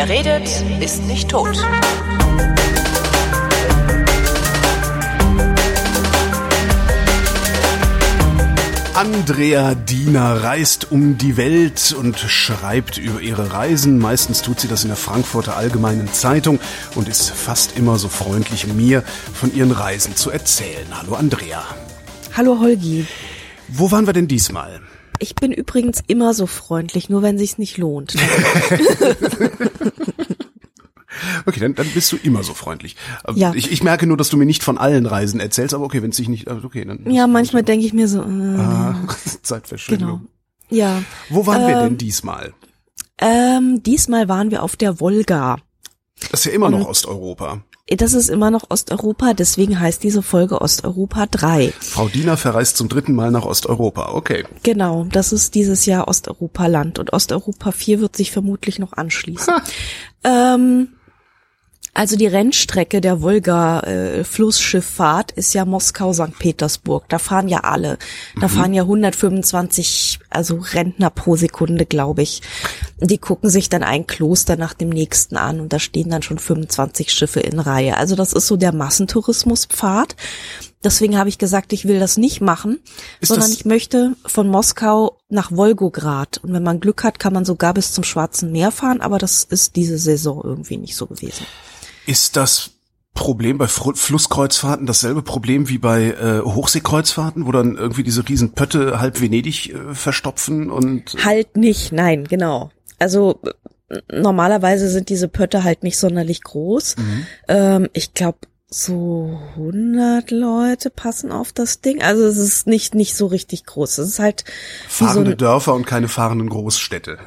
Wer redet, ist nicht tot. Andrea Diener reist um die Welt und schreibt über ihre Reisen. Meistens tut sie das in der Frankfurter Allgemeinen Zeitung und ist fast immer so freundlich, mir von ihren Reisen zu erzählen. Hallo Andrea. Hallo Holgi. Wo waren wir denn diesmal? Ich bin übrigens immer so freundlich, nur wenn sich's nicht lohnt. Okay, dann, dann bist du immer so freundlich. Ja. Ich, ich merke nur, dass du mir nicht von allen Reisen erzählst, aber okay, wenn es sich nicht, also okay, dann. ja, manchmal denke ich mir so, äh, Ah, Zeitverschwendung. genau. Ja. Wo waren wir Ähm, denn diesmal? Ähm, diesmal waren wir auf der Wolga. Das ist ja immer noch Osteuropa. Das ist immer noch Osteuropa, deswegen heißt diese Folge Osteuropa 3. Frau Diener verreist zum dritten Mal nach Osteuropa. Okay. Genau, das ist dieses Jahr Osteuropa-Land und Osteuropa 4 wird sich vermutlich noch anschließen. ähm, also die Rennstrecke der Wolga-Flussschifffahrt ist ja Moskau-St. Petersburg. Da fahren ja alle. Da fahren ja 125, also Rentner pro Sekunde, glaube ich. Die gucken sich dann ein Kloster nach dem nächsten an und da stehen dann schon 25 Schiffe in Reihe. Also das ist so der Massentourismuspfad. Deswegen habe ich gesagt, ich will das nicht machen, Ist sondern ich möchte von Moskau nach Wolgograd. Und wenn man Glück hat, kann man sogar bis zum Schwarzen Meer fahren, aber das ist diese Saison irgendwie nicht so gewesen. Ist das Problem bei Fr Flusskreuzfahrten dasselbe Problem wie bei äh, Hochseekreuzfahrten, wo dann irgendwie diese riesen Pötte halb Venedig äh, verstopfen und Halt nicht, nein, genau. Also normalerweise sind diese Pötte halt nicht sonderlich groß. Ähm, ich glaube, so 100 Leute passen auf das Ding. Also es ist nicht nicht so richtig groß. Es ist halt wie so fahrende ein, Dörfer und keine fahrenden Großstädte.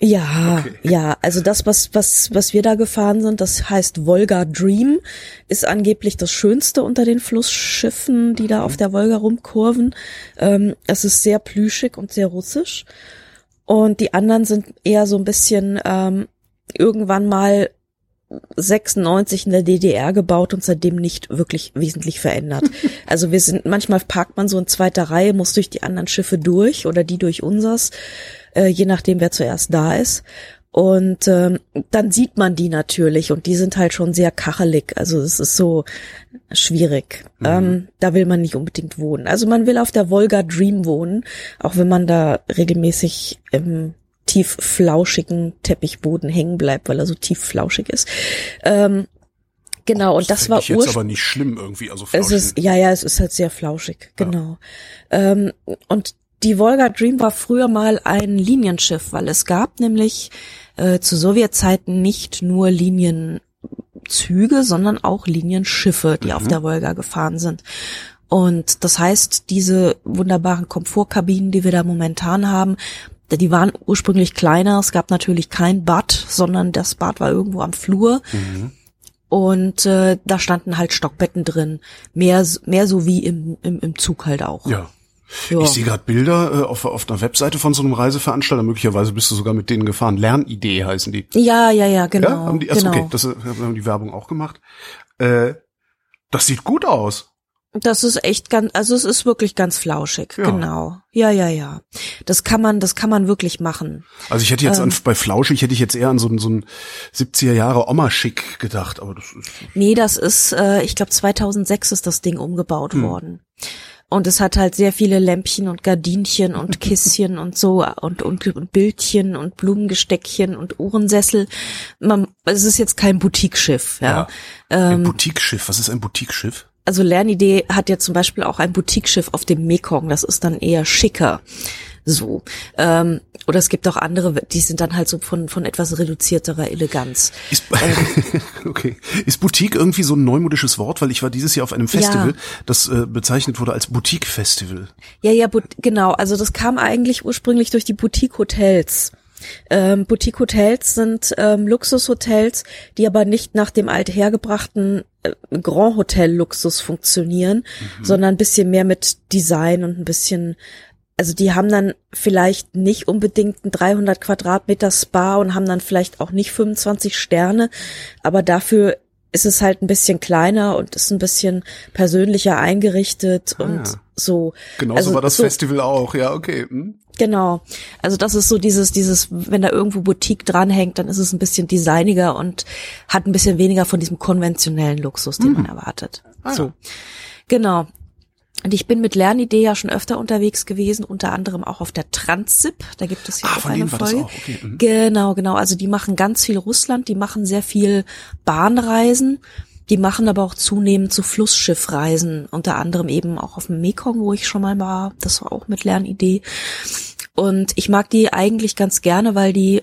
Ja, ja, also das, was, was, was wir da gefahren sind, das heißt Volga Dream, ist angeblich das Schönste unter den Flussschiffen, die da auf der Volga rumkurven. Ähm, es ist sehr plüschig und sehr russisch. Und die anderen sind eher so ein bisschen ähm, irgendwann mal 96 in der DDR gebaut und seitdem nicht wirklich wesentlich verändert. Also wir sind, manchmal parkt man so in zweiter Reihe, muss durch die anderen Schiffe durch oder die durch unsers, äh, je nachdem wer zuerst da ist. Und ähm, dann sieht man die natürlich und die sind halt schon sehr kachelig. Also es ist so schwierig. Ähm, da will man nicht unbedingt wohnen. Also man will auf der Volga Dream wohnen, auch wenn man da regelmäßig im tief flauschigen Teppichboden hängen bleibt, weil er so tief flauschig ist. Ähm, genau, und das, Fänd war ich jetzt aber nicht schlimm irgendwie, also Es ist, ja, ja, es ist halt sehr flauschig, genau. Ähm, und die Volga Dream war früher mal ein Linienschiff, weil es gab nämlich äh, zu Sowjetzeiten nicht nur Linienzüge, sondern auch Linienschiffe, die auf der Volga gefahren sind. Und das heißt, diese wunderbaren Komfortkabinen, die wir da momentan haben, die waren ursprünglich kleiner. Es gab natürlich kein Bad, sondern das Bad war irgendwo am Flur. Und äh, da standen halt Stockbetten drin. Mehr, mehr so wie im, im, im Zug halt auch. ja. Ja. Ich sehe gerade Bilder äh, auf, auf einer Webseite von so einem Reiseveranstalter. Möglicherweise bist du sogar mit denen gefahren. Lernidee heißen die. ja, ja, ja, genau. ja, haben die, achso, genau. okay, das äh, haben die Werbung auch gemacht. Äh, das sieht gut aus. Das ist echt ganz, also es ist wirklich ganz flauschig, Ja. genau. Ja, ja, ja. Das kann man, das kann man wirklich machen. Also ich hätte jetzt Ähm. an, bei Flauschig hätte ich jetzt eher an so ein, so ein 70er Jahre Oma-Schick gedacht, aber das ist, Nee, das ist, äh, ich glaube 2006 ist das Ding umgebaut Hm. worden. Und es hat halt sehr viele Lämpchen und Gardinchen und Kisschen und so und, und, und Bildchen und Blumengesteckchen und Uhrensessel. Man, es ist jetzt kein Boutique-Schiff, ja. Ja. Ähm, ein Boutiqueschiff. Was ist ein Boutiqueschiff? Also Lernidee hat ja zum Beispiel auch ein Boutique-Schiff auf dem Mekong, das ist dann eher schicker. So. Ähm, oder es gibt auch andere, die sind dann halt so von, von etwas reduzierterer Eleganz. Ist, Ähm. okay. Ist Boutique irgendwie so ein neumodisches Wort? Weil ich war dieses Jahr auf einem Festival, Ja. das äh, bezeichnet wurde als Boutique-Festival. Ja, ja, genau. Also das kam eigentlich ursprünglich durch die Boutique-Hotels. Ähm, Boutique-Hotels sind ähm, Luxushotels, die aber nicht nach dem althergebrachten äh, Grand Hotel-Luxus funktionieren, sondern ein bisschen mehr mit Design und ein bisschen also die haben dann vielleicht nicht unbedingt ein 300 Quadratmeter Spa und haben dann vielleicht auch nicht 25 Sterne, aber dafür ist es halt ein bisschen kleiner und ist ein bisschen persönlicher eingerichtet ah, und ja. so. Genauso also war das so, Festival auch, ja, okay. Hm. Genau. Also das ist so dieses, dieses, wenn da irgendwo Boutique dranhängt, dann ist es ein bisschen designiger und hat ein bisschen weniger von diesem konventionellen Luxus, den hm. man erwartet. Ah, so. Ja. Genau. Und ich bin mit Lernidee ja schon öfter unterwegs gewesen, unter anderem auch auf der Transip. Da gibt es ja ah, auch eine Folge. Okay. Mhm. Genau, genau. Also die machen ganz viel Russland, die machen sehr viel Bahnreisen. Die machen aber auch zunehmend zu so Flussschiffreisen, unter anderem eben auch auf dem Mekong, wo ich schon mal war. Das war auch mit Lernidee. Und ich mag die eigentlich ganz gerne, weil die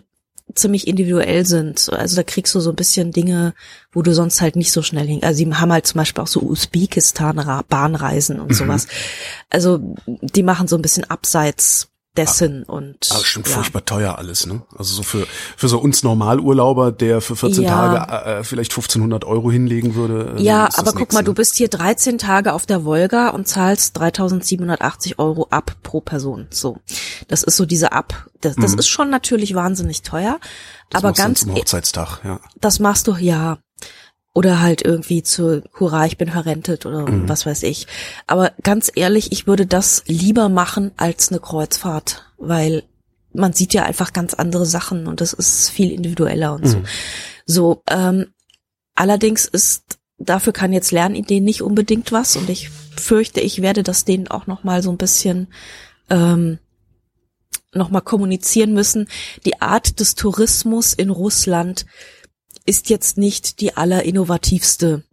ziemlich individuell sind. Also da kriegst du so ein bisschen Dinge, wo du sonst halt nicht so schnell hin. Also die haben halt zum Beispiel auch so Usbekistan Bahnreisen und mhm. sowas. Also die machen so ein bisschen abseits dessen ah, und. Aber schon ja. furchtbar teuer alles, ne? Also so für, für so uns Normalurlauber, der für 14 ja. Tage äh, vielleicht 1500 Euro hinlegen würde. Äh, ja, aber guck nix, mal, ne? du bist hier 13 Tage auf der Wolga und zahlst 3780 Euro ab pro Person. So. Das ist so diese ab, das, das mhm. ist schon natürlich wahnsinnig teuer. Das aber ganz. Zum e- Hochzeitstag, ja. Das machst du, ja. Oder halt irgendwie zu Hurra, ich bin verrentet oder mhm. was weiß ich. Aber ganz ehrlich, ich würde das lieber machen als eine Kreuzfahrt, weil man sieht ja einfach ganz andere Sachen und das ist viel individueller und so. Mhm. So, ähm, allerdings ist dafür kann jetzt Lernideen nicht unbedingt was und ich fürchte, ich werde das denen auch noch mal so ein bisschen ähm, noch mal kommunizieren müssen. Die Art des Tourismus in Russland ist jetzt nicht die allerinnovativste.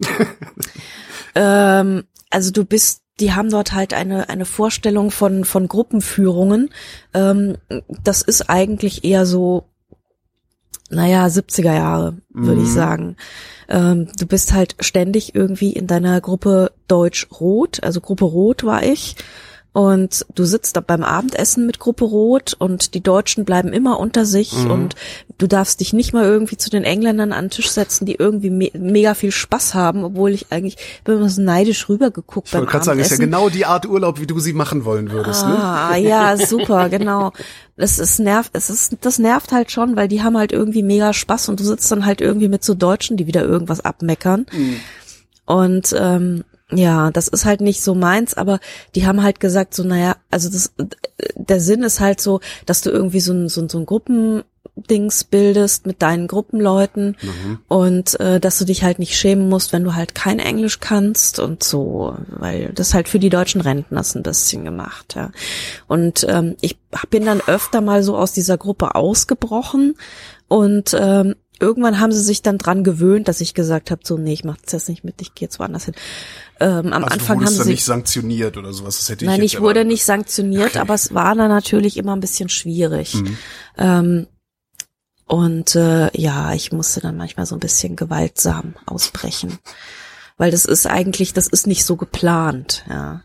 ähm, also du bist, die haben dort halt eine, eine Vorstellung von, von Gruppenführungen. Ähm, das ist eigentlich eher so, naja, 70er Jahre, würde mhm. ich sagen. Ähm, du bist halt ständig irgendwie in deiner Gruppe Deutsch-Rot, also Gruppe Rot war ich und du sitzt da beim Abendessen mit Gruppe Rot und die Deutschen bleiben immer unter sich mhm. und du darfst dich nicht mal irgendwie zu den Engländern an den Tisch setzen, die irgendwie me mega viel Spaß haben, obwohl ich eigentlich bin immer so neidisch rübergeguckt ich beim Abendessen. sagen, ist ja genau die Art Urlaub, wie du sie machen wollen würdest, ne? ah, ne? ja, super, genau. Das ist nervt, es ist, das nervt halt schon, weil die haben halt irgendwie mega Spaß und du sitzt dann halt irgendwie mit so Deutschen, die wieder irgendwas abmeckern. Mhm. Und ähm, ja, das ist halt nicht so meins, aber die haben halt gesagt, so, naja, also das, der Sinn ist halt so, dass du irgendwie so ein, so ein, so ein Gruppendings bildest mit deinen Gruppenleuten mhm. und äh, dass du dich halt nicht schämen musst, wenn du halt kein Englisch kannst und so, weil das halt für die deutschen Renten das ein bisschen gemacht, ja. Und ähm, ich bin dann öfter mal so aus dieser Gruppe ausgebrochen und ähm, irgendwann haben sie sich dann dran gewöhnt, dass ich gesagt habe, so nee, ich mach das nicht mit, ich gehe jetzt woanders hin. Ähm, am also Anfang haben sie nicht sanktioniert oder sowas. Das hätte ich nein, ich wurde nicht sanktioniert, okay. aber es war dann natürlich immer ein bisschen schwierig. Mhm. Ähm, und äh, ja, ich musste dann manchmal so ein bisschen gewaltsam ausbrechen weil das ist eigentlich, das ist nicht so geplant, ja.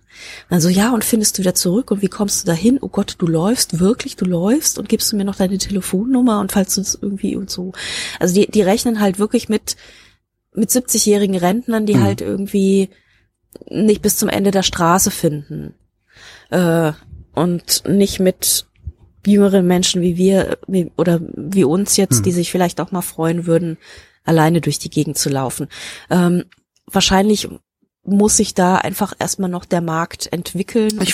Also ja, und findest du wieder zurück und wie kommst du dahin? Oh Gott, du läufst wirklich, du läufst und gibst du mir noch deine Telefonnummer und falls du es irgendwie und so. Also die, die rechnen halt wirklich mit mit 70-jährigen Rentnern, die mhm. halt irgendwie nicht bis zum Ende der Straße finden äh, und nicht mit jüngeren Menschen wie wir wie, oder wie uns jetzt, mhm. die sich vielleicht auch mal freuen würden, alleine durch die Gegend zu laufen. Ähm, wahrscheinlich muss sich da einfach erstmal noch der Markt entwickeln. Ich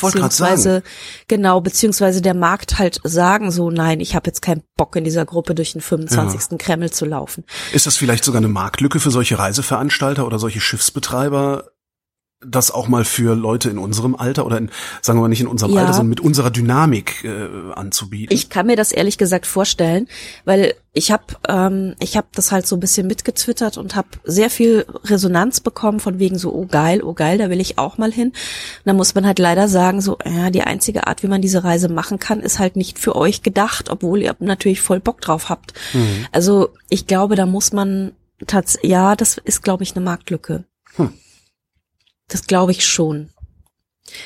sagen. Genau, beziehungsweise der Markt halt sagen so, nein, ich habe jetzt keinen Bock in dieser Gruppe durch den 25. Ja. Kreml zu laufen. Ist das vielleicht sogar eine Marktlücke für solche Reiseveranstalter oder solche Schiffsbetreiber, das auch mal für Leute in unserem Alter oder in, sagen wir mal nicht in unserem ja. Alter, sondern mit unserer Dynamik äh, anzubieten. Ich kann mir das ehrlich gesagt vorstellen, weil ich habe ähm, ich habe das halt so ein bisschen mitgetwittert und habe sehr viel Resonanz bekommen von wegen so oh geil, oh geil, da will ich auch mal hin. Und da muss man halt leider sagen so ja, die einzige Art, wie man diese Reise machen kann, ist halt nicht für euch gedacht, obwohl ihr natürlich voll Bock drauf habt. Mhm. Also, ich glaube, da muss man tatsächlich ja, das ist glaube ich eine Marktlücke. Hm. Das glaube ich schon.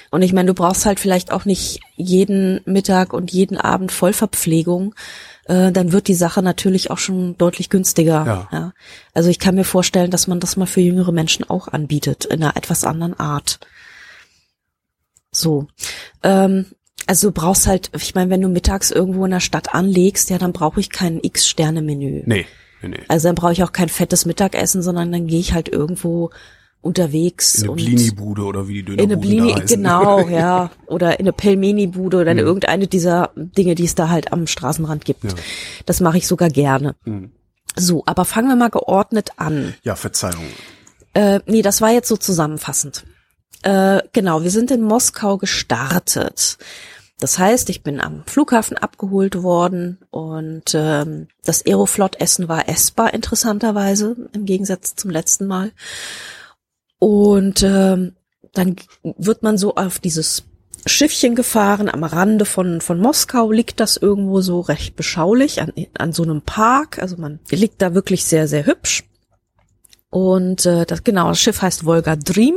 Und ich meine, du brauchst halt vielleicht auch nicht jeden Mittag und jeden Abend Vollverpflegung. Äh, dann wird die Sache natürlich auch schon deutlich günstiger. Ja. ja. Also ich kann mir vorstellen, dass man das mal für jüngere Menschen auch anbietet, in einer etwas anderen Art. So. Ähm, also du brauchst halt, ich meine, wenn du mittags irgendwo in der Stadt anlegst, ja, dann brauche ich kein X-Sterne-Menü. Nee. nee, nee. Also dann brauche ich auch kein fettes Mittagessen, sondern dann gehe ich halt irgendwo unterwegs. In eine Blini-Bude oder wie die in eine Blini, da heißen. genau, ja. Oder in eine Pelmeni-Bude oder in Mhm. irgendeine dieser Dinge, die es da halt am Straßenrand gibt. Ja. Das mache ich sogar gerne. Mhm. So, aber fangen wir mal geordnet an. Ja, Verzeihung. Äh, nee, das war jetzt so zusammenfassend. Äh, genau, wir sind in Moskau gestartet. Das heißt, ich bin am Flughafen abgeholt worden und ähm, das Aeroflot-Essen war essbar, interessanterweise, im Gegensatz zum letzten Mal. Und ähm, dann wird man so auf dieses Schiffchen gefahren am Rande von, von Moskau, liegt das irgendwo so recht beschaulich an, an so einem Park. Also man liegt da wirklich sehr, sehr hübsch. Und äh, das, genau, das Schiff heißt Volga Dream,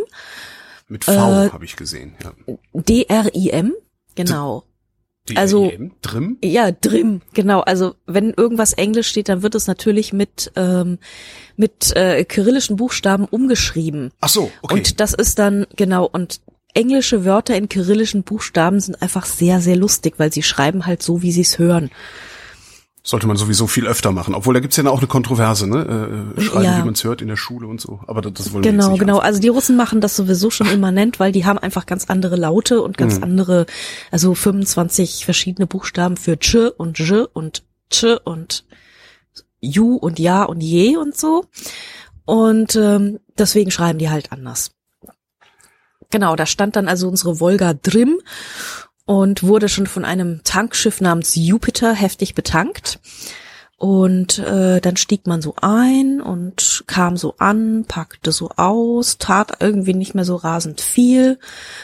Mit V Äh, habe ich gesehen. Ja. D-R-I-M, genau. Die also- EM, Drim? Ja, Drim, genau. Also wenn irgendwas Englisch steht, dann wird es natürlich mit ähm, mit äh, kyrillischen Buchstaben umgeschrieben. Ach so, okay. Und das ist dann genau und englische Wörter in kyrillischen Buchstaben sind einfach sehr sehr lustig, weil sie schreiben halt so, wie sie es hören. Sollte man sowieso viel öfter machen. Obwohl, da gibt's ja auch eine Kontroverse, ne? Äh, schreiben, Ja. wie man es hört in der Schule und so. Aber das, das wollen wir jetzt Genau, nicht genau. anfangen. Also die Russen machen das sowieso schon immanent, weil die haben einfach ganz andere Laute und ganz Mhm. andere, also 25 verschiedene Buchstaben für Ch und J und Ch und Ju und Ja und Je und so. Und ähm, deswegen schreiben die halt anders. Genau, da stand dann also unsere Volga Drim und wurde schon von einem Tankschiff namens Jupiter heftig betankt. Und äh, dann stieg man so ein und kam so an, packte so aus, tat irgendwie nicht mehr so rasend viel.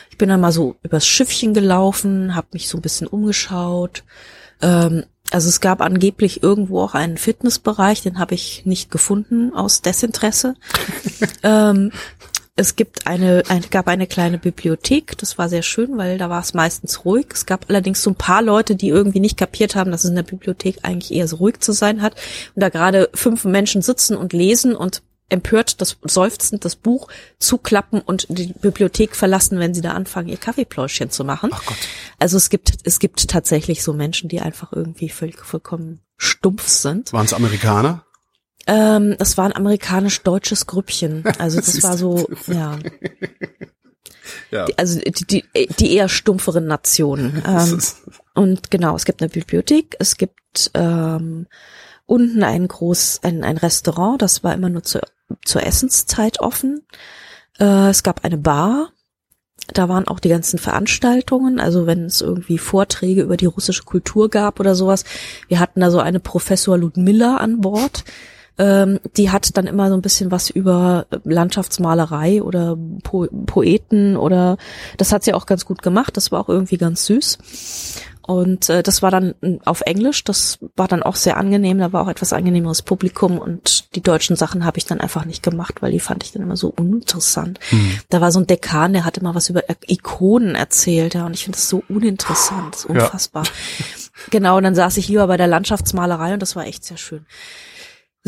Ich bin dann mal so übers Schiffchen gelaufen, habe mich so ein bisschen umgeschaut. Ähm, also es gab angeblich irgendwo auch einen Fitnessbereich, den habe ich nicht gefunden aus Desinteresse. ähm, es gibt eine, ein, gab eine kleine Bibliothek, das war sehr schön, weil da war es meistens ruhig. Es gab allerdings so ein paar Leute, die irgendwie nicht kapiert haben, dass es in der Bibliothek eigentlich eher so ruhig zu sein hat. Und da gerade fünf Menschen sitzen und lesen und empört das seufzend das Buch zuklappen und die Bibliothek verlassen, wenn sie da anfangen, ihr Kaffeepläuschchen zu machen. Ach Gott. Also es gibt, es gibt tatsächlich so Menschen, die einfach irgendwie völlig, vollkommen stumpf sind. Waren es Amerikaner? Ähm, das war ein amerikanisch-deutsches Grüppchen. Also das war so, ja. Ja. Die- Also die, die, die eher stumpferen Nationen. Ähm, und genau, es gibt eine Bibliothek, es gibt ähm, unten ein groß, ein, ein Restaurant, das war immer nur zur, zur Essenszeit offen. Äh, es gab eine Bar, da waren auch die ganzen Veranstaltungen, also wenn es irgendwie Vorträge über die russische Kultur gab oder sowas. Wir hatten da so eine Professor Ludmilla an Bord. Ähm, die hat dann immer so ein bisschen was über Landschaftsmalerei oder po Poeten oder das hat sie auch ganz gut gemacht. Das war auch irgendwie ganz süß. Und äh, das war dann auf Englisch, das war dann auch sehr angenehm, da war auch etwas angenehmeres Publikum und die deutschen Sachen habe ich dann einfach nicht gemacht, weil die fand ich dann immer so uninteressant. Da war so ein Dekan, der hat immer was über Ikonen erzählt, ja, und ich finde das so uninteressant, das ist Ja. unfassbar. Genau, und dann saß ich lieber bei der Landschaftsmalerei und das war echt sehr schön.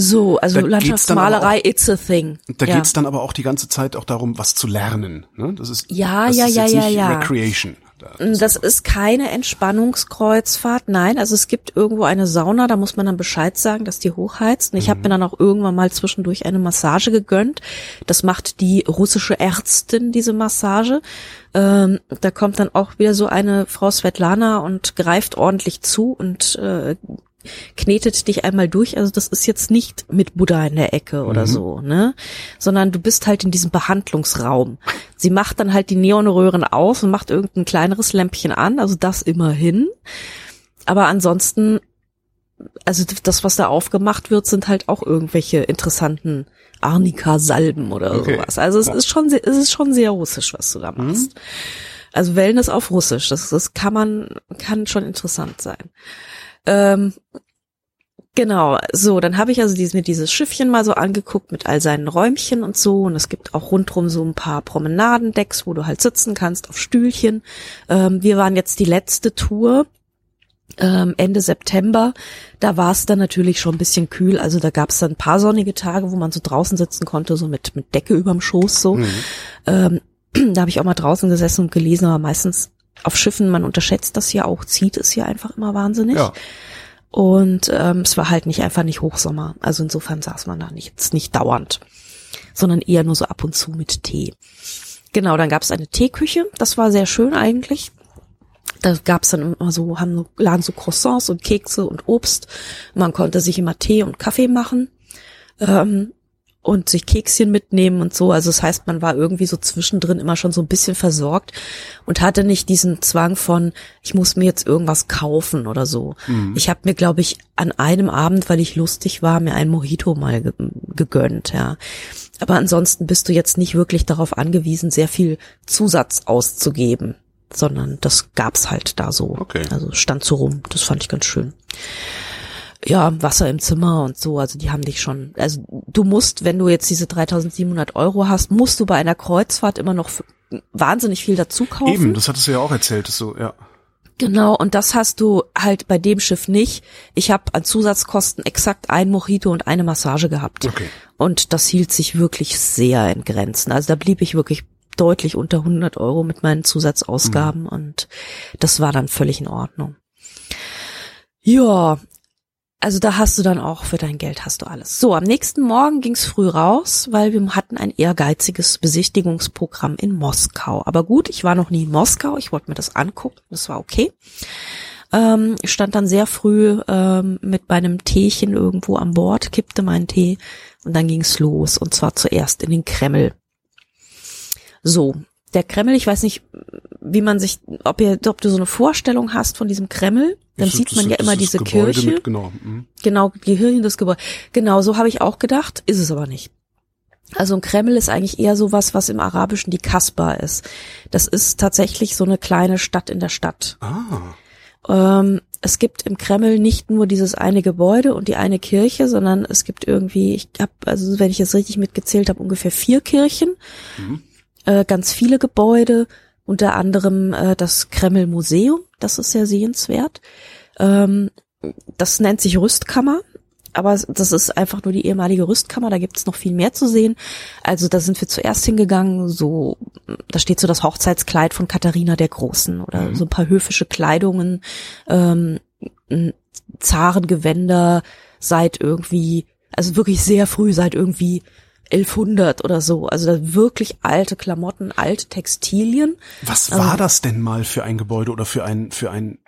So, also Da Landschaftsmalerei, it's a thing. Da ja. geht's dann aber auch die ganze Zeit auch darum, was zu lernen. Ne? Das ist Ja, das ja, ist ja, jetzt ja, nicht ja. Recreation. Da- Das ist keine Entspannungskreuzfahrt, nein. Also es gibt irgendwo eine Sauna, da muss man dann Bescheid sagen, dass die hochheizt. Und ich habe mir dann auch irgendwann mal zwischendurch eine Massage gegönnt. Das macht die russische Ärztin, diese Massage. Ähm, da kommt dann auch wieder so eine Frau Svetlana und greift ordentlich zu und äh, knetet dich einmal durch. Also das ist jetzt nicht mit Buddha in der Ecke oder so, ne? Sondern du bist halt in diesem Behandlungsraum. Sie macht dann halt die Neonröhren aus und macht irgendein kleineres Lämpchen an, also das immerhin. Aber ansonsten, also das, was da aufgemacht wird, sind halt auch irgendwelche interessanten Arnika-Salben oder Okay. sowas. Also es ist schon sehr, es ist schon sehr russisch, was du da machst. Also Wellness auf Russisch, das, das kann man, kann schon interessant sein. Ähm, genau, so, dann habe ich also dieses, mir dieses Schiffchen mal so angeguckt mit all seinen Räumchen und so. Und es gibt auch rundrum so ein paar Promenadendecks, wo du halt sitzen kannst auf Stühlchen. Ähm, wir waren jetzt die letzte Tour. Ähm, Ende September, da war es dann natürlich schon ein bisschen kühl, also da gab es dann ein paar sonnige Tage, wo man so draußen sitzen konnte, so mit, mit Decke überm Schoß so. Ähm, da habe ich auch mal draußen gesessen und gelesen, aber meistens auf Schiffen, man unterschätzt das ja auch, zieht es hier einfach immer wahnsinnig. ja. Und ähm, es war halt nicht einfach nicht Hochsommer. Also insofern saß man da nicht, nicht dauernd, sondern eher nur so ab und zu mit Tee. Genau, dann gab es eine Teeküche. Das war sehr schön eigentlich. Da gab es dann immer so, haben lagen so Croissants und Kekse und Obst. Man konnte sich immer Tee und Kaffee machen. Ähm, und sich Kekschen mitnehmen und so. Also das heißt, man war irgendwie so zwischendrin immer schon so ein bisschen versorgt und hatte nicht diesen Zwang von, ich muss mir jetzt irgendwas kaufen oder so. Mhm. Ich habe mir, glaube ich, an einem Abend, weil ich lustig war, mir ein Mojito mal ge gegönnt, ja. Aber ansonsten bist du jetzt nicht wirklich darauf angewiesen, sehr viel Zusatz auszugeben, sondern das gab's halt da so. Okay. Also stand so rum. Das fand ich ganz schön ja, Wasser im Zimmer und so, also die haben dich schon, also du musst, wenn du jetzt diese 3700 Euro hast, musst du bei einer Kreuzfahrt immer noch wahnsinnig viel dazu kaufen. Eben, das hattest du ja auch erzählt, so, ja. Genau, und das hast du halt bei dem Schiff nicht. Ich habe an Zusatzkosten exakt ein Mojito und eine Massage gehabt. Okay. Und das hielt sich wirklich sehr in Grenzen. Also da blieb ich wirklich deutlich unter 100 Euro mit meinen Zusatzausgaben mhm. und das war dann völlig in Ordnung. Ja, also da hast du dann auch für dein Geld hast du alles. So, am nächsten Morgen ging's früh raus, weil wir hatten ein ehrgeiziges Besichtigungsprogramm in Moskau. Aber gut, ich war noch nie in Moskau, ich wollte mir das angucken, das war okay. Ähm, ich stand dann sehr früh ähm, mit meinem Teechen irgendwo an Bord, kippte meinen Tee und dann ging's los und zwar zuerst in den Kreml. So, der Kreml, ich weiß nicht, wie man sich, ob ihr, ob du so eine Vorstellung hast von diesem Kreml, dann das sieht man ja immer diese Gebäude Kirche. Mit, genau. Mhm. genau, die Kirche des Gebäudes. Genau, so habe ich auch gedacht, ist es aber nicht. Also ein Kreml ist eigentlich eher sowas, was im Arabischen die Kasbah ist. Das ist tatsächlich so eine kleine Stadt in der Stadt. Ah. Ähm, es gibt im Kreml nicht nur dieses eine Gebäude und die eine Kirche, sondern es gibt irgendwie, ich habe, also wenn ich es richtig mitgezählt habe, ungefähr vier Kirchen. Mhm äh, ganz viele Gebäude, unter anderem äh, das Kreml Museum, das ist sehr sehenswert. Ähm, das nennt sich Rüstkammer, aber das ist einfach nur die ehemalige Rüstkammer, da gibt's noch viel mehr zu sehen. Also da sind wir zuerst hingegangen, so, da steht so das Hochzeitskleid von Katharina der Großen oder mhm. so ein paar höfische Kleidungen, ähm, Zarengewänder seit irgendwie, also wirklich sehr früh, seit irgendwie 1100 oder so. Also da wirklich alte Klamotten, alte Textilien. Was war ähm, das denn mal für ein Gebäude oder für ein für ein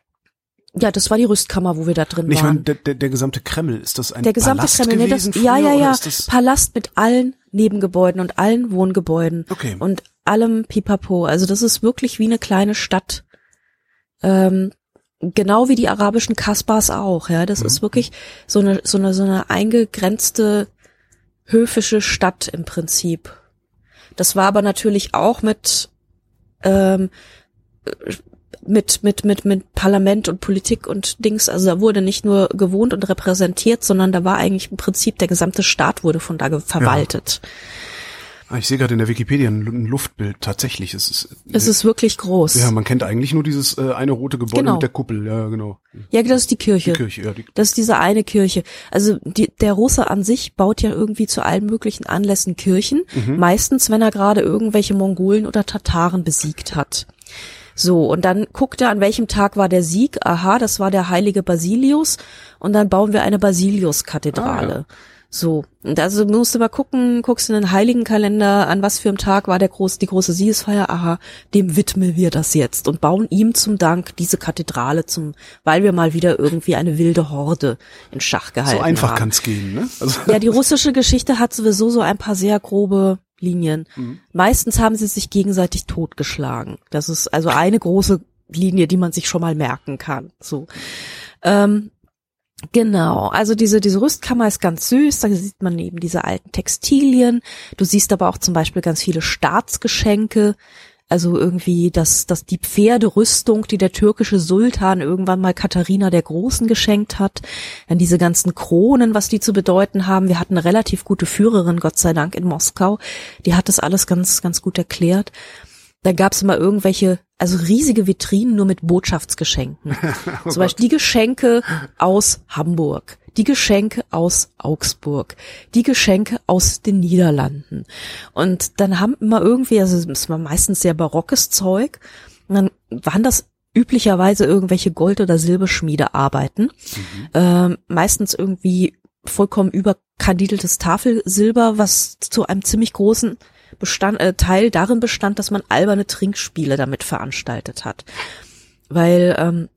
ja, das war die Rüstkammer, wo wir da drin waren. Ich meine, der, der, der gesamte Kreml, ist das ein der gesamte Palast Kreml, gewesen nee, das, Ja, ja, ja. Palast mit allen Nebengebäuden und allen Wohngebäuden. Okay. Und allem Pipapo. Also das ist wirklich wie eine kleine Stadt. Ähm, genau wie die arabischen Kasbahs auch, ja. Das mhm. ist wirklich so eine, so eine, so eine eingegrenzte höfische Stadt im Prinzip. Das war aber natürlich auch mit ähm, mit mit mit mit Parlament und Politik und Dings. Also da wurde nicht nur gewohnt und repräsentiert, sondern da war eigentlich im Prinzip der gesamte Staat wurde von da verwaltet. Ja. Ah, ich sehe gerade in der Wikipedia ein Luftbild. Tatsächlich, es ist. Es ist wirklich groß. Ja, man kennt eigentlich nur dieses äh, eine rote Gebäude genau. mit der Kuppel. Ja, genau. Ja, das ist die Kirche. Die Kirche, ja. Die das ist diese eine Kirche. Also die, der Russe an sich baut ja irgendwie zu allen möglichen Anlässen Kirchen. Mhm. Meistens, wenn er gerade irgendwelche Mongolen oder Tataren besiegt hat. So, und dann guckt er, an welchem Tag war der Sieg. Aha, das war der heilige Basilius. Und dann bauen wir eine Basilius-Kathedrale. Ah, ja. So. Und also musst du mal gucken, guckst in den Heiligenkalender, an was für einem Tag war der groß, die große Siegesfeier, aha, dem widmen wir das jetzt und bauen ihm zum Dank diese Kathedrale zum, weil wir mal wieder irgendwie eine wilde Horde in Schach gehalten haben. So einfach kann's gehen, ne? Also ja, die russische Geschichte hat sowieso so ein paar sehr grobe Linien. Mhm. Meistens haben sie sich gegenseitig totgeschlagen. Das ist also eine große Linie, die man sich schon mal merken kann. So. Ähm, Genau, also diese, diese Rüstkammer ist ganz süß, da sieht man eben diese alten Textilien. Du siehst aber auch zum Beispiel ganz viele Staatsgeschenke, also irgendwie das, das die Pferderüstung, die der türkische Sultan irgendwann mal Katharina der Großen geschenkt hat. Dann diese ganzen Kronen, was die zu bedeuten haben. Wir hatten eine relativ gute Führerin, Gott sei Dank, in Moskau. Die hat das alles ganz, ganz gut erklärt. Da gab's immer irgendwelche, also riesige Vitrinen nur mit Botschaftsgeschenken. oh Zum Beispiel die Geschenke aus Hamburg, die Geschenke aus Augsburg, die Geschenke aus den Niederlanden. Und dann haben immer irgendwie, also es war meistens sehr barockes Zeug. Und dann waren das üblicherweise irgendwelche Gold- oder Silberschmiede arbeiten. Mhm. Ähm, meistens irgendwie vollkommen überkandideltes Tafelsilber, was zu einem ziemlich großen Bestand, äh, Teil darin bestand, dass man alberne Trinkspiele damit veranstaltet hat. Weil ähm,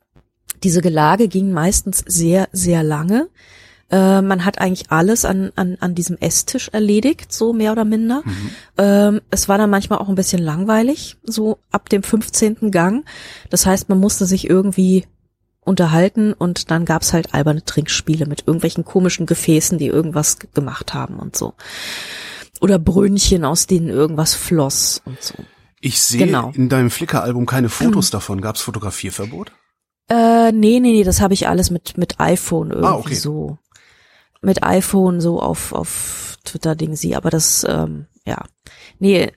diese Gelage ging meistens sehr, sehr lange. Äh, man hat eigentlich alles an, an, an diesem Esstisch erledigt, so mehr oder minder. Mhm. Ähm, es war dann manchmal auch ein bisschen langweilig, so ab dem 15. Gang. Das heißt, man musste sich irgendwie unterhalten und dann gab's halt alberne Trinkspiele mit irgendwelchen komischen Gefäßen, die irgendwas gemacht haben und so. Oder Brönnchen, aus denen irgendwas floss und so. Ich sehe genau. in deinem Flickr-Album keine Fotos mhm. davon. Gab's Fotografierverbot? Äh, nee, nee, nee, das habe ich alles mit mit iPhone irgendwie ah, okay. so. Mit iPhone so auf auf Twitter Ding sie, aber das ähm, ja. Nee,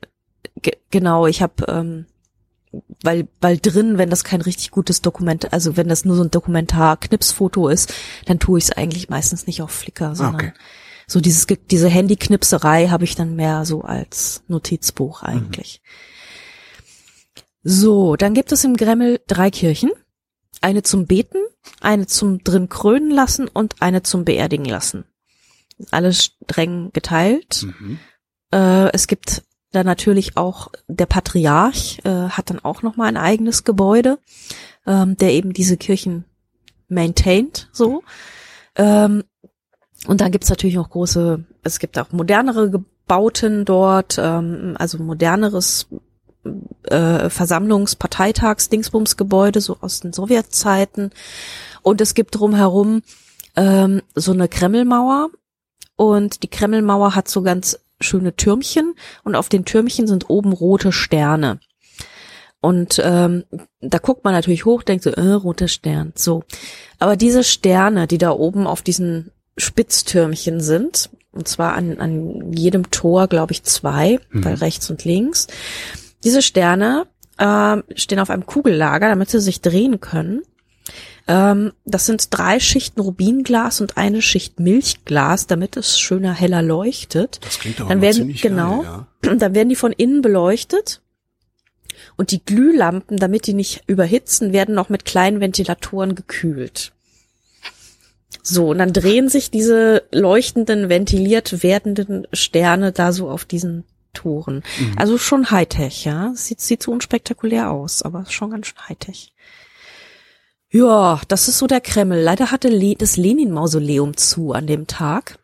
genau, ich habe ähm, weil, weil drin, wenn das kein richtig gutes Dokument, also wenn das nur so ein Dokumentar-Knipsfoto ist, dann tue ich es eigentlich meistens nicht auf Flickr, ah, sondern okay. So dieses, diese Handyknipserei habe ich dann mehr so als Notizbuch mhm. eigentlich. Mhm. So, dann gibt es im Gremmel drei Kirchen. Eine zum Beten, eine zum drin krönen lassen und eine zum beerdigen lassen. Alles streng geteilt. Mhm. Äh, es gibt dann natürlich auch der Patriarch äh, hat dann auch noch mal ein eigenes Gebäude, ähm, der eben diese Kirchen maintained so. Ähm, und dann gibt's natürlich auch große, es gibt auch modernere Gebauten dort, ähm, also moderneres äh, Versammlungs-, Parteitags-, Dingsbums-Gebäude, so aus den Sowjetzeiten. Und es gibt drumherum ähm, so eine Kremlmauer. Und die Kremlmauer hat so ganz schöne Türmchen und auf den Türmchen sind oben rote Sterne. Und ähm, da guckt man natürlich hoch, denkt so, äh, roter Stern. So. Aber diese Sterne, die da oben auf diesen Spitztürmchen sind, und zwar an, an jedem Tor, glaube ich, zwei, mhm. weil rechts und links, diese Sterne äh, stehen auf einem Kugellager, damit sie sich drehen können. Ähm, das sind drei Schichten Rubinglas und eine Schicht Milchglas, damit es schöner heller leuchtet. Das klingt aber dann werden, genau, geil, ja. dann werden die von innen beleuchtet. Und die Glühlampen, damit die nicht überhitzen, werden noch mit kleinen Ventilatoren gekühlt. So, und dann drehen sich diese leuchtenden, ventiliert werdenden Sterne da so auf diesen Toren. Mhm. Also schon Hightech, ja. Sieht, sieht so unspektakulär aus, aber schon ganz schön Hightech. Ja, das ist so der Kreml. Leider hatte Le das Lenin-Mausoleum zu an dem Tag.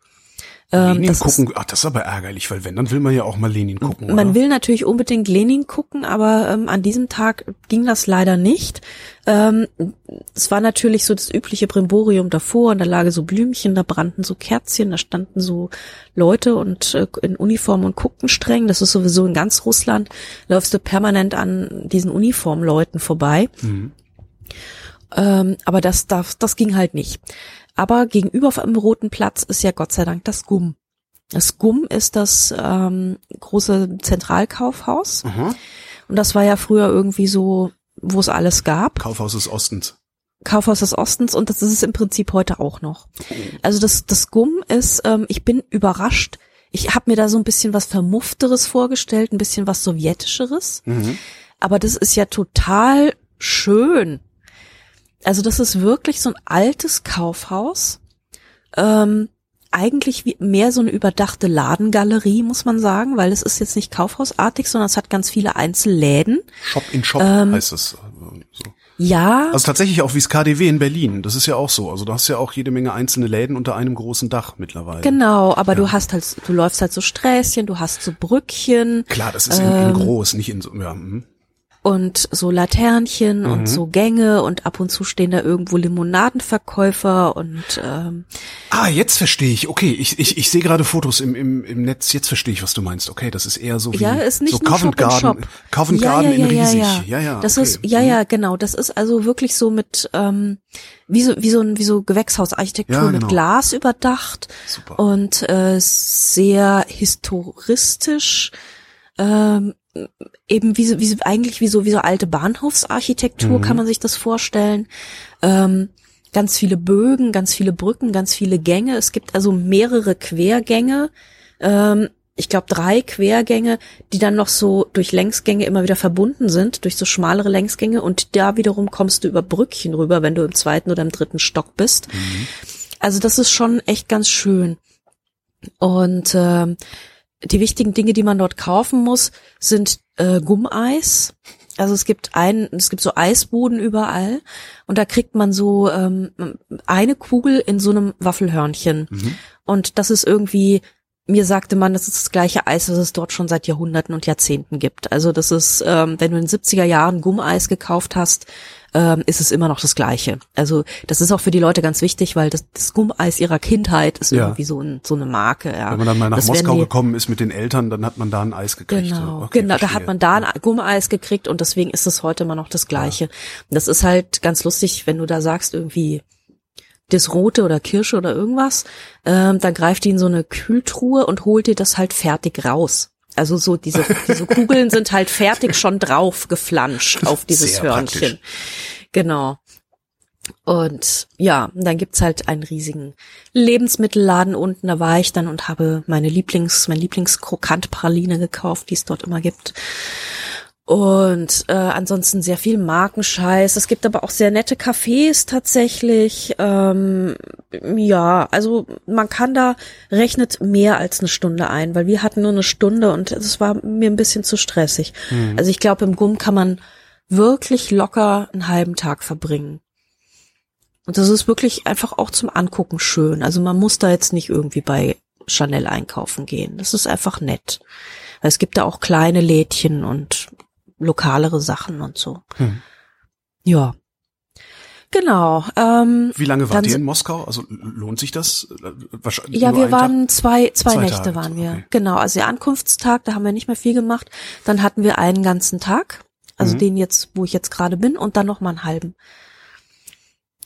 Ähm, Lenin gucken, ist, ach, das ist aber ärgerlich, weil wenn, dann will man ja auch mal Lenin gucken. Man oder? will natürlich unbedingt Lenin gucken, aber ähm, an diesem Tag ging das leider nicht. Ähm, es war natürlich so das übliche Brimborium davor und da lagen so Blümchen, da brannten so Kerzchen, da standen so Leute und äh, in Uniform und guckten streng. Das ist sowieso in ganz Russland, läufst du permanent an diesen Uniformleuten vorbei. Mhm. Ähm, aber das, das, das ging halt nicht. Aber gegenüber vom Roten Platz ist ja Gott sei Dank das GUM. Das GUM ist das ähm, große Zentralkaufhaus. Mhm. Und das war ja früher irgendwie so, wo es alles gab. Kaufhaus des Ostens. Kaufhaus des Ostens und das ist es im Prinzip heute auch noch. Also das, das GUM ist, ähm, ich bin überrascht. Ich habe mir da so ein bisschen was Vermuffteres vorgestellt, ein bisschen was Sowjetischeres. Mhm. Aber das ist ja total schön. Also das ist wirklich so ein altes Kaufhaus. Ähm, eigentlich wie, mehr so eine überdachte Ladengalerie, muss man sagen, weil es ist jetzt nicht kaufhausartig, sondern es hat ganz viele Einzelläden. Shop in Shop ähm, heißt es. Äh, so. Ja. Also tatsächlich auch wie das KDW in Berlin. Das ist ja auch so. Also du hast ja auch jede Menge einzelne Läden unter einem großen Dach mittlerweile. Genau, aber ja. du hast halt, du läufst halt so Sträßchen, du hast so Brückchen. Klar, das ist in, in ähm, groß, nicht in so, ja. Mh und so Laternchen mhm. und so Gänge und ab und zu stehen da irgendwo Limonadenverkäufer und ähm, Ah, jetzt verstehe ich. Okay, ich, ich, ich sehe gerade Fotos im, im, im Netz. Jetzt verstehe ich, was du meinst. Okay, das ist eher so wie ja, ist nicht so Covent Garden, Covent ja, Garden ja, ja, in riesig. Ja, ja, ja. Das okay. ist ja, ja, mhm. genau. Das ist also wirklich so mit ähm, wie so wie so ein wie so Gewächshausarchitektur genau. mit Glas überdacht Super. und äh, sehr historistisch. Ähm, eben wie so, wie so, eigentlich wie so, wie so alte Bahnhofsarchitektur mhm. kann man sich das vorstellen. Ähm, ganz viele Bögen, ganz viele Brücken, ganz viele Gänge. Es gibt also mehrere Quergänge. Ähm, ich glaube, drei Quergänge, die dann noch so durch Längsgänge immer wieder verbunden sind, durch so schmalere Längsgänge und da wiederum kommst du über Brückchen rüber, wenn du im zweiten oder im dritten Stock bist. Mhm. Also das ist schon echt ganz schön. Und äh, die wichtigen Dinge, die man dort kaufen muss, sind äh, Gummeis. Also es gibt ein, es gibt so Eisboden überall und da kriegt man so ähm, eine Kugel in so einem Waffelhörnchen. Mhm. Und das ist irgendwie mir sagte man, das ist das gleiche Eis, das es dort schon seit Jahrhunderten und Jahrzehnten gibt. Also das ist, ähm, wenn du in den 70er Jahren Gummeis gekauft hast, ähm, ist es immer noch das Gleiche. Also das ist auch für die Leute ganz wichtig, weil das, das Gummeis ihrer Kindheit ist ja. irgendwie so, ein, so eine Marke. Ja. Wenn man dann mal nach das Moskau die, gekommen ist mit den Eltern, dann hat man da ein Eis gekriegt. Genau, okay, genau, da hat man da ein Gummeis gekriegt und deswegen ist es heute immer noch das Gleiche. Ja. Das ist halt ganz lustig, wenn du da sagst irgendwie das Rote oder Kirsche oder irgendwas, ähm, dann greift die in so eine Kühltruhe und holt dir das halt fertig raus. Also so diese, diese Kugeln sind halt fertig schon drauf geflanscht auf dieses Sehr Hörnchen. Praktisch. Genau. Und ja, dann gibt's halt einen riesigen Lebensmittelladen unten. Da war ich dann und habe meine Lieblings, mein Lieblingskrokantpraline gekauft, die es dort immer gibt. Und äh, ansonsten sehr viel Markenscheiß. Es gibt aber auch sehr nette Cafés tatsächlich. Ähm, ja, also man kann da rechnet mehr als eine Stunde ein, weil wir hatten nur eine Stunde und es war mir ein bisschen zu stressig. Mhm. Also ich glaube, im Gumm kann man wirklich locker einen halben Tag verbringen. Und das ist wirklich einfach auch zum Angucken schön. Also man muss da jetzt nicht irgendwie bei Chanel einkaufen gehen. Das ist einfach nett. Es gibt da auch kleine Lädchen und lokalere Sachen und so. Hm. Ja. Genau. Ähm, Wie lange wart ihr in Moskau? Also lohnt sich das? Wahrscheinlich ja, wir waren zwei, zwei, zwei Nächte Tage, waren wir. Okay. Genau, also der Ankunftstag, da haben wir nicht mehr viel gemacht. Dann hatten wir einen ganzen Tag, also mhm. den jetzt, wo ich jetzt gerade bin, und dann noch mal einen halben.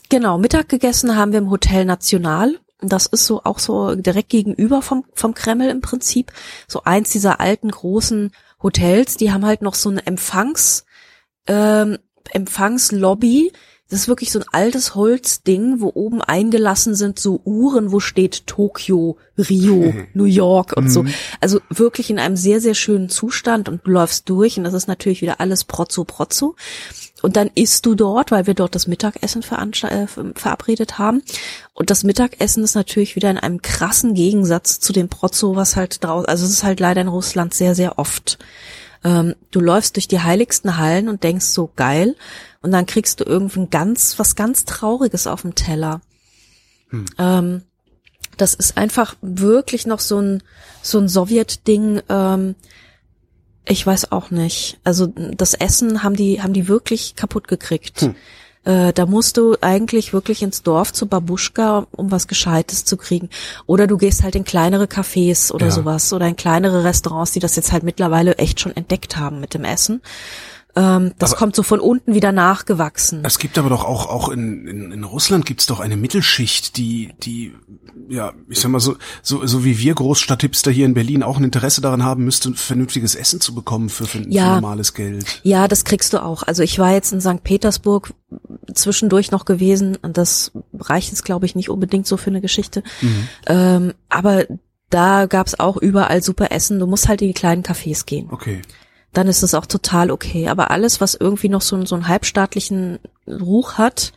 Genau, Mittag gegessen haben wir im Hotel National. Das ist so auch so direkt gegenüber vom, vom Kreml im Prinzip. So eins dieser alten großen Hotels, die haben halt noch so eine Empfangs, ähm, Empfangslobby. Das ist wirklich so ein altes Holzding, wo oben eingelassen sind so Uhren, wo steht Tokio, Rio, New York und so. Mhm. Also wirklich in einem sehr, sehr schönen Zustand und du läufst durch und das ist natürlich wieder alles prozzo prozzo. Und dann isst du dort, weil wir dort das Mittagessen äh, verabredet haben. Und das Mittagessen ist natürlich wieder in einem krassen Gegensatz zu dem Prozzo, was halt draußen, also es ist halt leider in Russland sehr, sehr oft. Ähm, du läufst durch die heiligsten Hallen und denkst so geil. Und dann kriegst du irgendwann ganz, was ganz Trauriges auf dem Teller. Hm. Ähm, das ist einfach wirklich noch so ein, so ein Sowjet-Ding, ähm, ich weiß auch nicht. Also das Essen haben die haben die wirklich kaputt gekriegt. Hm. Äh, da musst du eigentlich wirklich ins Dorf zu Babuschka, um was Gescheites zu kriegen. Oder du gehst halt in kleinere Cafés oder ja. sowas oder in kleinere Restaurants, die das jetzt halt mittlerweile echt schon entdeckt haben mit dem Essen. Ähm, das aber kommt so von unten wieder nachgewachsen. Es gibt aber doch auch, auch in, in, in Russland gibt's doch eine Mittelschicht, die, die, ja, ich sag mal so, so, so wie wir Großstadthipster hier in Berlin auch ein Interesse daran haben müsste, vernünftiges Essen zu bekommen für, für, ja, für normales Geld. Ja, das kriegst du auch. Also ich war jetzt in St. Petersburg zwischendurch noch gewesen und das reicht jetzt, glaube ich, nicht unbedingt so für eine Geschichte. Mhm. Ähm, aber da gab's auch überall super Essen. Du musst halt in die kleinen Cafés gehen. Okay dann ist es auch total okay. Aber alles, was irgendwie noch so, so einen halbstaatlichen Ruch hat,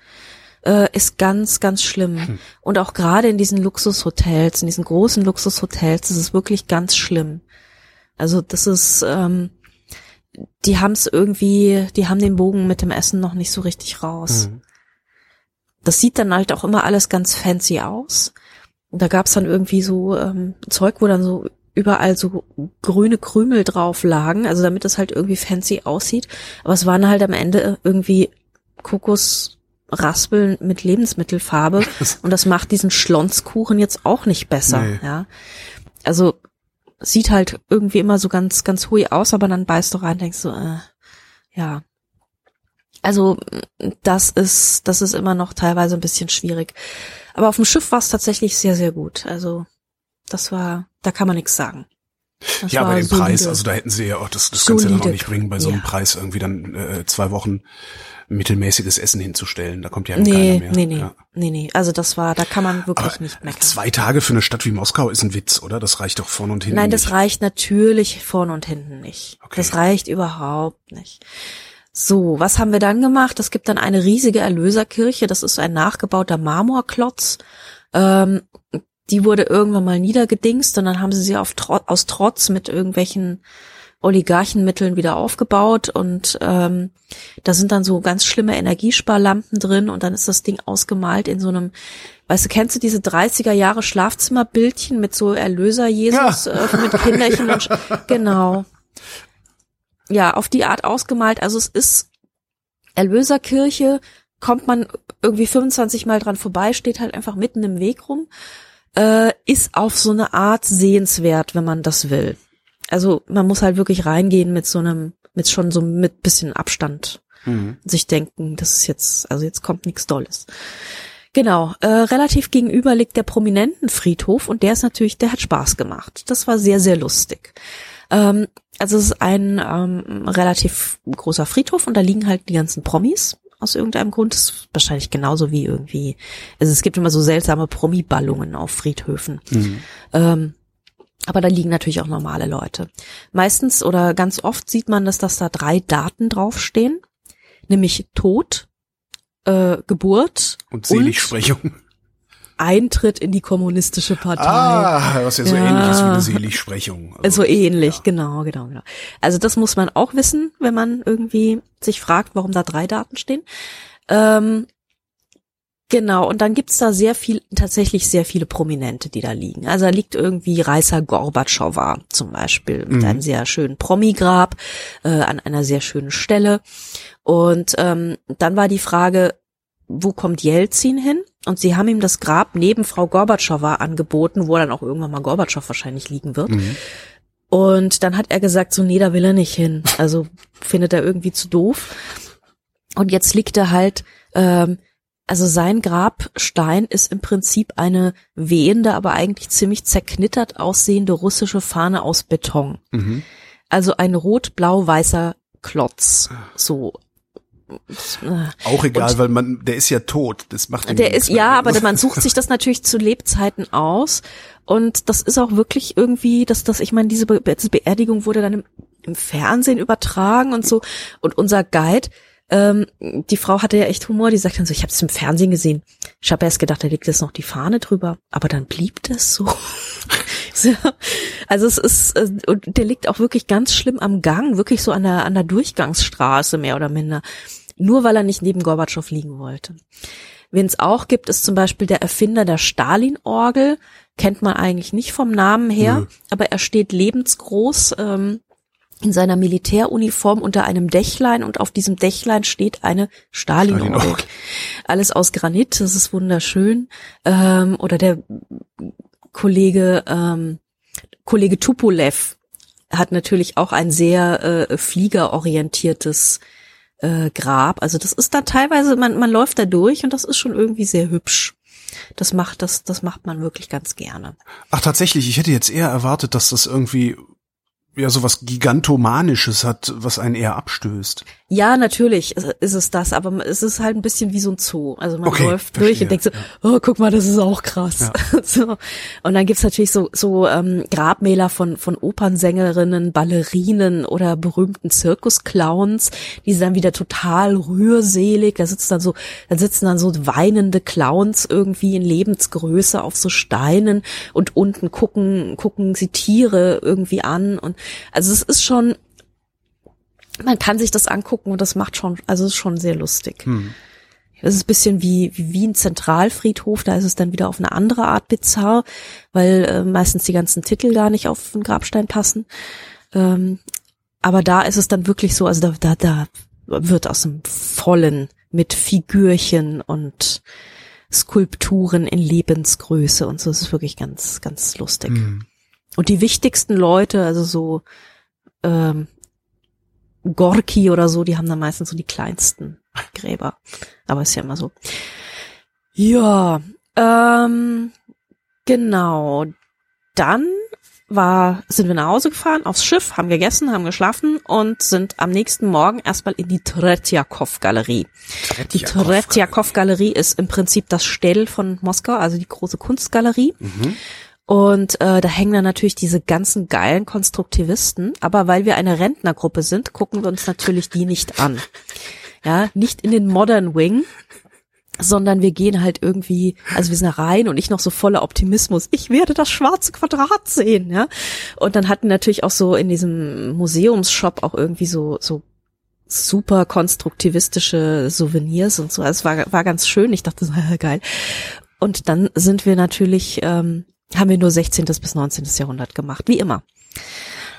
äh, ist ganz, ganz schlimm. Hm. Und auch gerade in diesen Luxushotels, in diesen großen Luxushotels, ist es wirklich ganz schlimm. Also das ist, ähm, die haben es irgendwie, die haben den Bogen mit dem Essen noch nicht so richtig raus. Hm. Das sieht dann halt auch immer alles ganz fancy aus. Und da gab's dann irgendwie so ähm, Zeug, wo dann so überall so grüne Krümel drauf lagen, also damit es halt irgendwie fancy aussieht. Aber es waren halt am Ende irgendwie Kokosraspeln mit Lebensmittelfarbe und das macht diesen Schlonskuchen jetzt auch nicht besser, nee. ja. Also sieht halt irgendwie immer so ganz, ganz hui aus, aber dann beißt du rein, denkst so, äh, ja. Also das ist, das ist immer noch teilweise ein bisschen schwierig. Aber auf dem Schiff war es tatsächlich sehr, sehr gut. Also das war, da kann man nichts sagen. Das ja, aber den solide. Preis, also da hätten sie ja auch, das, das kannst du ja dann auch nicht bringen, bei so einem ja. Preis irgendwie dann äh, zwei Wochen mittelmäßiges Essen hinzustellen. Da kommt ja nee, keiner mehr. Nee, nee, ja. nee, nee. Also das war, da kann man wirklich Aber nicht meckern. Zwei Tage für eine Stadt wie Moskau ist ein Witz, oder? Das reicht doch vorn und hinten Nein, das nicht. reicht natürlich vorn und hinten nicht. Okay. Das reicht überhaupt nicht. So, was haben wir dann gemacht? Es gibt dann eine riesige Erlöserkirche. Das ist ein nachgebauter Marmorklotz. Ähm, die wurde irgendwann mal niedergedingst und dann haben sie sie auf, aus Trotz mit irgendwelchen Oligarchenmitteln wieder aufgebaut und ähm, da sind dann so ganz schlimme Energiesparlampen drin und dann ist das Ding ausgemalt in so einem, weißt du, kennst du diese 30er Jahre Schlafzimmerbildchen mit so Erlöser Jesus ja. äh, mit Kinderchen und genau. Ja, auf die Art ausgemalt. Also es ist Erlöserkirche, kommt man irgendwie 25 Mal dran vorbei, steht halt einfach mitten im Weg rum, äh, ist auf so eine Art sehenswert, wenn man das will. Also man muss halt wirklich reingehen mit so einem, mit schon so mit bisschen Abstand. Mhm. Sich denken, das ist jetzt, also jetzt kommt nichts Dolles. Genau, äh, relativ gegenüber liegt der prominenten Friedhof und der ist natürlich, der hat Spaß gemacht. Das war sehr, sehr lustig. Ähm, also es ist ein ähm, relativ großer Friedhof und da liegen halt die ganzen Promis aus irgendeinem Grund. Das ist wahrscheinlich genauso wie irgendwie, also es gibt immer so seltsame Promi-Ballungen auf Friedhöfen. Mhm. Ähm, aber da liegen natürlich auch normale Leute. Meistens oder ganz oft sieht man, dass, dass da drei Daten draufstehen, nämlich Tod, äh, Geburt und Seligsprechung. Eintritt in die kommunistische Partei. Ah, was ja so ja. ähnlich ist wie eine Seligsprechung. Also, so ähnlich, ja. genau, genau, genau. Also das muss man auch wissen, wenn man irgendwie sich fragt, warum da drei Daten stehen. Ähm, Genau, und dann gibt's da sehr viel, tatsächlich sehr viele Prominente, die da liegen. Also da liegt irgendwie Reißer Gorbatschowa zum Beispiel mit mhm. einem sehr schönen Promigrab äh, an einer sehr schönen Stelle. Und ähm, dann war die Frage, wo kommt Jelzin hin? Und sie haben ihm das Grab neben Frau Gorbatschowa angeboten, wo dann auch irgendwann mal Gorbatschow wahrscheinlich liegen wird. Mhm. Und dann hat er gesagt, so nee, da will er nicht hin. Also findet er irgendwie zu doof. Und jetzt liegt er halt ähm, also sein Grabstein ist im Prinzip eine wehende, aber eigentlich ziemlich zerknittert aussehende russische Fahne aus Beton. Mhm. Also ein rot-blau-weißer Klotz. So. Auch egal, und weil man, der ist ja tot. Das macht Der ist, ja, aber man sucht sich das natürlich zu Lebzeiten aus. Und das ist auch wirklich irgendwie, dass das, ich meine, diese, Be diese Beerdigung wurde dann im, im Fernsehen übertragen und so. Und unser Guide, ähm, die Frau hatte ja echt Humor, die sagt dann so, ich habe es im Fernsehen gesehen. Ich habe erst gedacht, da liegt jetzt noch die Fahne drüber, aber dann blieb das so. also es ist, äh, und der liegt auch wirklich ganz schlimm am Gang, wirklich so an der, an der Durchgangsstraße mehr oder minder. Nur weil er nicht neben Gorbatschow liegen wollte. Wen es auch gibt, ist zum Beispiel der Erfinder der Stalin-Orgel. Kennt man eigentlich nicht vom Namen her, mhm. aber er steht lebensgroß ähm, in seiner Militäruniform unter einem Dächlein und auf diesem Dächlein steht eine stalin Stalin Alles aus Granit, das ist wunderschön. Ähm, oder der Kollege ähm, Kollege Tupolev hat natürlich auch ein sehr äh, fliegerorientiertes äh, Grab. Also das ist da teilweise, man, man läuft da durch und das ist schon irgendwie sehr hübsch. Das macht das, das macht man wirklich ganz gerne. Ach tatsächlich, ich hätte jetzt eher erwartet, dass das irgendwie ja sowas Gigantomanisches hat, was einen eher abstößt. Ja, natürlich ist es das, aber es ist halt ein bisschen wie so ein Zoo. Also man okay, läuft verstehe, durch und denkt so, oh, guck mal, das ist auch krass. Ja. so. Und dann gibt's natürlich so, so ähm, Grabmäler von, von Opernsängerinnen, Ballerinen oder berühmten Zirkusclowns, die sind dann wieder total rührselig. Da sitzen dann so, da sitzen dann so weinende Clowns irgendwie in Lebensgröße auf so Steinen und unten gucken, gucken sie Tiere irgendwie an. Und also es ist schon man kann sich das angucken und das macht schon, also ist schon sehr lustig. Hm. Das ist ein bisschen wie, wie Wien Zentralfriedhof, da ist es dann wieder auf eine andere Art bizarr, weil äh, meistens die ganzen Titel gar nicht auf den Grabstein passen. Ähm, aber da ist es dann wirklich so, also da, da, da wird aus dem Vollen mit Figürchen und Skulpturen in Lebensgröße und so. Das ist wirklich ganz, ganz lustig. Mhm. Und die wichtigsten Leute, also so ähm, Gorki oder so, die haben dann meistens so die kleinsten Gräber. Aber ist ja immer so. Ja, ähm, genau. Dann war, sind wir nach Hause gefahren, aufs Schiff, haben gegessen, haben geschlafen und sind am nächsten Morgen erstmal in die Tretjakov-Galerie. Die Tretjakov-Galerie ist im Prinzip das Städel von Moskau, also die große Kunstgalerie. Mhm. Und äh, da hängen dann natürlich diese ganzen geilen Konstruktivisten. Aber weil wir eine Rentnergruppe sind, gucken wir uns natürlich die nicht an. Ja, nicht in den Modern Wing, sondern wir gehen halt irgendwie, also wir sind da rein und ich noch so voller Optimismus. Ich werde das schwarze Quadrat sehen, ja. Und dann hatten natürlich auch so in diesem Museumsshop auch irgendwie so so super konstruktivistische Souvenirs und so. Also es war war ganz schön. Ich dachte so geil. Und dann sind wir natürlich ähm, haben wir nur 16. bis 19. Jahrhundert gemacht, wie immer.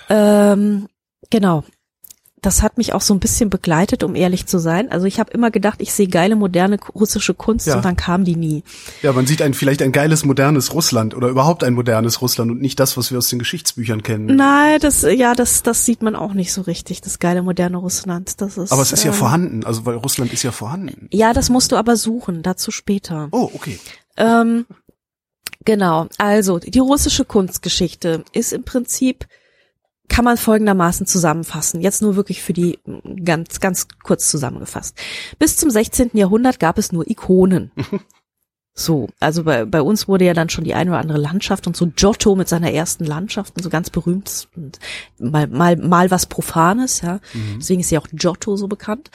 Ähm, genau. Das hat mich auch so ein bisschen begleitet, um ehrlich zu sein. Also ich habe immer gedacht, ich sehe geile moderne russische Kunst ja. und dann kam die nie. Ja, man sieht ein vielleicht ein geiles modernes Russland oder überhaupt ein modernes Russland und nicht das, was wir aus den Geschichtsbüchern kennen. Nein, das ja, das das sieht man auch nicht so richtig, das geile moderne Russland. Das ist Aber es ist ja ähm, vorhanden, also weil Russland ist ja vorhanden. Ja, das musst du aber suchen, dazu später. Oh, okay. Ähm, Genau, also die russische Kunstgeschichte ist im Prinzip, kann man folgendermaßen zusammenfassen, jetzt nur wirklich für die ganz, ganz kurz zusammengefasst. Bis zum 16. Jahrhundert gab es nur Ikonen. So, also bei, bei uns wurde ja dann schon die eine oder andere Landschaft und so Giotto mit seiner ersten Landschaft und so ganz berühmt und mal, mal, mal was Profanes, ja. Mhm. Deswegen ist ja auch Giotto so bekannt.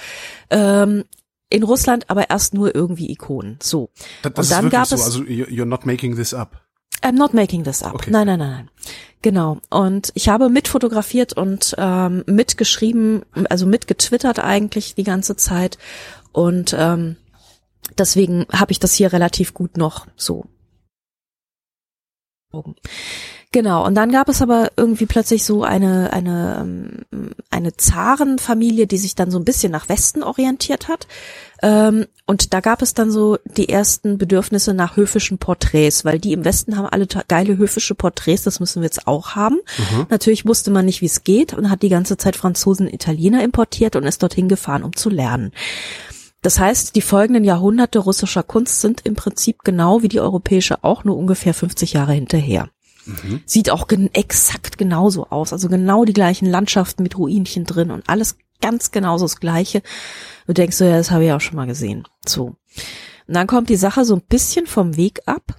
Ähm, in Russland aber erst nur irgendwie Ikonen. So. Das, das und dann gab so. es. Also you're not making this up. I'm not making this up. Okay. Nein, nein, nein, nein. Genau. Und ich habe mitfotografiert und ähm, mitgeschrieben, also mitgetwittert eigentlich die ganze Zeit. Und ähm, deswegen habe ich das hier relativ gut noch so. Genau, und dann gab es aber irgendwie plötzlich so eine, eine, ähm, eine Zarenfamilie, die sich dann so ein bisschen nach Westen orientiert hat. Ähm, und da gab es dann so die ersten Bedürfnisse nach höfischen Porträts, weil die im Westen haben alle geile höfische Porträts, das müssen wir jetzt auch haben. Mhm. Natürlich wusste man nicht, wie es geht und hat die ganze Zeit Franzosen, Italiener importiert und ist dorthin gefahren, um zu lernen. Das heißt, die folgenden Jahrhunderte russischer Kunst sind im Prinzip genau wie die europäische auch nur ungefähr 50 Jahre hinterher. Mhm. Sieht auch gen exakt genauso aus. Also genau die gleichen Landschaften mit Ruinchen drin und alles ganz genauso das Gleiche. Du denkst so, ja, das habe ich auch schon mal gesehen. So. Und dann kommt die Sache so ein bisschen vom Weg ab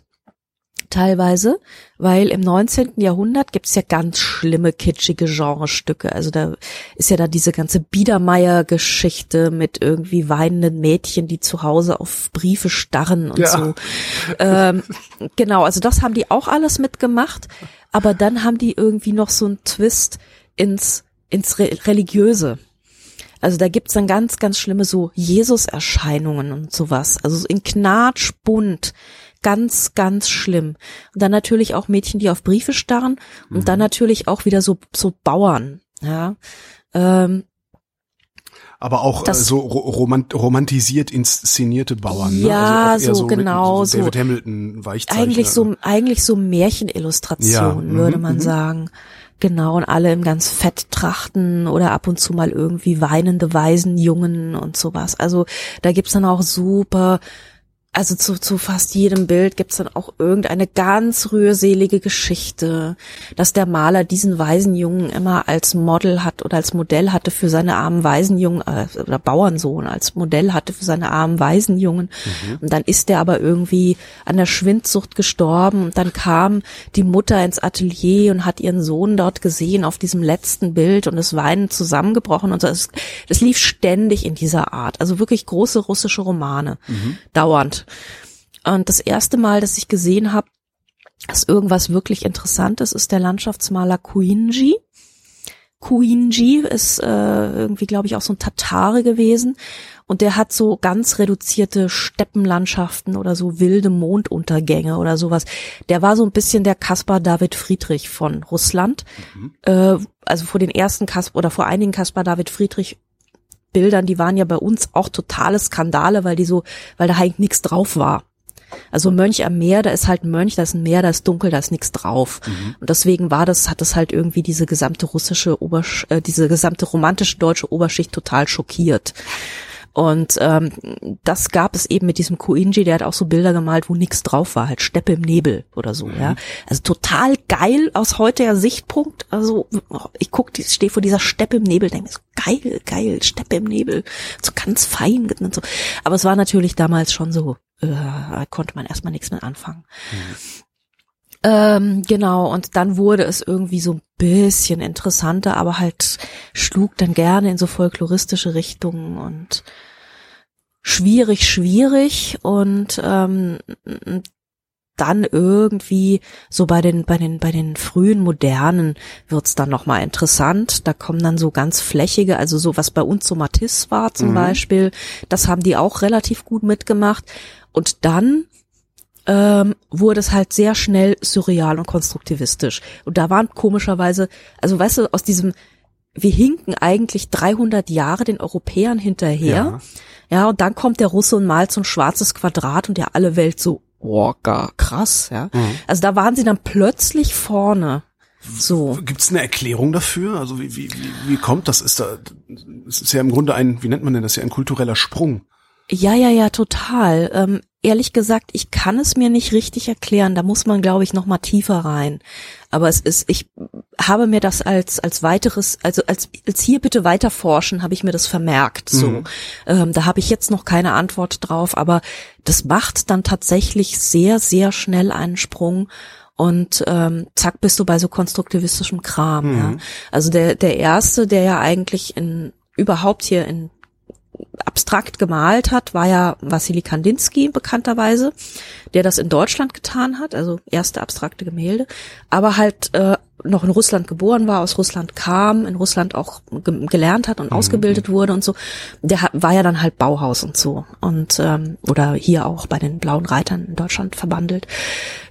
teilweise, weil im 19. Jahrhundert gibt's ja ganz schlimme, kitschige Genrestücke. Also da ist ja da diese ganze Biedermeier-Geschichte mit irgendwie weinenden Mädchen, die zu Hause auf Briefe starren und ja. so. Ähm, genau, also das haben die auch alles mitgemacht, aber dann haben die irgendwie noch so einen Twist ins, ins Re Religiöse. Also da gibt's dann ganz, ganz schlimme so Jesus-Erscheinungen und sowas. Also in Knatschbunt ganz, ganz schlimm. Und dann natürlich auch Mädchen, die auf Briefe starren und mhm. dann natürlich auch wieder so, so Bauern, ja. Ähm, aber auch äh, so romant romantisiert inszenierte Bauern. Ne? Ja, also so, so genau. so David Hamilton Weichzeichner. Eigentlich so, eigentlich so Märchenillustrationen, ja, würde man mhm. sagen. Genau, und alle im ganz Fett trachten oder ab und zu mal irgendwie weinende Waisenjungen und sowas. Also da gibt's dann auch super also zu, zu fast jedem Bild gibt's dann auch irgendeine ganz rührselige Geschichte, dass der Maler diesen Waisenjungen immer als Model hat oder als Modell hatte für seine armen Waisenjungen äh, oder Bauernsohn als Modell hatte für seine armen Waisenjungen. Mhm. Und dann ist der aber irgendwie an der Schwindsucht gestorben und dann kam die Mutter ins Atelier und hat ihren Sohn dort gesehen auf diesem letzten Bild und ist weinend zusammengebrochen und so. Das, das lief ständig in dieser Art. Also wirklich große russische Romane. Mhm. Dauernd. Und das erste Mal, dass ich gesehen habe, dass irgendwas wirklich Interessantes ist der Landschaftsmaler Kuinji. Kuinji ist äh, irgendwie, glaube ich, auch so ein Tatare gewesen. Und der hat so ganz reduzierte Steppenlandschaften oder so wilde Monduntergänge oder sowas. Der war so ein bisschen der Caspar David Friedrich von Russland. Mhm. Äh, also vor den ersten Caspar oder vor einigen Caspar David Friedrich Bildern, die waren ja bei uns auch totale Skandale, weil die so, weil da halt nichts drauf war. Also Mönch am Meer, da ist halt ein Mönch, da ist ein Meer, da ist dunkel, da ist nichts drauf. Mhm. Und deswegen war das, hat das halt irgendwie diese gesamte russische Obersch äh, diese gesamte romantische deutsche Oberschicht total schockiert. Und ähm, das gab es eben mit diesem Koinji, der hat auch so Bilder gemalt, wo nichts drauf war, halt Steppe im Nebel oder so, mhm. ja. Also total geil aus heutiger Sichtpunkt. Also ich guck, ich stehe vor dieser Steppe im Nebel, denke mir so geil, geil, Steppe im Nebel, so ganz fein und so. Aber es war natürlich damals schon so, äh, konnte man erstmal nichts mit anfangen. Mhm. Ähm, genau, und dann wurde es irgendwie so ein bisschen interessanter, aber halt schlug dann gerne in so folkloristische Richtungen und schwierig, schwierig und ähm, dann irgendwie so bei den bei den bei den frühen modernen wird's dann noch mal interessant. Da kommen dann so ganz flächige, also so was bei uns so Matisse war zum mhm. Beispiel. Das haben die auch relativ gut mitgemacht. Und dann ähm, wurde es halt sehr schnell surreal und konstruktivistisch. Und da waren komischerweise, also weißt du, aus diesem, wir hinken eigentlich 300 Jahre den Europäern hinterher. Ja. Ja, und dann kommt der Russe und malt so ein schwarzes Quadrat und ja alle Welt so, oh, gar krass, ja. Mhm. Also da waren sie dann plötzlich vorne. So. Gibt es eine Erklärung dafür? Also wie, wie, wie, wie kommt das? Ist da, es ist ja im Grunde ein, wie nennt man denn das ja, ein kultureller Sprung. Ja, ja, ja, total. Ähm, ehrlich gesagt, ich kann es mir nicht richtig erklären. Da muss man, glaube ich, noch mal tiefer rein. Aber es ist, ich habe mir das als als weiteres, also als als hier bitte weiter forschen, habe ich mir das vermerkt. So, mhm. ähm, da habe ich jetzt noch keine Antwort drauf. Aber das macht dann tatsächlich sehr, sehr schnell einen Sprung und ähm, zack bist du bei so konstruktivistischem Kram. Mhm. Ja. Also der der erste, der ja eigentlich in überhaupt hier in abstrakt gemalt hat, war ja Wassily Kandinsky bekannterweise, der das in Deutschland getan hat, also erste abstrakte Gemälde, aber halt äh, noch in Russland geboren war, aus Russland kam, in Russland auch ge gelernt hat und mhm. ausgebildet wurde und so. Der hat, war ja dann halt Bauhaus und so und ähm, oder hier auch bei den Blauen Reitern in Deutschland verbandelt.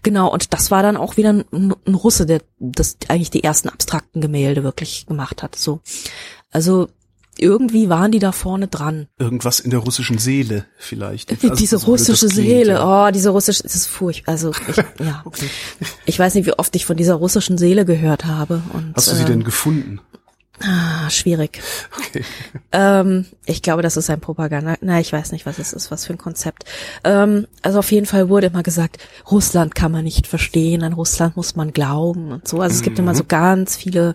Genau und das war dann auch wieder ein, ein Russe, der das eigentlich die ersten abstrakten Gemälde wirklich gemacht hat. So, also irgendwie waren die da vorne dran. Irgendwas in der russischen Seele vielleicht. Also diese so russische klingt, Seele, ja. oh, diese russische, das ist furchtbar. Also ich, ja, okay. ich weiß nicht, wie oft ich von dieser russischen Seele gehört habe. Und, Hast du sie äh, denn gefunden? Ah, schwierig. Okay. Ähm, ich glaube, das ist ein Propaganda. Na, ich weiß nicht, was es ist, was für ein Konzept. Ähm, also auf jeden Fall wurde immer gesagt, Russland kann man nicht verstehen, an Russland muss man glauben und so. Also es gibt immer so mhm. ganz viele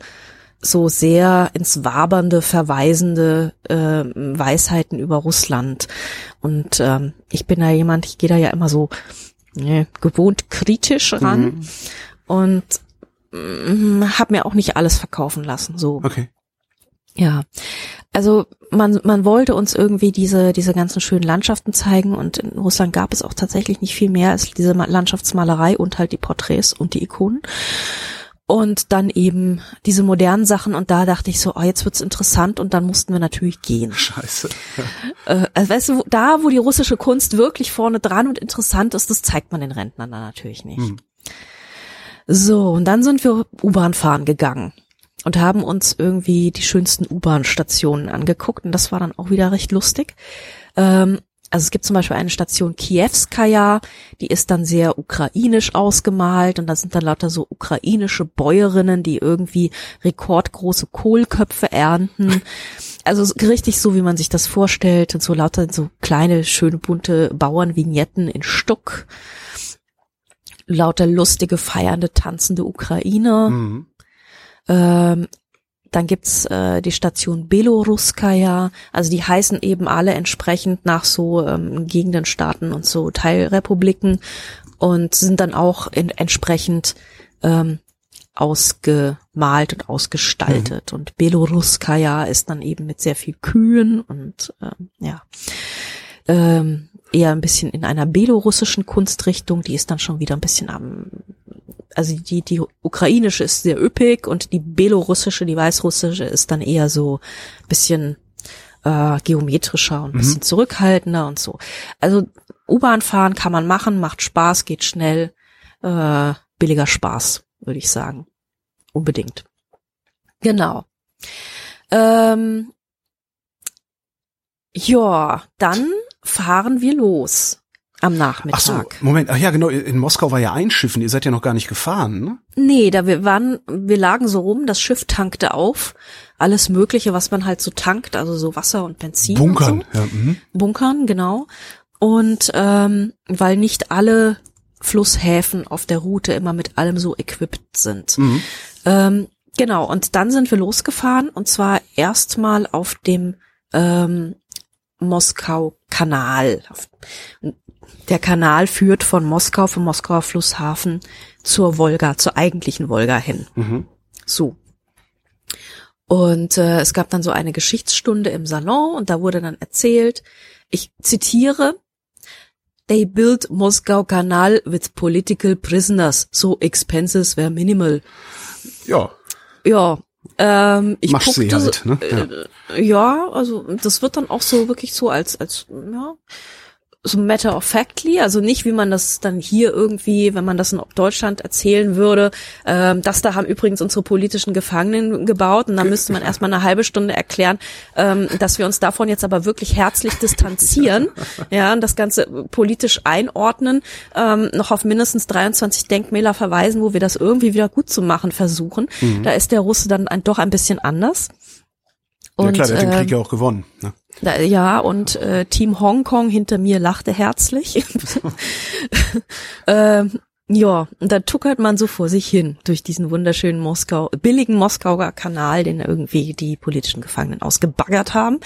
so sehr ins Wabernde verweisende äh, Weisheiten über Russland. Und ähm, ich bin da jemand, ich gehe da ja immer so ne, gewohnt kritisch ran mhm. und mm, habe mir auch nicht alles verkaufen lassen. So. Okay. Ja, also man, man wollte uns irgendwie diese, diese ganzen schönen Landschaften zeigen und in Russland gab es auch tatsächlich nicht viel mehr als diese Landschaftsmalerei und halt die Porträts und die Ikonen und dann eben diese modernen Sachen und da dachte ich so, oh, jetzt wird's interessant und dann mussten wir natürlich gehen. Scheiße. Äh, also weißt du, da wo die russische Kunst wirklich vorne dran und interessant ist, das zeigt man den Rentnern dann natürlich nicht. Hm. So, und dann sind wir U-Bahn fahren gegangen und haben uns irgendwie die schönsten U-Bahn-Stationen angeguckt und das war dann auch wieder recht lustig. Ähm, also es gibt zum Beispiel eine Station Kievskaya, die ist dann sehr ukrainisch ausgemalt und da sind dann lauter so ukrainische Bäuerinnen, die irgendwie rekordgroße Kohlköpfe ernten. Also richtig so, wie man sich das vorstellt und so lauter so kleine, schöne, bunte Bauernvignetten in Stuck. Lauter lustige, feiernde, tanzende Ukrainer. Mhm. Ähm, dann gibt's äh, die Station Beloruskaya, also die heißen eben alle entsprechend nach so ähm, Gegendenstaaten und so Teilrepubliken und sind dann auch in, entsprechend ähm, ausgemalt und ausgestaltet. Mhm. Und Beloruskaya ist dann eben mit sehr viel Kühen und ähm, ja ähm, eher ein bisschen in einer belorussischen Kunstrichtung. Die ist dann schon wieder ein bisschen am also die, die ukrainische ist sehr üppig und die belorussische, die weißrussische ist dann eher so bisschen äh, geometrischer und bisschen mhm. zurückhaltender und so. Also U-Bahn fahren kann man machen, macht Spaß, geht schnell, äh, billiger Spaß, würde ich sagen. Unbedingt. Genau. Ähm, ja, dann fahren wir los. Am Nachmittag. Ach so, Moment, ach ja, genau, in Moskau war ja einschiffen, ihr seid ja noch gar nicht gefahren, ne? Nee, da wir waren, wir lagen so rum, das Schiff tankte auf, alles mögliche, was man halt so tankt, also so Wasser und Benzin. Bunkern, und so. ja. Mhm. Bunkern, genau. Und ähm, weil nicht alle Flusshäfen auf der Route immer mit allem so equipped sind. Mhm. Ähm, genau, und dann sind wir losgefahren und zwar erstmal auf dem ähm, Moskau-Kanal. Der Kanal führt von Moskau, vom Moskauer Flusshafen zur Wolga, zur eigentlichen Wolga hin. Mhm. So. Und äh, es gab dann so eine Geschichtsstunde im Salon und da wurde dann erzählt, ich zitiere, They built Moscow Canal with political prisoners, so expenses were minimal. Ja, Ja, ähm, ich Maschsee guckte, halt, ne? Ja. Äh, ja, also das wird dann auch so wirklich so als als ja so matter of factly, also nicht wie man das dann hier irgendwie, wenn man das in Deutschland erzählen würde, ähm, das da haben übrigens unsere politischen Gefangenen gebaut und dann müsste man erstmal eine halbe Stunde erklären, ähm, dass wir uns davon jetzt aber wirklich herzlich distanzieren, ja, und das Ganze politisch einordnen, ähm, noch auf mindestens 23 Denkmäler verweisen, wo wir das irgendwie wieder gut zu machen versuchen. Mhm. Da ist der Russe dann ein, doch ein bisschen anders. ja klar, der hat den Krieg ja auch gewonnen. Ne? Ja, und äh, Team Hongkong hinter mir lachte herzlich. ähm, ja, und da tuckert man so vor sich hin durch diesen wunderschönen Moskau, billigen Moskauer Kanal, den irgendwie die politischen Gefangenen ausgebaggert haben.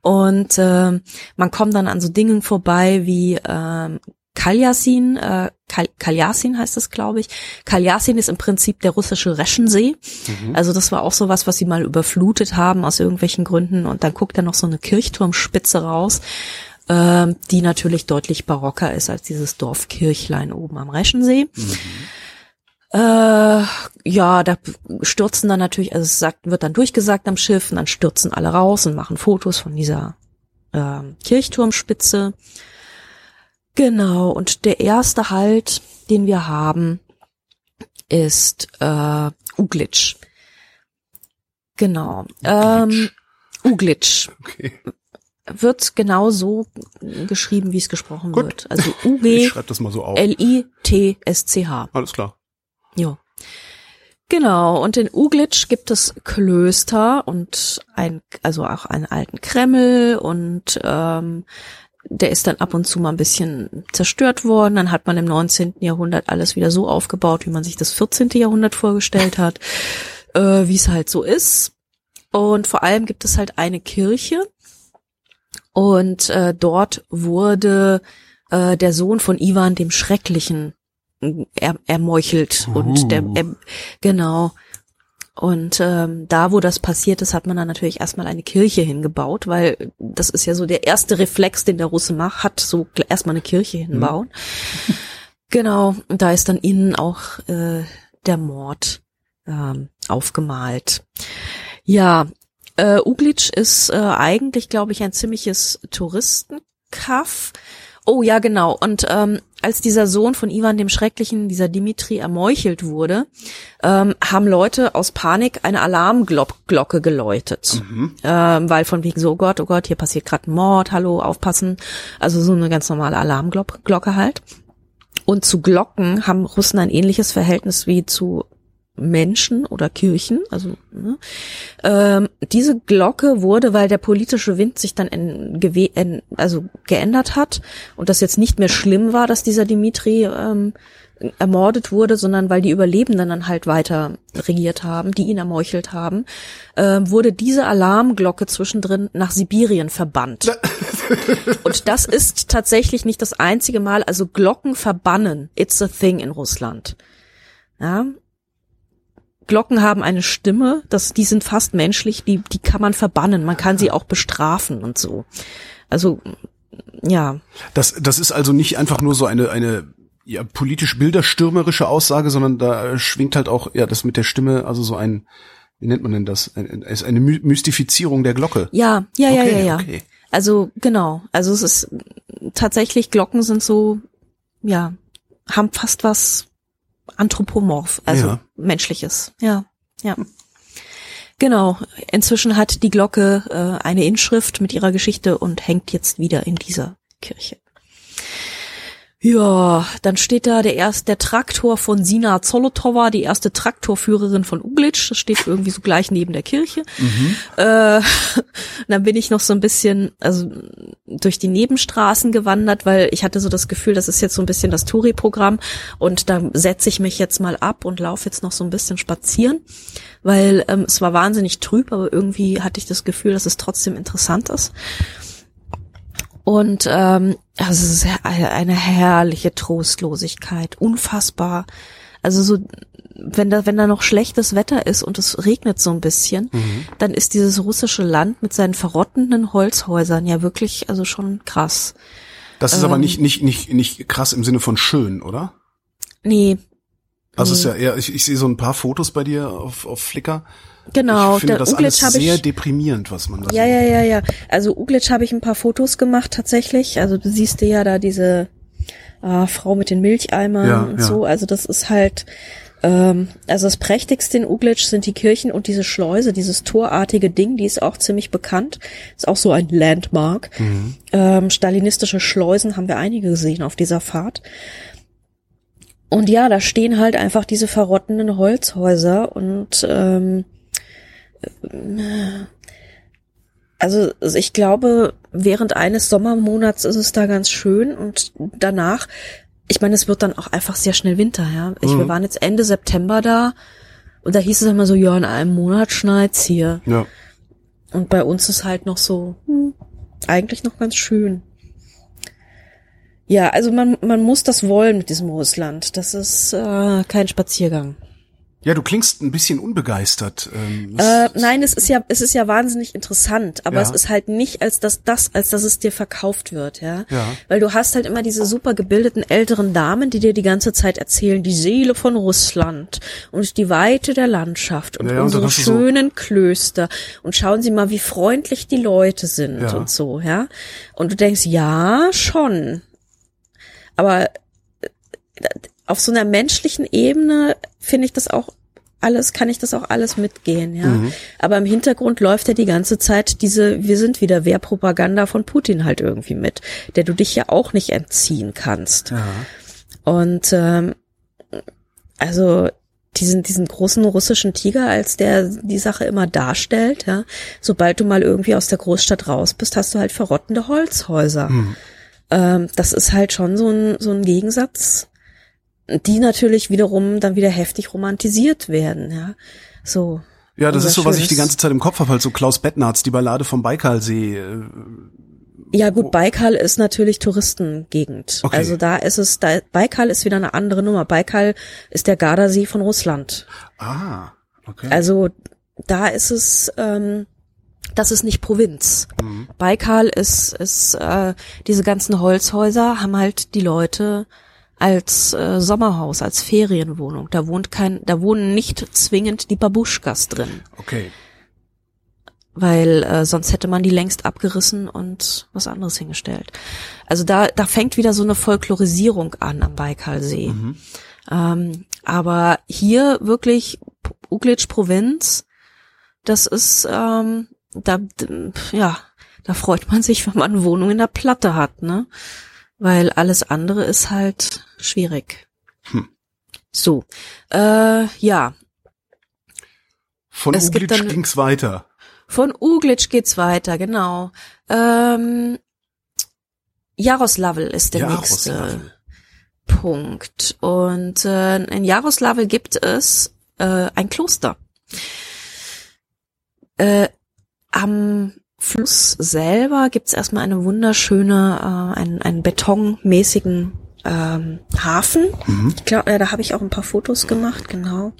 Und ähm, man kommt dann an so Dingen vorbei wie ähm, Kaljasin, äh, Kal Kaljasin heißt das, glaube ich. Kaljasin ist im Prinzip der russische Reschensee. Also das war auch so was, was sie mal überflutet haben aus irgendwelchen Gründen. Und dann guckt da noch so eine Kirchturmspitze raus, ähm, die natürlich deutlich barocker ist als dieses Dorfkirchlein oben am Reschensee. Äh, ja, da stürzen dann natürlich, also es sagt, wird dann durchgesagt am Schiff und dann stürzen alle raus und machen Fotos von dieser ähm, Kirchturmspitze. Genau, und der erste Halt, den wir haben, ist äh, Uglitsch. Genau. Ähm, Uglitsch Okay. wird genau so geschrieben, wie es gesprochen Gut. wird. Also Ich U-G schreibe das mal so auf. L-I-T-S-C-H. Alles klar. Ja. Genau, und in Uglitsch gibt es Klöster und ein, also auch einen alten Kreml und ähm, der ist dann ab und zu mal ein bisschen zerstört worden. Dann hat man im 19. Jahrhundert alles wieder so aufgebaut, wie man sich das 14. Jahrhundert vorgestellt hat, äh, wie es halt so ist. Und vor allem gibt es halt eine Kirche und äh, dort wurde äh, der Sohn von Ivan dem Schrecklichen äh, er, ermeuchelt und der Uh. er, genau und ähm, da, wo das passiert ist, hat man dann natürlich erstmal eine Kirche hingebaut, weil das ist ja so der erste Reflex, den der Russe macht, hat so erstmal eine Kirche hinbauen. genau, und da ist dann innen auch äh, der Mord ähm, aufgemalt. Ja, äh, Uglitsch ist äh, eigentlich, glaube ich, ein ziemliches Touristenkaff. Oh ja, genau. Und ähm, als dieser Sohn von Ivan dem Schrecklichen, dieser Dimitri, ermeuchelt wurde, ähm, haben Leute aus Panik eine Alarmglocke geläutet. Ähm, weil von wegen so, oh Gott, oh Gott, hier passiert gerade ein Mord, hallo, aufpassen. Also so eine ganz normale Alarmglocke Glocke halt. Und zu Glocken haben Russen ein ähnliches Verhältnis wie zu Menschen oder Kirchen. Also ne? ähm, diese Glocke wurde, weil der politische Wind sich dann in, in, also geändert hat und das jetzt nicht mehr schlimm war, dass dieser Dimitri ähm, ermordet wurde, sondern weil die Überlebenden dann halt weiter regiert haben, die ihn ermeuchelt haben, ähm, wurde diese Alarmglocke zwischendrin nach Sibirien verbannt. Und das ist tatsächlich nicht das einzige Mal, also Glocken verbannen, it's a thing in Russland. Ja. Glocken haben eine Stimme, das, die sind fast menschlich, die, die kann man verbannen, man kann sie auch bestrafen und so. Also, ja. Das, das ist also nicht einfach nur so eine, eine ja, politisch bilderstürmerische Aussage, sondern da schwingt halt auch, ja, das mit der Stimme, also so ein, wie nennt man denn das? Ein, ist eine My Mystifizierung der Glocke. Ja, ja, ja, Okay, ja, ja. okay. Also, genau. Also es ist tatsächlich, Glocken sind so, ja, haben fast was anthropomorph, also Ja. menschliches. Ja, ja. Genau. Inzwischen hat die Glocke äh, eine Inschrift mit ihrer Geschichte und hängt jetzt wieder in dieser Kirche. Ja, dann steht da der erste, der Traktor von Sina Zolotova, die erste Traktorführerin von Uglitsch. Das steht irgendwie so gleich neben der Kirche. Mhm. Äh, dann bin ich noch so ein bisschen, also durch die Nebenstraßen gewandert, weil ich hatte so das Gefühl, das ist jetzt so ein bisschen das Touri-Programm und da setze ich mich jetzt mal ab und laufe jetzt noch so ein bisschen spazieren, weil ähm, es war wahnsinnig trüb, aber irgendwie hatte ich das Gefühl, dass es trotzdem interessant ist. Und ähm, also es ist eine herrliche Trostlosigkeit, unfassbar. Also so, wenn da wenn da noch schlechtes Wetter ist und es regnet so ein bisschen, mhm. dann ist dieses russische Land mit seinen verrottenden Holzhäusern ja wirklich also schon krass. Das ist ähm, aber nicht nicht nicht nicht krass im Sinne von schön, oder? Nee. Also nee. ist ja eher, ich, ich sehe so ein paar Fotos bei dir auf, auf Flickr. Genau, ich finde das Uglitsch alles sehr ich, deprimierend, was man da Ja, ja, ja, ja. Also Uglitsch habe ich ein paar Fotos gemacht tatsächlich. Also du siehst dir ja da diese äh, Frau mit den Milcheimern ja, und ja. so. Also das ist halt ähm, also das prächtigste in Uglitsch sind die Kirchen und diese Schleuse, dieses torartige Ding, die ist auch ziemlich bekannt. Ist auch so ein Landmark. Mhm. Ähm, stalinistische Schleusen haben wir einige gesehen auf dieser Fahrt. Und ja, da stehen halt einfach diese verrottenden Holzhäuser und ähm, also ich glaube, während eines Sommermonats ist es da ganz schön und danach, ich meine, es wird dann auch einfach sehr schnell Winter, ja. Ich, mhm. Wir waren jetzt Ende September da und da hieß es immer so, ja, in einem Monat schneit's hier. Ja. Und bei uns ist halt noch so, hm, eigentlich noch ganz schön. Ja, also man, man muss das wollen mit diesem Russland. Das ist äh, kein Spaziergang. Ja, du klingst ein bisschen unbegeistert. Ähm, äh, nein, es ist ja, es ist ja wahnsinnig interessant, aber ja. es ist halt nicht als das, das, als dass es dir verkauft wird, ja? ja. Weil du hast halt immer diese super gebildeten älteren Damen, die dir die ganze Zeit erzählen, die Seele von Russland und die Weite der Landschaft und ja, unsere und schönen so Klöster und schauen Sie mal, wie freundlich die Leute sind und so, ja? Und du denkst, ja, schon. Aber äh, auf so einer menschlichen Ebene finde ich das auch alles, kann ich das auch alles mitgehen, ja. Mhm. Aber im Hintergrund läuft ja die ganze Zeit diese, wir sind wieder Wehrpropaganda von Putin halt irgendwie mit, der du dich ja auch nicht entziehen kannst. Ja. Und ähm, also diesen, diesen großen russischen Tiger, als der die Sache immer darstellt, ja, sobald du mal irgendwie aus der Großstadt raus bist, hast du halt verrottende Holzhäuser. Mhm. Ähm, das ist halt schon so ein, so ein Gegensatz die natürlich wiederum dann wieder heftig romantisiert werden, ja. So. Ja, das ist so, was ich die ganze Zeit im Kopf habe, halt so Klaus Bettnarz, die Ballade vom Baikalsee. Äh, ja gut, Baikal ist natürlich Touristengegend. Okay. Also da ist es, da, Baikal ist wieder eine andere Nummer. Baikal ist der Gardasee von Russland. Ah, okay. Also da ist es, ähm, das ist nicht Provinz. Mhm. Baikal ist, ist äh, diese ganzen Holzhäuser haben halt die Leute als äh, Sommerhaus, als Ferienwohnung. Da wohnt kein, da wohnen nicht zwingend die Babuschkas drin. Okay. Weil äh, sonst hätte man die längst abgerissen und was anderes hingestellt. Also da, da fängt wieder so eine Folklorisierung an am Baikalsee. Mhm. Ähm, aber hier wirklich Uglitsch Provinz, das ist ähm, da ja, da freut man sich, wenn man eine Wohnung in der Platte hat, ne? Weil alles andere ist halt schwierig. Hm. So, äh, ja. Von es Uglitsch ging's weiter. Von Uglitsch geht's weiter, genau. Ähm, Jaroslawl ist der Jaroslawl. nächste Punkt. Und äh, in Jaroslawl gibt es äh, ein Kloster. Äh, am Fluss selber gibt's erstmal eine wunderschöne, äh, einen, einen betonmäßigen ähm, Hafen. Mhm. Ich glaube, äh, da habe ich auch ein paar Fotos gemacht, genau.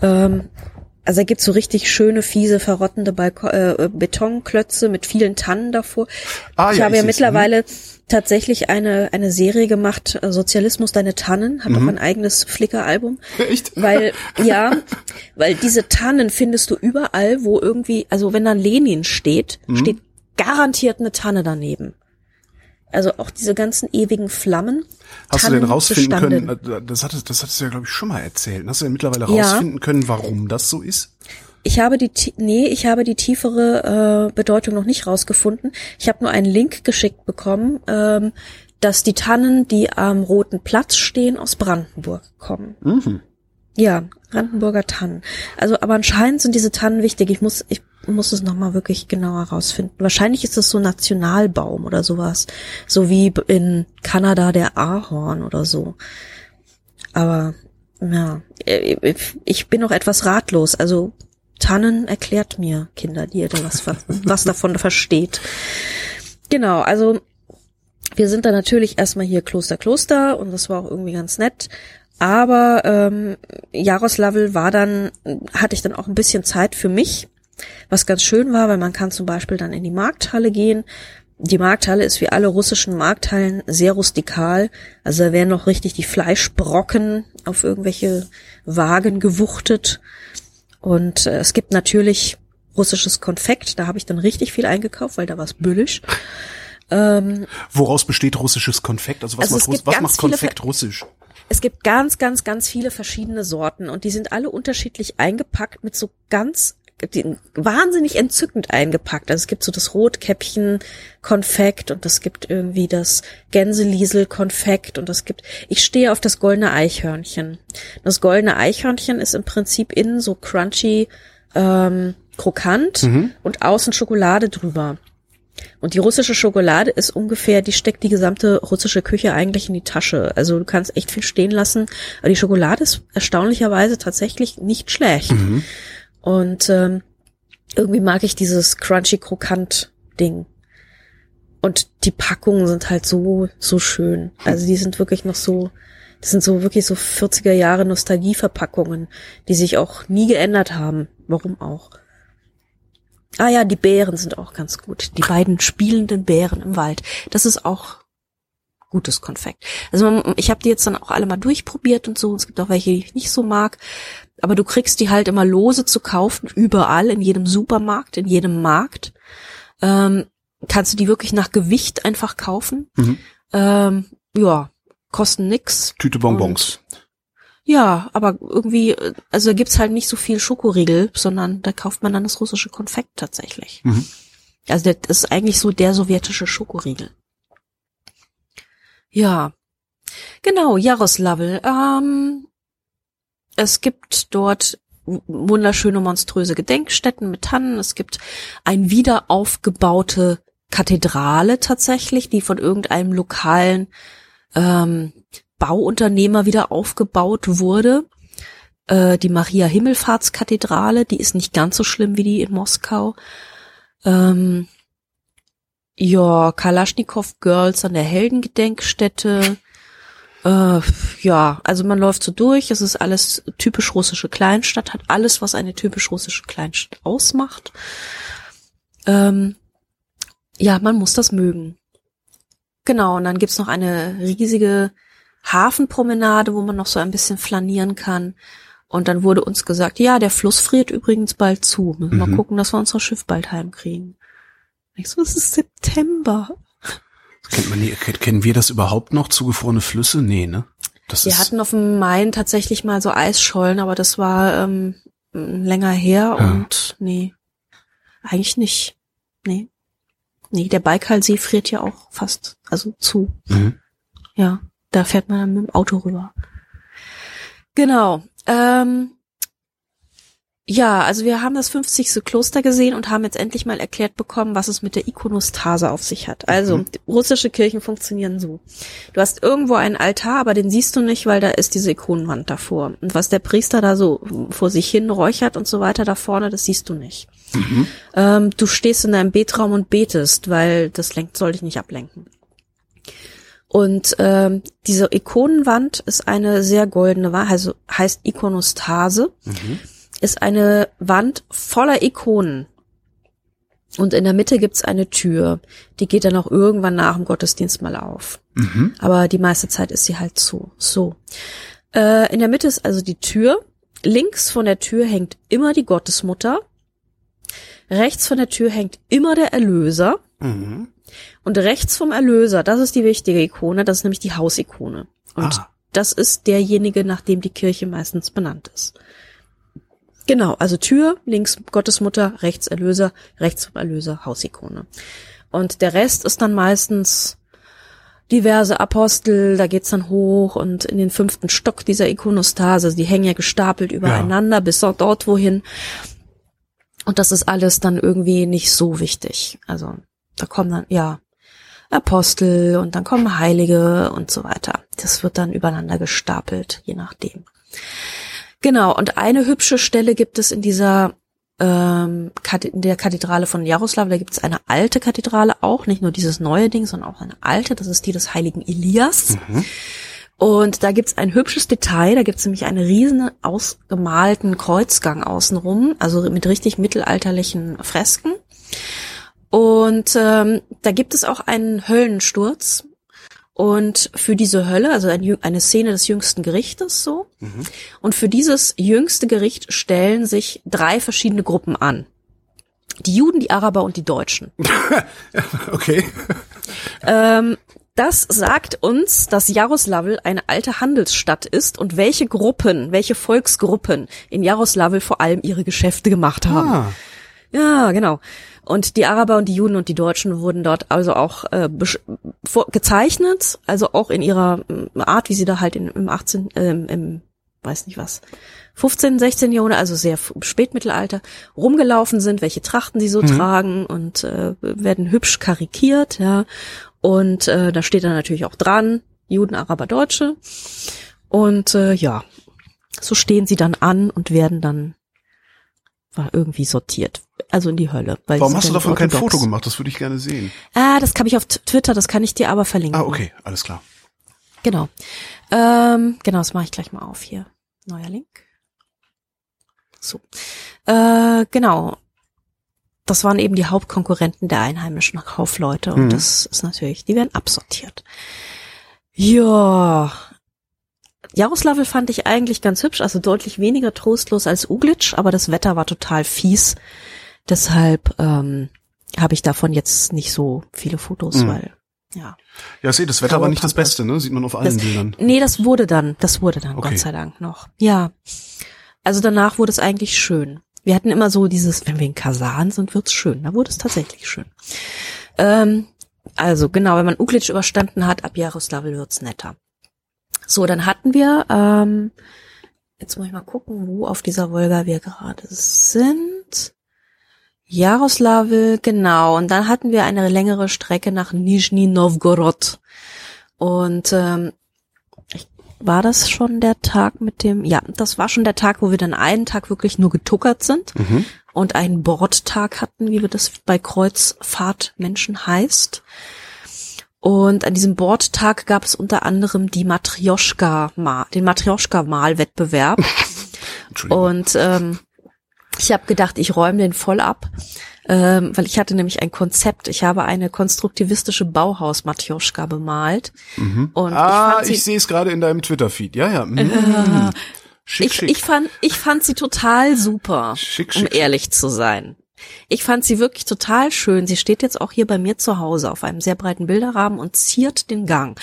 Ähm, also da gibt's so richtig schöne, fiese, verrottende Balko äh, Betonklötze mit vielen Tannen davor. Ah, ich ja, habe ja mittlerweile mhm. tatsächlich eine, eine Serie gemacht, äh, Sozialismus, deine Tannen, hat mhm. auch ein eigenes Flickr-Album. Echt? Weil, ja, weil diese Tannen findest du überall, wo irgendwie, also wenn dann Lenin steht, mhm. steht garantiert eine Tanne daneben. Also auch diese ganzen ewigen Flammen. Hast Tannen du denn rausfinden können, äh, das hattest, das hattest du ja, glaube ich, schon mal erzählt. Hast du denn mittlerweile rausfinden ja. können, warum das so ist? Ich habe die, nee, ich habe die tiefere äh, Bedeutung noch nicht rausgefunden. Ich habe nur einen Link geschickt bekommen, ähm, dass die Tannen, die am Roten Platz stehen, aus Brandenburg kommen. Mhm. Ja, Brandenburger Tannen. Also, aber anscheinend sind diese Tannen wichtig. Ich muss, ich muss es nochmal wirklich genauer rausfinden. Wahrscheinlich ist es so Nationalbaum oder sowas. So wie in Kanada der Ahorn oder so. Aber, ja, ich bin noch etwas ratlos. Also, Tannen erklärt mir, Kinder, die ihr da was, was davon versteht. Genau, also, wir sind da natürlich erstmal hier Kloster Kloster und das war auch irgendwie ganz nett. Aber ähm, Jaroslavl war dann, hatte ich dann auch ein bisschen Zeit für mich, was ganz schön war, weil man kann zum Beispiel dann in die Markthalle gehen. Die Markthalle ist wie alle russischen Markthallen sehr rustikal. Also da werden noch richtig die Fleischbrocken auf irgendwelche Wagen gewuchtet. Und äh, es gibt natürlich russisches Konfekt. Da habe ich dann richtig viel eingekauft, weil da war es billig. Ähm, Woraus besteht russisches Konfekt? Also was also macht, was macht Konfekt russisch? Es gibt ganz, ganz, ganz viele verschiedene Sorten und die sind alle unterschiedlich eingepackt mit so ganz wahnsinnig entzückend eingepackt. Also es gibt so das Rotkäppchen Konfekt und es gibt irgendwie das Gänseliesel Konfekt und es gibt, ich stehe auf das goldene Eichhörnchen. Das goldene Eichhörnchen ist im Prinzip innen so crunchy, ähm, krokant mhm. und außen Schokolade drüber. Und die russische Schokolade ist ungefähr, die steckt die gesamte russische Küche eigentlich in die Tasche. Also du kannst echt viel stehen lassen. Aber die Schokolade ist erstaunlicherweise tatsächlich nicht schlecht. Mhm. Und ähm, irgendwie mag ich dieses crunchy krokant Ding. Und die Packungen sind halt so so schön. Also die sind wirklich noch so das sind so wirklich so 40er Jahre Nostalgieverpackungen, die sich auch nie geändert haben. Warum auch? Ah ja, die Bären sind auch ganz gut. Die beiden spielenden Bären im Wald. Das ist auch gutes Konfekt. Also ich habe die jetzt dann auch alle mal durchprobiert und so. Es gibt auch welche, die ich nicht so mag. Aber du kriegst die halt immer lose zu kaufen, überall, in jedem Supermarkt, in jedem Markt. Ähm, kannst du die wirklich nach Gewicht einfach kaufen. Mhm. Ähm, ja, kosten nix. Tüte Bonbons. Ja, aber irgendwie, also da gibt's halt nicht so viel Schokoriegel, sondern da kauft man dann das russische Konfekt tatsächlich. Mhm. Also das ist eigentlich so der sowjetische Schokoriegel. Ja. Genau, Jaroslavl. Ähm, es gibt dort wunderschöne, monströse Gedenkstätten mit Tannen. Es gibt ein wiederaufgebaute Kathedrale tatsächlich, die von irgendeinem lokalen ähm, Bauunternehmer wieder aufgebaut wurde. Äh, die Maria Himmelfahrtskathedrale, die ist nicht ganz so schlimm wie die in Moskau. Ähm, ja, Kalaschnikow Girls an der Heldengedenkstätte. Äh, ja, also man läuft so durch. Es ist alles typisch russische Kleinstadt, hat alles, was eine typisch russische Kleinstadt ausmacht. Ähm, ja, man muss das mögen. Genau, und dann gibt's noch eine riesige Hafenpromenade, wo man noch so ein bisschen flanieren kann. Und dann wurde uns gesagt, ja, der Fluss friert übrigens bald zu. Müssen mhm. mal gucken, dass wir unser Schiff bald heimkriegen. Ich so, es ist September. Kennt man, kennen wir das überhaupt noch, zugefrorene Flüsse? Nee, ne? Das wir hatten auf dem Main tatsächlich mal so Eisschollen, aber das war ähm, länger her ja. und nee, eigentlich nicht. Nee. Nee, der Baikalsee friert ja auch fast, also zu. Mhm. Ja. Da fährt man dann mit dem Auto rüber. Genau. Ähm, ja, also wir haben das 50. Kloster gesehen und haben jetzt endlich mal erklärt bekommen, was es mit der Ikonostase auf sich hat. Also, mhm. russische Kirchen funktionieren so. Du hast irgendwo einen Altar, aber den siehst du nicht, weil da ist diese Ikonenwand davor. Und was der Priester da so vor sich hin räuchert und so weiter da vorne, das siehst du nicht. Mhm. Ähm, du stehst in deinem Betraum und betest, weil das lenkt, soll dich nicht ablenken. Und ähm, diese Ikonenwand ist eine sehr goldene Wand, also heißt Ikonostase, mhm. Ist eine Wand voller Ikonen. Und in der Mitte gibt's eine Tür, die geht dann auch irgendwann nach dem Gottesdienst mal auf. Mhm. Aber die meiste Zeit ist sie halt zu. So. Äh, in der Mitte ist also die Tür. Links von der Tür hängt immer die Gottesmutter. Rechts von der Tür hängt immer der Erlöser. Mhm. Und rechts vom Erlöser, das ist die wichtige Ikone, das ist nämlich die Hausikone. Und ah. das ist derjenige, nach dem die Kirche meistens benannt ist. Genau, also Tür, links Gottesmutter, rechts Erlöser, rechts Erlöser Hausikone. Und der Rest ist dann meistens diverse Apostel, da geht's dann hoch und in den fünften Stock dieser Ikonostase, die hängen ja gestapelt übereinander ja. bis dort wohin. Und das ist alles dann irgendwie nicht so wichtig. Also da kommen dann, ja, Apostel und dann kommen Heilige und so weiter. Das wird dann übereinander gestapelt, je nachdem. Genau, und eine hübsche Stelle gibt es in dieser ähm, in der Kathedrale von Jaroslav, da gibt es eine alte Kathedrale auch, nicht nur dieses neue Ding, sondern auch eine alte, das ist die des heiligen Elias. Mhm. Und da gibt's ein hübsches Detail, da gibt's nämlich einen riesen ausgemalten Kreuzgang außenrum, also mit richtig mittelalterlichen Fresken. Und ähm, da gibt es auch einen Höllensturz. Und für diese Hölle, also eine Szene des jüngsten Gerichtes so. Mhm. Und für dieses jüngste Gericht stellen sich drei verschiedene Gruppen an. Die Juden, die Araber und die Deutschen. okay. Ähm, das sagt uns, dass Jaroslavl eine alte Handelsstadt ist und welche Gruppen, welche Volksgruppen in Jaroslavl vor allem ihre Geschäfte gemacht haben. Ah. Ja, genau. Und die Araber und die Juden und die Deutschen wurden dort also auch äh, gezeichnet, also auch in ihrer äh, Art, wie sie da halt in, im 18, äh, im, weiß nicht was, 15, 16 Jahrhundert, also sehr Spätmittelalter, rumgelaufen sind, welche Trachten sie so mhm. tragen und äh, werden hübsch karikiert, ja. Und äh, da steht dann natürlich auch dran, Juden, Araber, Deutsche. Und äh, ja, so stehen sie dann an und werden dann war irgendwie sortiert. Also in die Hölle. Warum hast du davon kein Foto gemacht? Das würde ich gerne sehen. Ah, das habe ich auf Twitter, das kann ich dir aber verlinken. Ah, okay, alles klar. Genau. Ähm, genau, das mache ich gleich mal auf hier. Neuer Link. So. Äh, genau. Das waren eben die Hauptkonkurrenten der einheimischen Kaufleute und mhm. das ist natürlich, die werden absortiert. Ja, Jaroslavl fand ich eigentlich ganz hübsch, also deutlich weniger trostlos als Uglitsch, aber das Wetter war total fies. Deshalb ähm, habe ich davon jetzt nicht so viele Fotos, mhm. weil ja. Ja, sehe, das Wetter war nicht das Beste, ne? Sieht man auf allen das, Bildern. Nee, das wurde dann, das wurde dann, okay. Gott sei Dank noch. Ja. Also danach wurde es eigentlich schön. Wir hatten immer so dieses, wenn wir in Kasan sind, wird's schön. Da wurde es tatsächlich schön. Ähm, also genau, wenn man Uglitsch überstanden hat, ab Jaroslavl wird's netter. So, dann hatten wir, ähm, jetzt muss ich mal gucken, wo auf dieser Wolga wir gerade sind. Jaroslavl, genau. Und dann hatten wir eine längere Strecke nach Nizhny Novgorod. Und ähm, war das schon der Tag mit dem, ja, das war schon der Tag, wo wir dann einen Tag wirklich nur getuckert sind mhm. und einen Bordtag hatten, wie wir das bei Kreuzfahrtmenschen heißt. Und an diesem Bordtag gab es unter anderem die Matrioschka, den Matrioschka-Malwettbewerb. Und ähm, ich habe gedacht, ich räume den voll ab, ähm, weil ich hatte nämlich ein Konzept. Ich habe eine konstruktivistische Bauhaus-Matjoschka bemalt. Mhm. Und ah, ich, ich sehe es gerade in deinem Twitter-Feed. Ja, ja. Mhm. Äh, schick, ich, schick. ich fand, ich fand sie total super, schick, schick, um ehrlich zu sein. Ich fand sie wirklich total schön. Sie steht jetzt auch hier bei mir zu Hause auf einem sehr breiten Bilderrahmen und ziert den Gang.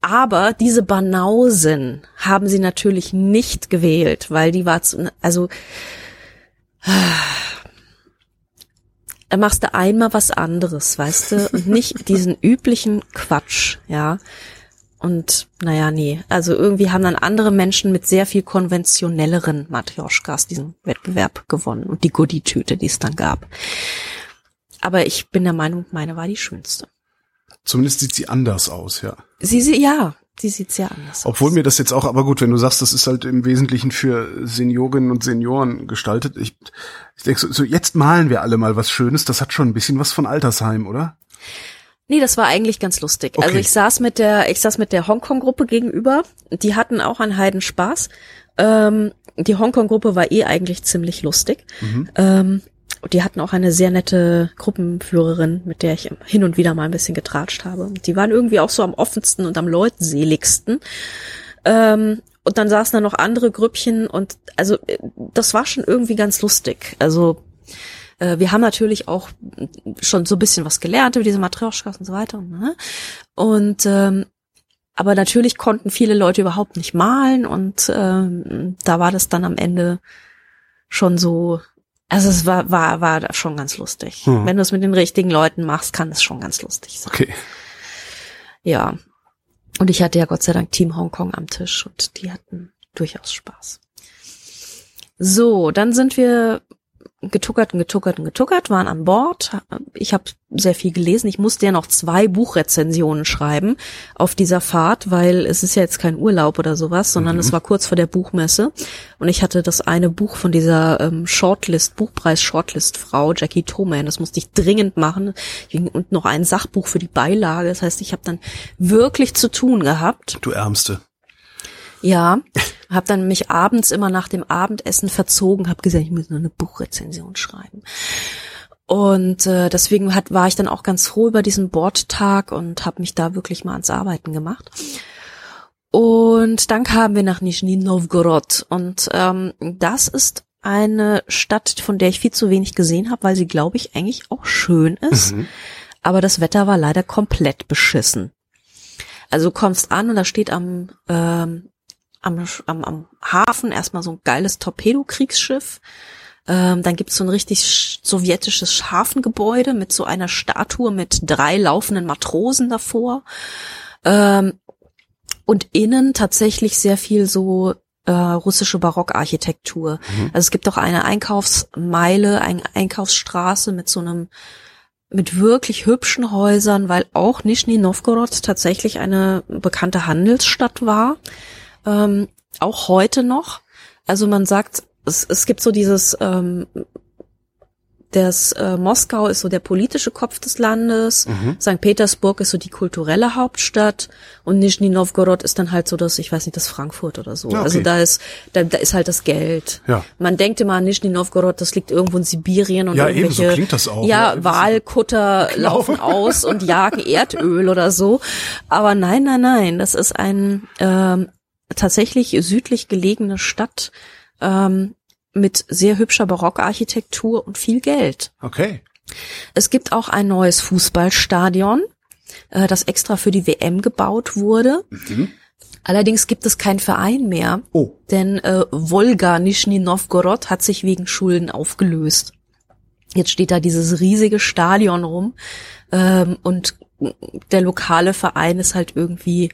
Aber diese Banausen haben sie natürlich nicht gewählt, weil die war zu, also, da machst du einmal was anderes, weißt du, und nicht diesen üblichen Quatsch, ja. Und naja, nee. Also irgendwie haben dann andere Menschen mit sehr viel konventionelleren Matrioschkas diesen Wettbewerb gewonnen und die Goodie-Tüte, die es dann gab. Aber ich bin der Meinung, meine war die schönste. Zumindest sieht sie anders aus, ja. Sie, sie ja, sie sieht sehr anders Obwohl aus. mir das jetzt auch, aber gut, wenn du sagst, das ist halt im Wesentlichen für Seniorinnen und Senioren gestaltet. Ich, ich denke so, so, jetzt malen wir alle mal was Schönes. Das hat schon ein bisschen was von Altersheim, oder? Nee, das war eigentlich ganz lustig. Also okay. Also ich saß mit der, ich saß mit der Hongkong-Gruppe gegenüber. Die hatten auch einen Heidenspaß. Ähm, die Hongkong-Gruppe war eh eigentlich ziemlich lustig. Mhm. Ähm, die hatten auch eine sehr nette Gruppenführerin, mit der ich hin und wieder mal ein bisschen getratscht habe. Die waren irgendwie auch so am offensten und am leutseligsten. Ähm, und dann saßen da noch andere Grüppchen und also äh, das war schon irgendwie ganz lustig. Also äh, wir haben natürlich auch schon so ein bisschen was gelernt über diese Matrioschkas und so weiter. Ne? Und ähm, aber natürlich konnten viele Leute überhaupt nicht malen und ähm, da war das dann am Ende schon so, also es war war war schon ganz lustig. Hm. Wenn du es mit den richtigen Leuten machst, kann es schon ganz lustig sein. Okay. Ja. Und ich hatte ja Gott sei Dank Team Hongkong am Tisch und die hatten durchaus Spaß. So, dann sind wir getuckert und getuckert und getuckert, waren an Bord. Ich habe sehr viel gelesen. Ich musste ja noch zwei Buchrezensionen schreiben auf dieser Fahrt, weil es ist ja jetzt kein Urlaub oder sowas, sondern mhm. es war kurz vor der Buchmesse. Und ich hatte das eine Buch von dieser ähm, Shortlist, Buchpreis-Shortlist-Frau, Jackie Thoman, das musste ich dringend machen. Und noch ein Sachbuch für die Beilage. Das heißt, ich habe dann wirklich zu tun gehabt. Du Ärmste. Ja, habe dann mich abends immer nach dem Abendessen verzogen, habe gesagt, ich muss nur eine Buchrezension schreiben. Und äh, deswegen hat, war ich dann auch ganz froh über diesen Bordtag und habe mich da wirklich mal ans Arbeiten gemacht. Und dann kamen wir nach Nizhny Novgorod und ähm, das ist eine Stadt, von der ich viel zu wenig gesehen habe, weil sie, glaube ich, eigentlich auch schön ist. Mhm. Aber das Wetter war leider komplett beschissen. Also du kommst an und da steht am ähm, am, am, am Hafen erstmal so ein geiles Torpedokriegsschiff. Ähm, dann gibt's so ein richtig sowjetisches Hafengebäude mit so einer Statue mit drei laufenden Matrosen davor. Ähm, und innen tatsächlich sehr viel so äh, russische Barockarchitektur. Mhm. Also es gibt auch eine Einkaufsmeile, eine Einkaufsstraße mit so einem mit wirklich hübschen Häusern, weil auch Nizhny Novgorod tatsächlich eine bekannte Handelsstadt war ähm, auch heute noch. Also man sagt, es, es gibt so dieses, ähm, das äh, Moskau ist so der politische Kopf des Landes, mhm. St. Petersburg ist so die kulturelle Hauptstadt und Nizhny Novgorod ist dann halt so das, ich weiß nicht, das Frankfurt oder so. Okay. Also da ist, da, da ist halt das Geld. Ja. Man denkt immer an Nizhny Novgorod, das liegt irgendwo in Sibirien und ja, irgendwelche, eben, so klingt das auch. Ja, ja Wahlkutter genau. laufen aus und jagen Erdöl oder so. Aber nein, nein, nein, das ist ein ähm, tatsächlich südlich gelegene Stadt ähm, mit sehr hübscher Barockarchitektur und viel Geld. Okay. Es gibt auch ein neues Fußballstadion, äh, das extra für die WM gebaut wurde. Mhm. Allerdings gibt es keinen Verein mehr, oh. denn äh, Wolga Nizhny Novgorod hat sich wegen Schulden aufgelöst. Jetzt steht da dieses riesige Stadion rum ähm, und der lokale Verein ist halt irgendwie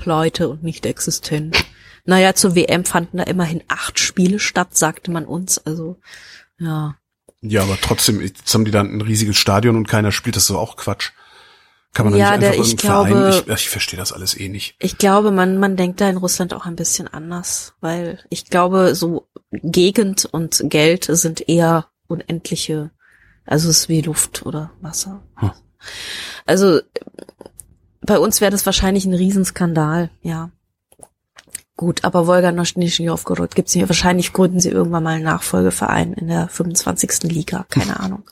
pleite und nicht existent. Naja, zur WM fanden da immerhin acht Spiele statt, sagte man uns. Also, ja. Ja, aber trotzdem, jetzt haben die dann ein riesiges Stadion und keiner spielt, das ist so auch Quatsch. Kann man ja, nicht einfach der, ich glaube, Verein, ich, ich verstehe das alles eh nicht. Ich glaube, man, man denkt da in Russland auch ein bisschen anders, weil ich glaube, so Gegend und Geld sind eher unendliche, also es ist wie Luft oder Wasser. Hm. Also bei uns wäre das wahrscheinlich ein Riesenskandal, ja. Gut, aber Wolga Noschnischen Novgorod gibt's hier. Wahrscheinlich gründen sie irgendwann mal einen Nachfolgeverein in der 25. Liga. Keine Ahnung.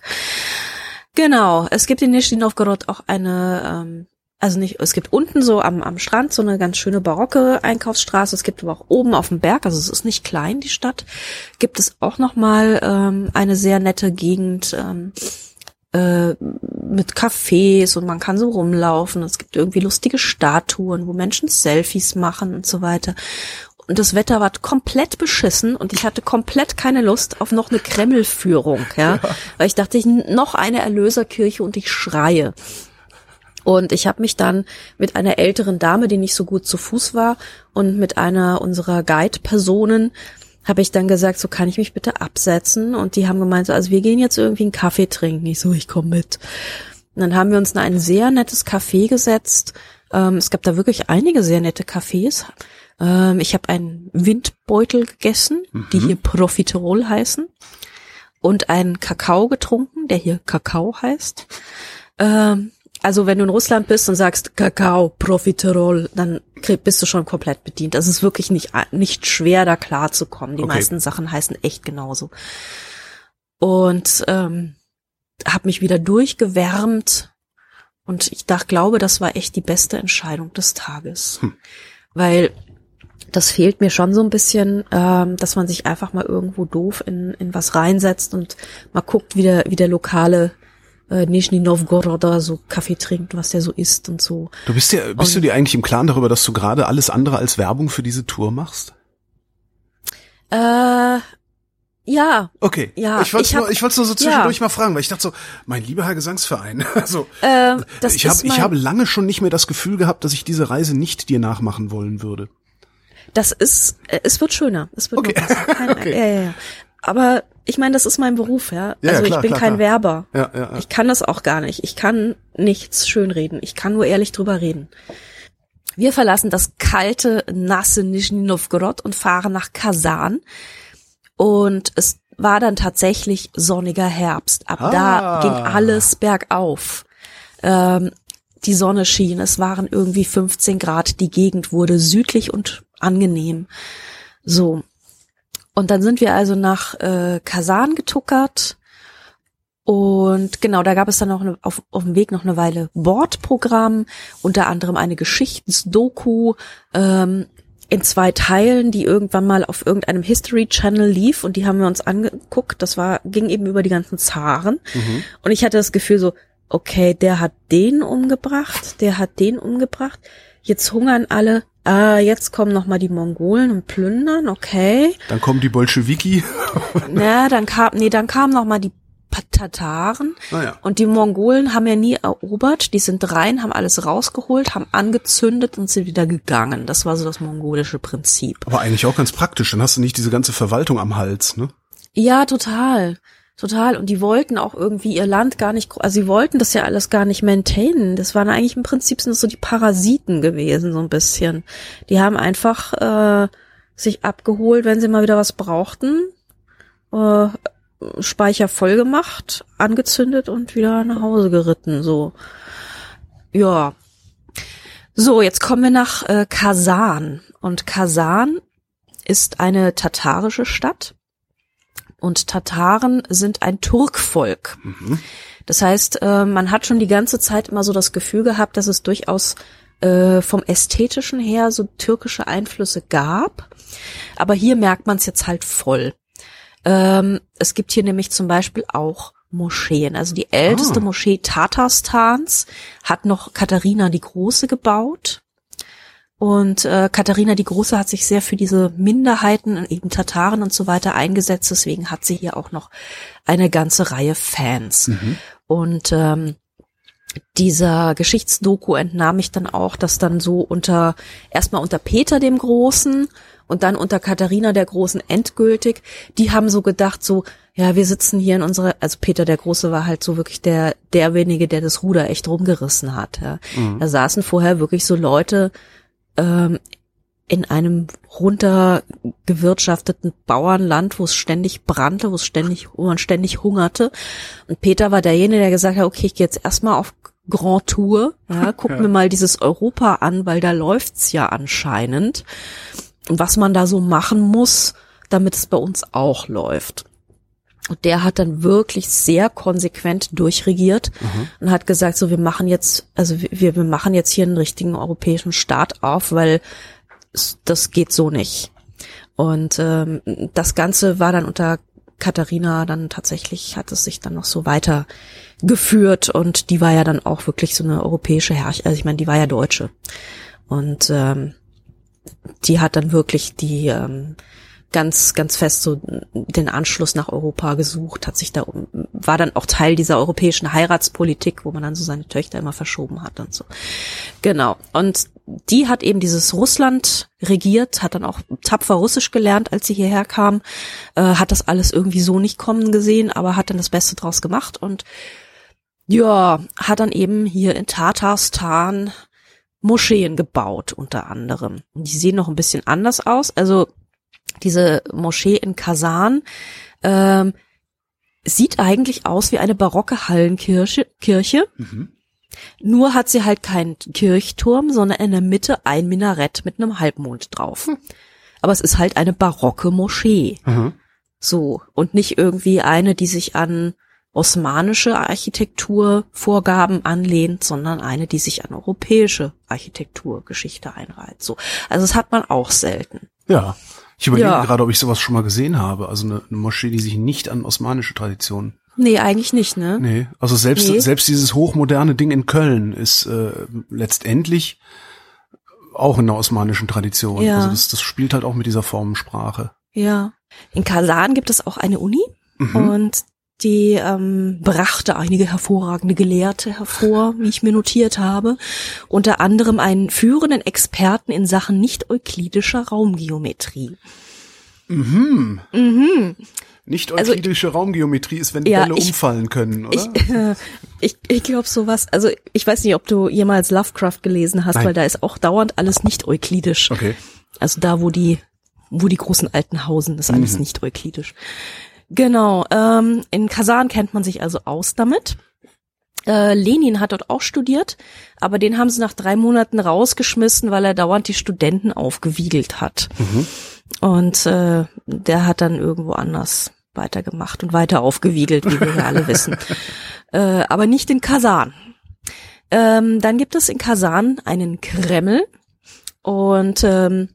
Genau. Es gibt in Nischni Novgorod auch eine, ähm, also nicht, es gibt unten so am, am Strand so eine ganz schöne barocke Einkaufsstraße. Es gibt aber auch oben auf dem Berg, also es ist nicht klein, die Stadt, gibt es auch nochmal ähm, eine sehr nette Gegend. Ähm, äh, mit Cafés und man kann so rumlaufen. Es gibt irgendwie lustige Statuen, wo Menschen Selfies machen und so weiter. Und das Wetter war komplett beschissen und ich hatte komplett keine Lust auf noch eine Kremlführung, ja, ja. weil ich dachte, ich noch eine Erlöserkirche und ich schreie. Und ich habe mich dann mit einer älteren Dame, die nicht so gut zu Fuß war, und mit einer unserer Guide-Personen habe ich dann gesagt, so kann ich mich bitte absetzen. Und die haben gemeint, so, also wir gehen jetzt irgendwie einen Kaffee trinken. Ich so, ich komme mit. Und dann haben wir uns in ein sehr nettes Café gesetzt. Ähm, es gab da wirklich einige sehr nette Cafés. Ähm, ich habe einen Windbeutel gegessen, mhm. die hier Profiterol heißen. Und einen Kakao getrunken, der hier Kakao heißt. Ähm, also wenn du in Russland bist und sagst Kakao, Profiterol, dann bist du schon komplett bedient. Das ist wirklich nicht, nicht schwer, da klarzukommen. Die okay. meisten Sachen heißen echt genauso. Und ähm, habe mich wieder durchgewärmt und ich dachte, glaube, das war echt die beste Entscheidung des Tages. Hm. Weil das fehlt mir schon so ein bisschen, ähm, dass man sich einfach mal irgendwo doof in, in was reinsetzt und mal guckt, wie der, wie der lokale äh, Nizhny Novgorod oder so Kaffee trinkt, was der so isst und so. Du bist ja, bist und, du dir eigentlich im Klaren darüber, dass du gerade alles andere als Werbung für diese Tour machst? Äh, Ja. Okay. Ja, Ich wollte nur, ich wollte nur so zwischendurch ja. mal fragen, weil ich dachte so, mein lieber Herr Gesangsverein, also Äh, das ich habe ich habe lange schon nicht mehr das Gefühl gehabt, dass ich diese Reise nicht dir nachmachen wollen würde. Das ist, äh, es wird schöner. Es wird Okay. Keine, Okay. ja, ja, ja. Aber ich meine, das ist mein Beruf, ja. Ja, also klar, ich bin klar, kein klar. Werber. Ja, ja, ja. Ich kann das auch gar nicht. Ich kann nichts schönreden. Ich kann nur ehrlich drüber reden. Wir verlassen das kalte, nasse Nizhny Novgorod und fahren nach Kasan. Und es war dann tatsächlich sonniger Herbst. Ab Ah. da ging alles bergauf. Ähm, die Sonne schien, es waren irgendwie 15 Grad, die Gegend wurde südlich und angenehm. So. Und dann sind wir also nach äh, Kasan getuckert. Und genau, da gab es dann auch eine, auf, auf dem Weg noch eine Weile Bordprogramm, unter anderem eine Geschichtsdoku ähm, in zwei Teilen, die irgendwann mal auf irgendeinem History Channel lief und die haben wir uns angeguckt. Das war ging eben über die ganzen Zaren und ich hatte das Gefühl so, okay, der hat den umgebracht, der hat den umgebracht. Jetzt hungern alle. Ah, jetzt kommen noch mal die Mongolen und plündern. Okay. Dann kommen die Bolschewiki. Na, dann kam, nee, dann kamen noch mal die Tataren. Naja. Und die Mongolen haben ja nie erobert. Die sind rein, haben alles rausgeholt, haben angezündet und sind wieder gegangen. Das war so das mongolische Prinzip. Aber eigentlich auch ganz praktisch, dann hast du nicht diese ganze Verwaltung am Hals, ne? Ja, total. Total. Und die wollten auch irgendwie ihr Land gar nicht, also sie wollten das ja alles gar nicht maintainen. Das waren eigentlich im Prinzip sind so die Parasiten gewesen, so ein bisschen. Die haben einfach äh, sich abgeholt, wenn sie mal wieder was brauchten, äh, Speicher voll gemacht, angezündet und wieder nach Hause geritten, so. Ja. So, jetzt kommen wir nach äh, Kasan. Und Kasan ist eine tatarische Stadt. Und Tataren sind ein Turkvolk. Das heißt, äh, man hat schon die ganze Zeit immer so das Gefühl gehabt, dass es durchaus äh, vom ästhetischen her so türkische Einflüsse gab. Aber hier merkt man es jetzt halt voll. Ähm, es gibt hier nämlich zum Beispiel auch Moscheen. Also die älteste Ah. Moschee Tatarstans hat noch Katharina die Große gebaut. Und äh, Katharina die Große hat sich sehr für diese Minderheiten, eben Tataren und so weiter eingesetzt. Deswegen hat sie hier auch noch eine ganze Reihe Fans. Und ähm, dieser Geschichtsdoku entnahm ich dann auch, dass dann so unter erstmal unter Peter dem Großen und dann unter Katharina der Großen endgültig, die haben so gedacht so, ja, wir sitzen hier in unserer, also Peter der Große war halt so wirklich der derjenige, der das Ruder echt rumgerissen hat. Ja. Da saßen vorher wirklich so Leute ähm, in einem runtergewirtschafteten Bauernland, wo es ständig brannte, wo es ständig, wo man ständig hungerte. Und Peter war derjenige, der gesagt hat, okay, ich gehe jetzt erstmal auf Grand Tour, ja, guck mir mal dieses Europa an, weil da läuft's ja anscheinend. Und was man da so machen muss, damit es bei uns auch läuft. Und der hat dann wirklich sehr konsequent durchregiert und hat gesagt, so wir machen jetzt, also wir, wir machen jetzt hier einen richtigen europäischen Staat auf, weil das geht so nicht. Und ähm, das Ganze war dann unter Katharina dann tatsächlich, hat es sich dann noch so weiter geführt und die war ja dann auch wirklich so eine europäische Herrschaft, also ich meine, die war ja Deutsche. Und ähm, die hat dann wirklich die ähm, ganz, ganz fest so den Anschluss nach Europa gesucht, hat sich da, war dann auch Teil dieser europäischen Heiratspolitik, wo man dann so seine Töchter immer verschoben hat und so. Genau. Und die hat eben dieses Russland regiert, hat dann auch tapfer Russisch gelernt, als sie hierher kam, äh, hat das alles irgendwie so nicht kommen gesehen, aber hat dann das Beste draus gemacht und ja, hat dann eben hier in Tatarstan Moscheen gebaut, unter anderem. Die sehen noch ein bisschen anders aus. Also diese Moschee in Kasan ähm, sieht eigentlich aus wie eine barocke Hallenkirche. Kirche. Nur hat sie halt keinen Kirchturm, sondern in der Mitte ein Minarett mit einem Halbmond drauf. Aber es ist halt eine barocke Moschee. Mhm. So. Und nicht irgendwie eine, die sich an osmanische Architekturvorgaben anlehnt, sondern eine, die sich an europäische Architekturgeschichte einreiht. So. Also das hat man auch selten. Ja. Ich überlege Ja. gerade, ob ich sowas schon mal gesehen habe. Also eine, eine Moschee, die sich nicht an osmanische Traditionen. Nee, eigentlich nicht, ne? Nee. Also selbst, Nee. selbst dieses hochmoderne Ding in Köln ist äh, letztendlich auch in der osmanischen Tradition. Ja. Also das, das spielt halt auch mit dieser Formensprache. Ja. In Kasan gibt es auch eine Uni mhm. und die ähm, brachte einige hervorragende Gelehrte hervor, wie ich mir notiert habe. Unter anderem einen führenden Experten in Sachen nicht-euklidischer Raumgeometrie. Mhm. Mhm. Nicht euklidische also, Raumgeometrie ist, wenn die ja, Bälle ich, umfallen können, oder? Ich, äh, ich, ich glaube sowas. Also ich weiß nicht, ob du jemals Lovecraft gelesen hast, Nein. weil da ist auch dauernd alles nicht euklidisch. Okay. Also da, wo die, wo die großen Alten hausen, ist alles mhm. nicht euklidisch. Genau. Ähm, in Kasan kennt man sich also aus damit. Äh, Lenin hat dort auch studiert, aber den haben sie nach drei Monaten rausgeschmissen, weil er dauernd die Studenten aufgewiegelt hat. Mhm. Und äh, der hat dann irgendwo anders weitergemacht und weiter aufgewiegelt, wie wir ja alle wissen. Äh, aber nicht in Kasan. Ähm, dann gibt es in Kasan einen Kreml und ähm,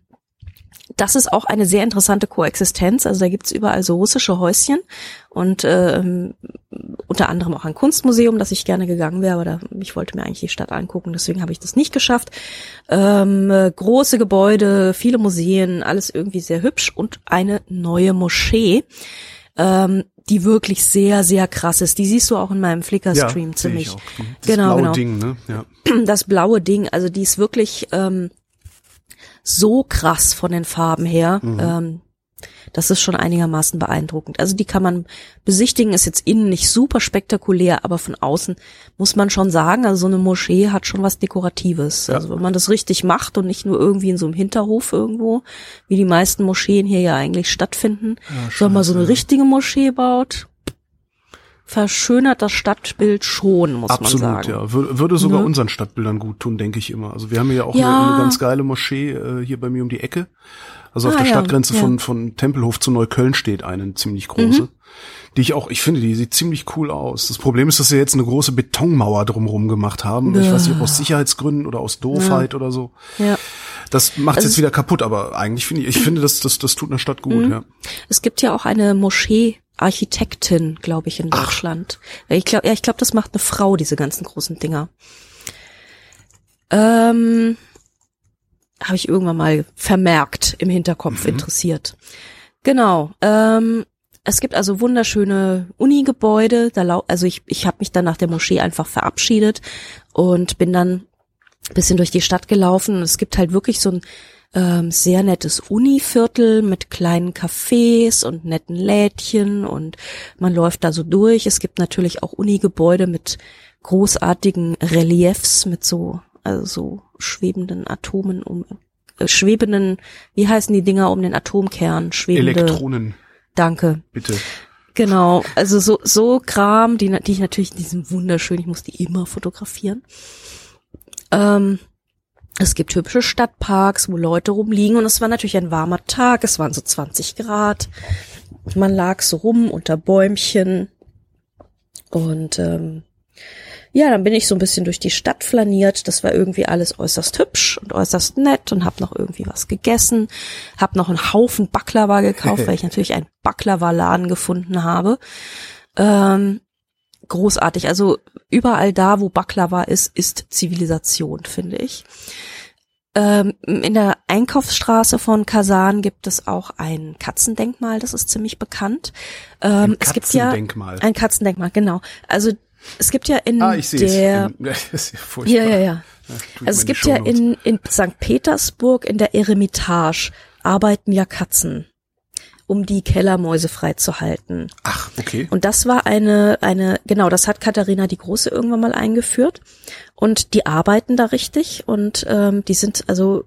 das ist auch eine sehr interessante Koexistenz. Also da gibt's überall so russische Häuschen und ähm, unter anderem auch ein Kunstmuseum, das ich gerne gegangen wäre, aber da, ich wollte mir eigentlich die Stadt angucken, deswegen habe ich das nicht geschafft. Ähm, große Gebäude, viele Museen, alles irgendwie sehr hübsch und eine neue Moschee. Ähm, die wirklich sehr, sehr krass ist. Die siehst du auch in meinem Flickr-Stream ja, ziemlich. Das genau, blaue genau. Ding, ne? Ja. Das blaue Ding, also die ist wirklich ähm, so krass von den Farben her. Mhm. Ähm, das ist schon einigermaßen beeindruckend. Also die kann man besichtigen, ist jetzt innen nicht super spektakulär, aber von außen muss man schon sagen, also so eine Moschee hat schon was Dekoratives. Ja. Also wenn man das richtig macht und nicht nur irgendwie in so einem Hinterhof irgendwo, wie die meisten Moscheen hier ja eigentlich stattfinden, ja, sondern man so eine richtige Moschee baut, verschönert das Stadtbild schon, muss Absolut, man sagen. ja. Würde, würde sogar ne? unseren Stadtbildern gut tun, denke ich immer. Also wir haben ja auch ja. Eine, eine, ganz geile Moschee äh, hier bei mir um die Ecke. Also auf ah, der Stadtgrenze ja, von, von Tempelhof zu Neukölln steht eine ziemlich große. Mhm. Die ich auch, ich finde, die sieht ziemlich cool aus. Das Problem ist, dass sie jetzt eine große Betonmauer drumherum gemacht haben. Ja. Ich weiß nicht, ob aus Sicherheitsgründen oder aus Doofheit oder so. Ja. Das macht also jetzt wieder kaputt, aber eigentlich finde ich, ich finde, das, das, das tut einer Stadt gut, mhm. ja. Es gibt ja auch eine Moschee Architektin, glaube ich, in Deutschland. Ach. Ich glaube, ja, ich glaube, das macht eine Frau, diese ganzen großen Dinger. Ähm, habe ich irgendwann mal vermerkt im Hinterkopf mhm. interessiert. Genau. Ähm, es gibt also wunderschöne Uni-Gebäude. Da also ich, ich habe mich dann nach der Moschee einfach verabschiedet und bin dann bisschen durch die Stadt gelaufen. Und es gibt halt wirklich so ein ähm, sehr nettes Univiertel mit kleinen Cafés und netten Lädchen und man läuft da so durch. Es gibt natürlich auch Unigebäude mit großartigen Reliefs, mit so, also so schwebenden Atomen um, äh, schwebenden, wie heißen die Dinger um den Atomkern? Schwebende. Elektronen. Danke. Bitte. Genau, also so, so Kram, die, die ich natürlich, die sind wunderschön, ich muss die immer fotografieren. Ähm, es gibt hübsche Stadtparks, wo Leute rumliegen und es war natürlich ein warmer Tag, es waren so 20 Grad. Man lag so rum unter Bäumchen und ähm, ja, dann bin ich so ein bisschen durch die Stadt flaniert. Das war irgendwie alles äußerst hübsch und äußerst nett und hab noch irgendwie was gegessen. Hab noch einen Haufen Baklava gekauft, weil ich natürlich einen Baklava-Laden gefunden habe. Ähm, großartig. Also überall da, wo Baklava ist, ist Zivilisation, finde ich. Ähm, in der Einkaufsstraße von Kasan gibt es auch ein Katzendenkmal, das ist ziemlich bekannt. Ähm, ein es gibt ja ein Katzendenkmal, genau. Also es gibt ja in ah, der ja, ja, ja, ja. Also es gibt ja in, in St. Petersburg in der Eremitage arbeiten ja Katzen um die Kellermäuse freizuhalten. Ach, okay. Und das war eine, eine, genau, das hat Katharina die Große irgendwann mal eingeführt. Und die arbeiten da richtig und ähm, die sind, also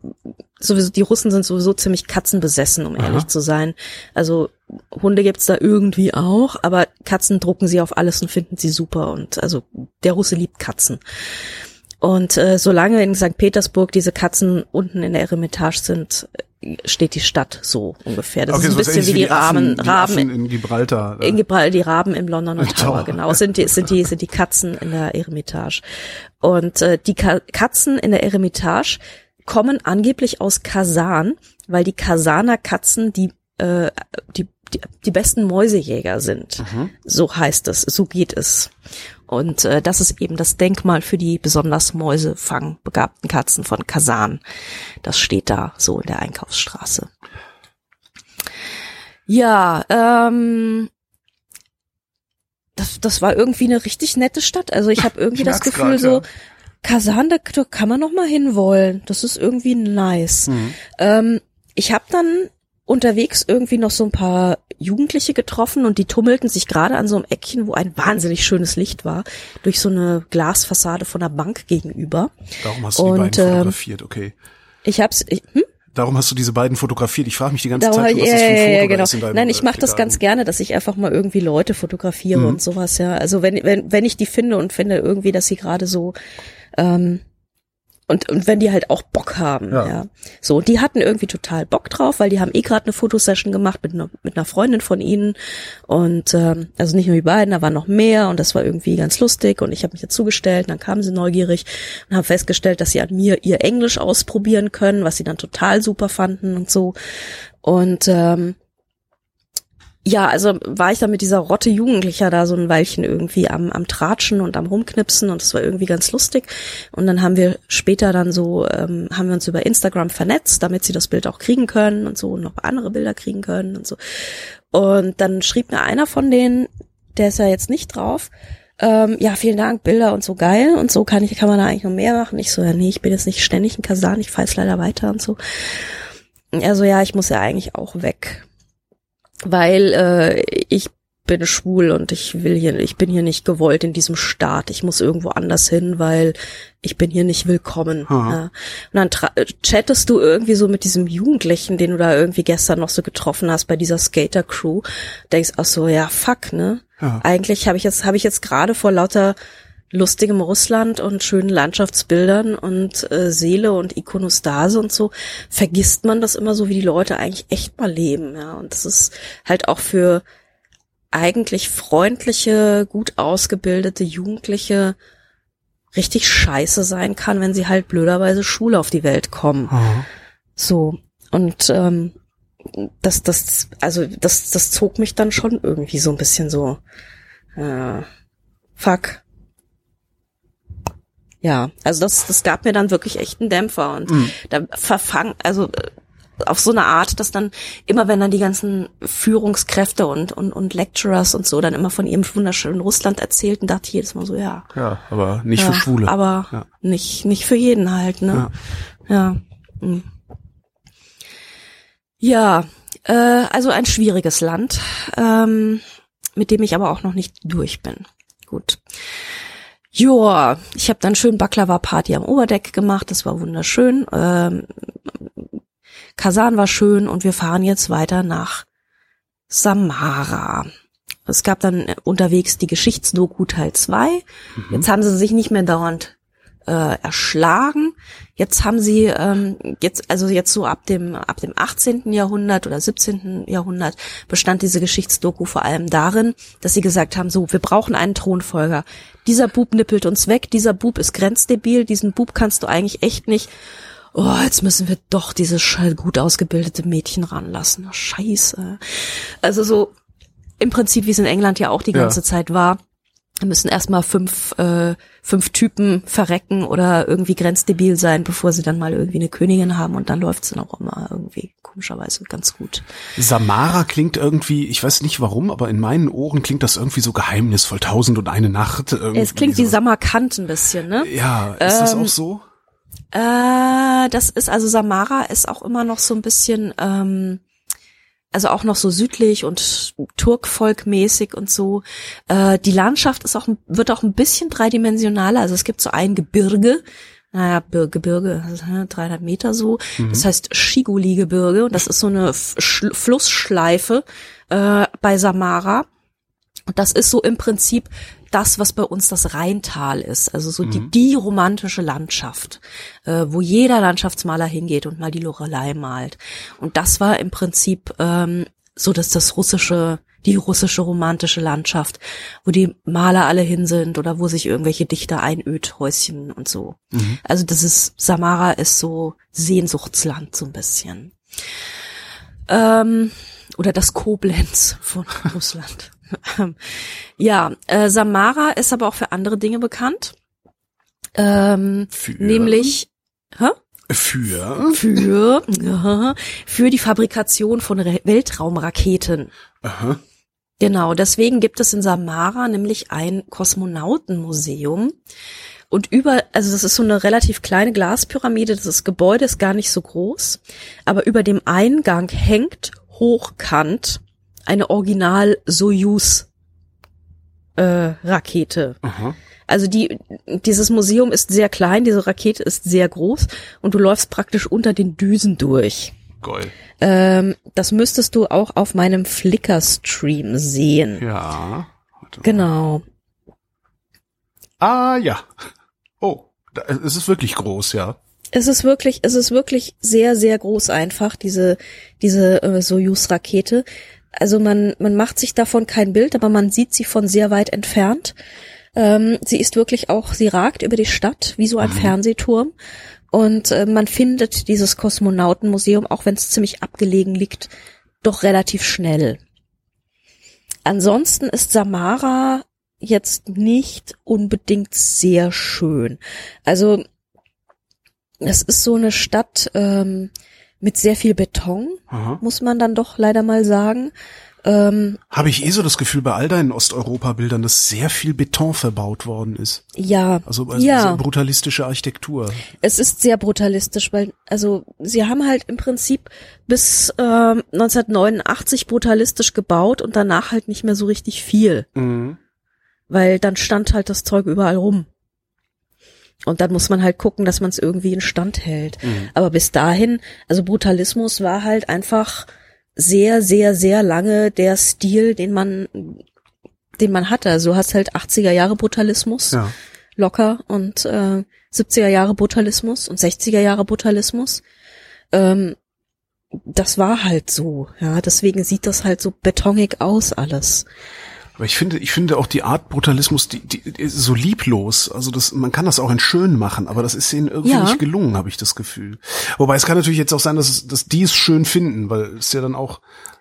sowieso, die Russen sind sowieso ziemlich katzenbesessen, um Aha. ehrlich zu sein. Also Hunde gibt's da irgendwie auch, aber Katzen drucken sie auf alles und finden sie super. Und also der Russe liebt Katzen. Und äh, solange in St. Petersburg diese Katzen unten in der Eremitage sind, steht die Stadt so ungefähr. Das okay, ist ein bisschen wie die, Raben, Affen, Raben in, in Gibraltar. In Gibraltar, die Raben im Londoner Tower, genau. Sind die, sind die, sind die Katzen in der Eremitage. Und äh, die Ka Katzen in der Eremitage kommen angeblich aus Kasan, weil die Kasaner Katzen die äh, die, die, die besten Mäusejäger sind. Mhm. So heißt es, so geht es. Und äh, das ist eben das Denkmal für die besonders mäusefangbegabten Katzen von Kasan. Das steht da so in der Einkaufsstraße. Ja, ähm, das, das war irgendwie eine richtig nette Stadt. Also ich habe irgendwie Ich das Gefühl grad, so, ja. Kasan, da, da kann man noch mal hinwollen. Das ist irgendwie nice. Mhm. Ähm, ich habe dann unterwegs irgendwie noch so ein paar Jugendliche getroffen und die tummelten sich gerade an so einem Eckchen, wo ein wahnsinnig schönes Licht war, durch so eine Glasfassade von der Bank gegenüber. Darum hast du die Und, beiden ähm, fotografiert, okay. Ich hab's, ich, hm? Darum hast du diese beiden fotografiert. Ich frage mich die ganze Darum Zeit, ich, was ja, das für ein Foto ja, genau. ist in deinem Nein, ich mache das ganz gerne, dass ich einfach mal irgendwie Leute fotografiere Mhm. und sowas, ja. Also wenn, wenn, wenn ich die finde und finde irgendwie, dass sie gerade so, ähm, und, und wenn die halt auch Bock haben, Ja. ja. So, und die hatten irgendwie total Bock drauf, weil die haben eh gerade eine Fotosession gemacht mit einer, mit einer Freundin von ihnen. Und ähm, also nicht nur die beiden, da waren noch mehr und das war irgendwie ganz lustig. Und ich habe mich dazugestellt, und dann kamen sie neugierig und haben festgestellt, dass sie an mir ihr Englisch ausprobieren können, was sie dann total super fanden und so. Und ähm, ja, also war ich da mit dieser Rotte Jugendlicher da so ein Weilchen irgendwie am, am Tratschen und am Rumknipsen und es war irgendwie ganz lustig. Und dann haben wir später dann so, ähm, haben wir uns über Instagram vernetzt, damit sie das Bild auch kriegen können und so und noch andere Bilder kriegen können und so. Und dann schrieb mir einer von denen, der ist ja jetzt nicht drauf, ähm, ja, vielen Dank, Bilder und so geil und so kann ich, kann man da eigentlich noch mehr machen. Ich so, ja, nee, ich bin jetzt nicht ständig in Kasan, ich fahre jetzt leider weiter und so. Und er so, ja, ich muss ja eigentlich auch weg weil äh, ich bin schwul und ich will hier, ich bin hier nicht gewollt in diesem Staat. Ich muss irgendwo anders hin, weil ich bin hier nicht willkommen. Ja. Und dann äh, chattest du irgendwie so mit diesem Jugendlichen, den du da irgendwie gestern noch so getroffen hast bei dieser Skater-Crew. Denkst, ach so, ja, fuck, ne? Ja. Eigentlich habe ich jetzt, habe ich jetzt gerade vor lauter lustigem Russland und schönen Landschaftsbildern und äh, Seele und Ikonostase und so, vergisst man das immer so, wie die Leute eigentlich echt mal leben, ja. Und das ist halt auch für eigentlich freundliche, gut ausgebildete Jugendliche richtig scheiße sein kann, wenn sie halt blöderweise Schule auf die Welt kommen. Aha. So. Und ähm, das, das, also das, das zog mich dann schon irgendwie so ein bisschen so. Äh, fuck. Ja, also das, das gab mir dann wirklich echt einen Dämpfer und da verfang, also äh, auf so eine Art, dass dann immer, wenn dann die ganzen Führungskräfte und, und, und Lecturers und so dann immer von ihrem wunderschönen Russland erzählten, dachte ich jedes Mal so, ja. Ja, aber nicht ja, für Schwule. Aber Ja. nicht, nicht für jeden halt, ne? Ja. hm. Ja, äh, also ein schwieriges Land, ähm, mit dem ich aber auch noch nicht durch bin. Gut. Joa, ich habe dann schön Baklava-Party am Oberdeck gemacht, das war wunderschön. Ähm, Kasan war schön und wir fahren jetzt weiter nach Samara. Es gab dann unterwegs die Geschichtsdoku Teil 2. Jetzt haben sie sich nicht mehr dauernd äh, erschlagen. Jetzt haben sie ähm, jetzt also jetzt so ab dem ab dem 18. Jahrhundert oder 17. Jahrhundert bestand diese Geschichtsdoku vor allem darin, dass sie gesagt haben, so wir brauchen einen Thronfolger. Dieser Bub nippelt uns weg, dieser Bub ist grenzdebil, diesen Bub kannst du eigentlich echt nicht. Oh, jetzt müssen wir doch dieses gut ausgebildete Mädchen ranlassen. Scheiße. Also so im Prinzip, wie es in England ja auch die Ja. ganze Zeit war. Müssen erstmal fünf, äh, fünf Typen verrecken oder irgendwie grenzdebil sein, bevor sie dann mal irgendwie eine Königin haben und dann läuft's dann auch immer irgendwie komischerweise ganz gut. Samara klingt irgendwie, ich weiß nicht warum, aber in meinen Ohren klingt das irgendwie so geheimnisvoll. Tausend und eine Nacht. Irgendwie Es klingt wie so. Samarkand ein bisschen, ne? Ja, ist das Ähm, auch so? Äh, das ist, also Samara ist auch immer noch so ein bisschen, ähm, also auch noch so südlich und Turkvolkmäßig und so. Äh, die Landschaft ist auch, wird auch ein bisschen dreidimensionaler. Also es gibt so ein Gebirge, naja, Bir- Gebirge, also, hä, 300 Meter so. Das heißt Shiguli-Gebirge und das ist so eine F Sch Flussschleife äh, bei Samara. Und das ist so im Prinzip das, was bei uns das Rheintal ist. Also so die, die romantische Landschaft, äh, wo jeder Landschaftsmaler hingeht und mal die Lorelei malt. Und das war im Prinzip ähm, so, dass das russische, die russische romantische Landschaft, wo die Maler alle hin sind oder wo sich irgendwelche Dichter einödhäuschen und so. Also das ist, Samara ist so Sehnsuchtsland so ein bisschen. Ähm, oder das Koblenz von Russland. ja, äh, Samara ist aber auch für andere Dinge bekannt. Ähm, Für? nämlich, hä? Für? Für, ja, für die Fabrikation von Re Weltraumraketen. Aha. Genau, deswegen gibt es in Samara nämlich ein Kosmonautenmuseum. Und über, also das ist so eine relativ kleine Glaspyramide, das Gebäude ist gar nicht so groß, aber über dem Eingang hängt hochkant eine Original Soyuz äh. Also die, dieses Museum ist sehr klein, diese Rakete ist sehr groß und du läufst praktisch unter den Düsen durch. Geil. Ähm, das müsstest du auch auf meinem Flickr-Stream sehen. Ja. Genau. Ah, ja. Oh, da, es ist wirklich groß, ja. Es ist wirklich, es ist wirklich sehr, sehr groß einfach, diese, diese äh, Soyuz-Rakete. Also man, man macht sich davon kein Bild, aber man sieht sie von sehr weit entfernt. Ähm, sie ist wirklich auch, sie ragt über die Stadt wie so ein Fernsehturm. Und äh, man findet dieses Kosmonautenmuseum, auch wenn es ziemlich abgelegen liegt, doch relativ schnell. Ansonsten ist Samara jetzt nicht unbedingt sehr schön. Also es ist so eine Stadt ähm, mit sehr viel Beton, Aha. muss man dann doch leider mal sagen. Ähm, Habe ich eh so das Gefühl bei all deinen Osteuropa-Bildern, dass sehr viel Beton verbaut worden ist. ja, Also, also ja, so brutalistische Architektur. es ist sehr brutalistisch, weil also sie haben halt im Prinzip bis ähm, 1989 brutalistisch gebaut und danach halt nicht mehr so richtig viel, Mhm. weil dann stand halt das Zeug überall rum. Und dann muss man halt gucken, dass man es irgendwie in Stand hält. Aber bis dahin, also Brutalismus war halt einfach sehr, sehr, sehr lange der Stil, den man, den man hatte. Also du hast halt 80er Jahre Brutalismus Ja. locker und äh, 70er Jahre Brutalismus und 60er Jahre Brutalismus. Ähm, das war halt so, ja. Deswegen sieht das halt so betonig aus alles. Aber ich finde, ich finde auch die Art Brutalismus, die, die, die so lieblos. Also das, man kann das auch in schön machen, aber das ist ihnen irgendwie Ja. nicht gelungen, habe ich das Gefühl. Wobei es kann natürlich jetzt auch sein, dass, es, dass die es schön finden, weil es ja dann auch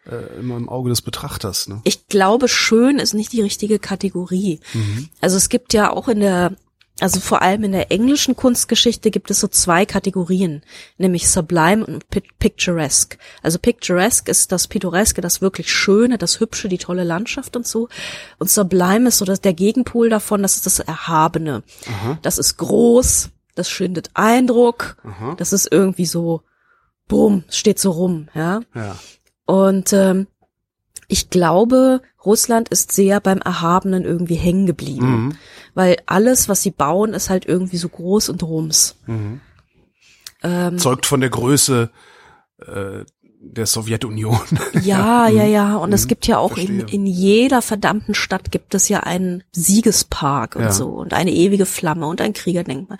äh, immer im Auge des Betrachters. Ne? Ich glaube, schön ist nicht die richtige Kategorie. Also es gibt ja auch in der, also vor allem in der englischen Kunstgeschichte gibt es so zwei Kategorien, nämlich Sublime und Pi- Picturesque. Also Picturesque ist das Pittoreske, das wirklich Schöne, das Hübsche, die tolle Landschaft und so. Und Sublime ist so das, der Gegenpol davon, das ist das Erhabene. Das ist groß, das schindet Eindruck, das ist irgendwie so, bumm, steht so rum, ja. Ja. Und ähm, ich glaube, Russland ist sehr beim Erhabenen irgendwie hängen geblieben. Mhm. Weil alles, was sie bauen, ist halt irgendwie so groß und rums. Mhm. Ähm, Zeugt von der Größe äh, der Sowjetunion. ja, ja, ja. Und es gibt ja auch in, Mhm. in jeder verdammten Stadt gibt es ja einen Siegespark und Ja. so und eine ewige Flamme und ein Kriegerdenkmal.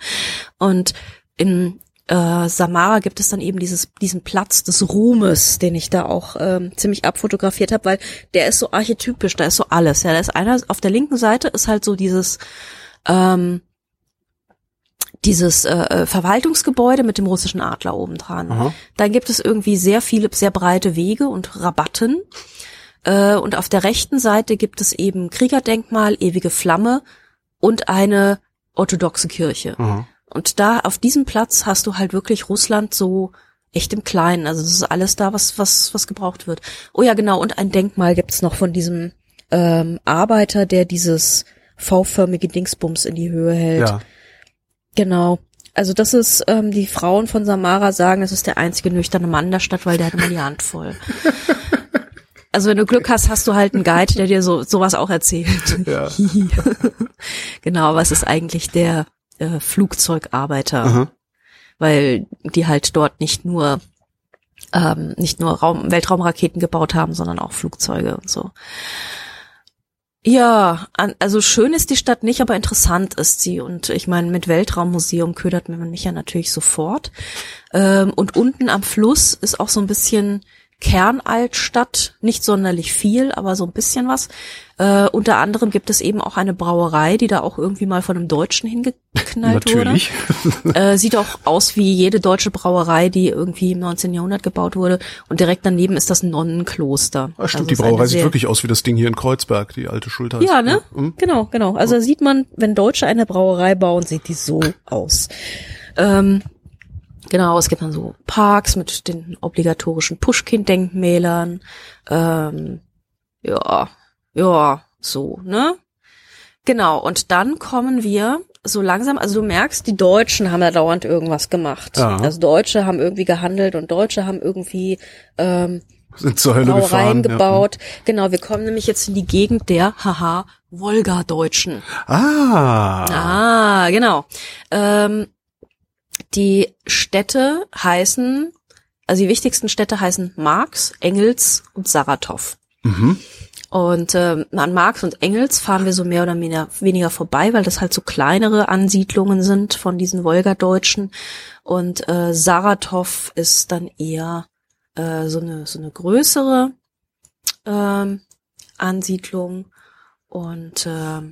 Und in äh, Samara gibt es dann eben dieses, diesen Platz des Ruhmes, den ich da auch ähm, ziemlich abfotografiert habe, weil der ist so archetypisch, da ist so alles. Ja, da ist einer auf der linken Seite ist halt so dieses ähm, dieses äh, äh, Verwaltungsgebäude mit dem russischen Adler oben dran. Dann gibt es irgendwie sehr viele, sehr breite Wege und Rabatten. Äh, und auf der rechten Seite gibt es eben Kriegerdenkmal, ewige Flamme und eine orthodoxe Kirche. Aha. Und da auf diesem Platz hast du halt wirklich Russland so echt im Kleinen. Also das ist alles da, was was was gebraucht wird. Oh ja, genau. Und ein Denkmal gibt's noch von diesem ähm, Arbeiter, der dieses V-förmige Dingsbums in die Höhe hält. Ja. Genau. Also das ist, ähm, die Frauen von Samara sagen, das ist der einzige nüchterne Mann der Stadt, weil der hat immer die Hand voll. Also wenn du Glück hast, hast du halt einen Guide, der dir so sowas auch erzählt. Ja. genau, was ist eigentlich der äh, Flugzeugarbeiter? Aha. Weil die halt dort nicht nur ähm, nicht nur Raum, Weltraumraketen gebaut haben, sondern auch Flugzeuge und so. Ja, an, also schön ist die Stadt nicht, aber interessant ist sie. Und ich meine, mit Weltraummuseum ködert man mich ja natürlich sofort. Ähm, und unten am Fluss ist auch so ein bisschen Kernaltstadt, nicht sonderlich viel, aber so ein bisschen was. Äh, unter anderem gibt es eben auch eine Brauerei, die da auch irgendwie mal von einem Deutschen hingeknallt Natürlich. wurde. Äh, sieht auch aus wie jede deutsche Brauerei, die irgendwie im 19. Jahrhundert gebaut wurde. Und direkt daneben ist das Nonnenkloster. Ah, stimmt, Also die Brauerei sieht wirklich aus wie das Ding hier in Kreuzberg, die alte Schulter. ja, ne? Mhm. Genau, genau. Also da sieht man, wenn Deutsche eine Brauerei bauen, sieht die so aus. Ähm, Genau, es gibt dann so Parks mit den obligatorischen Pushkin-Denkmälern. Ähm, ja, ja, so, ne? Genau, und dann kommen wir so langsam, also du merkst, die Deutschen haben da dauernd irgendwas gemacht. Ja. Also Deutsche haben irgendwie gehandelt und Deutsche haben irgendwie ähm, sind zur Hölle Brauereien gebaut. Ja. Genau, wir kommen nämlich jetzt in die Gegend der, haha, Wolga-Deutschen. Ah. Ah, genau. Ähm, die Städte heißen, also die wichtigsten Städte heißen Marx, Engels und Saratow. Mhm. Und äh, an Marx und Engels fahren wir so mehr oder weniger, weniger vorbei, weil das halt so kleinere Ansiedlungen sind von diesen Wolgadeutschen. Und äh, Saratow ist dann eher äh, so eine so eine größere ähm, Ansiedlung. Und äh,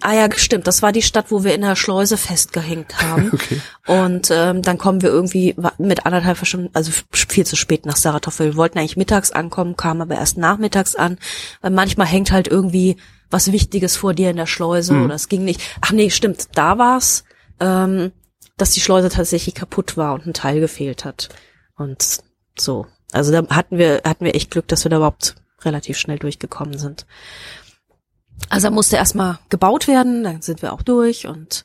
Ah ja, stimmt. Das war die Stadt, wo wir in der Schleuse festgehängt haben. Okay. Und ähm, dann kommen wir irgendwie mit anderthalb Stunden, also viel zu spät nach Saratow. Wir wollten eigentlich mittags ankommen, kamen aber erst nachmittags an. Weil manchmal hängt halt irgendwie was Wichtiges vor dir in der Schleuse mhm. oder es ging nicht. Ach nee, stimmt. Da war's, ähm, dass die Schleuse tatsächlich kaputt war und ein Teil gefehlt hat. Und so. Also da hatten wir hatten wir echt Glück, dass wir da überhaupt relativ schnell durchgekommen sind. Also er musste erstmal gebaut werden, dann sind wir auch durch und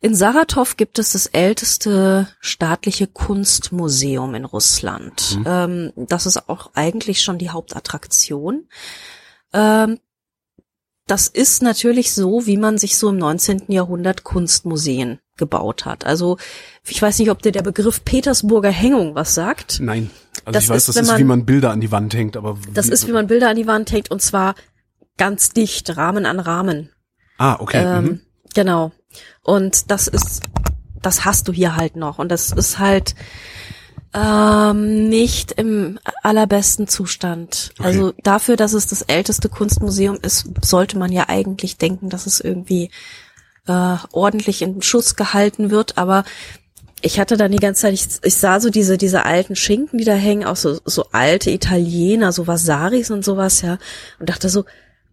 in Saratow gibt es das älteste staatliche Kunstmuseum in Russland. Mhm. Ähm, das ist auch eigentlich schon die Hauptattraktion. Ähm, das ist natürlich so, wie man sich so im 19. Jahrhundert Kunstmuseen gebaut hat. Also ich weiß nicht, ob dir der Begriff Petersburger Hängung was sagt. Nein. Also das ich weiß, ist, das ist, man, wie man Bilder an die Wand hängt, aber das ist, wie man Bilder an die Wand hängt und zwar ganz dicht, Rahmen an Rahmen. Ah, okay. Ähm, mhm. Genau. Und das ist, das hast du hier halt noch. Und das ist halt ähm, nicht im allerbesten Zustand. Okay. Also dafür, dass es das älteste Kunstmuseum ist, sollte man ja eigentlich denken, dass es irgendwie äh, ordentlich in Schuss gehalten wird. Aber ich hatte dann die ganze Zeit, ich, ich sah so diese, diese alten Schinken, die da hängen, auch so, so alte Italiener, so Vasaris und sowas, ja. Und dachte so,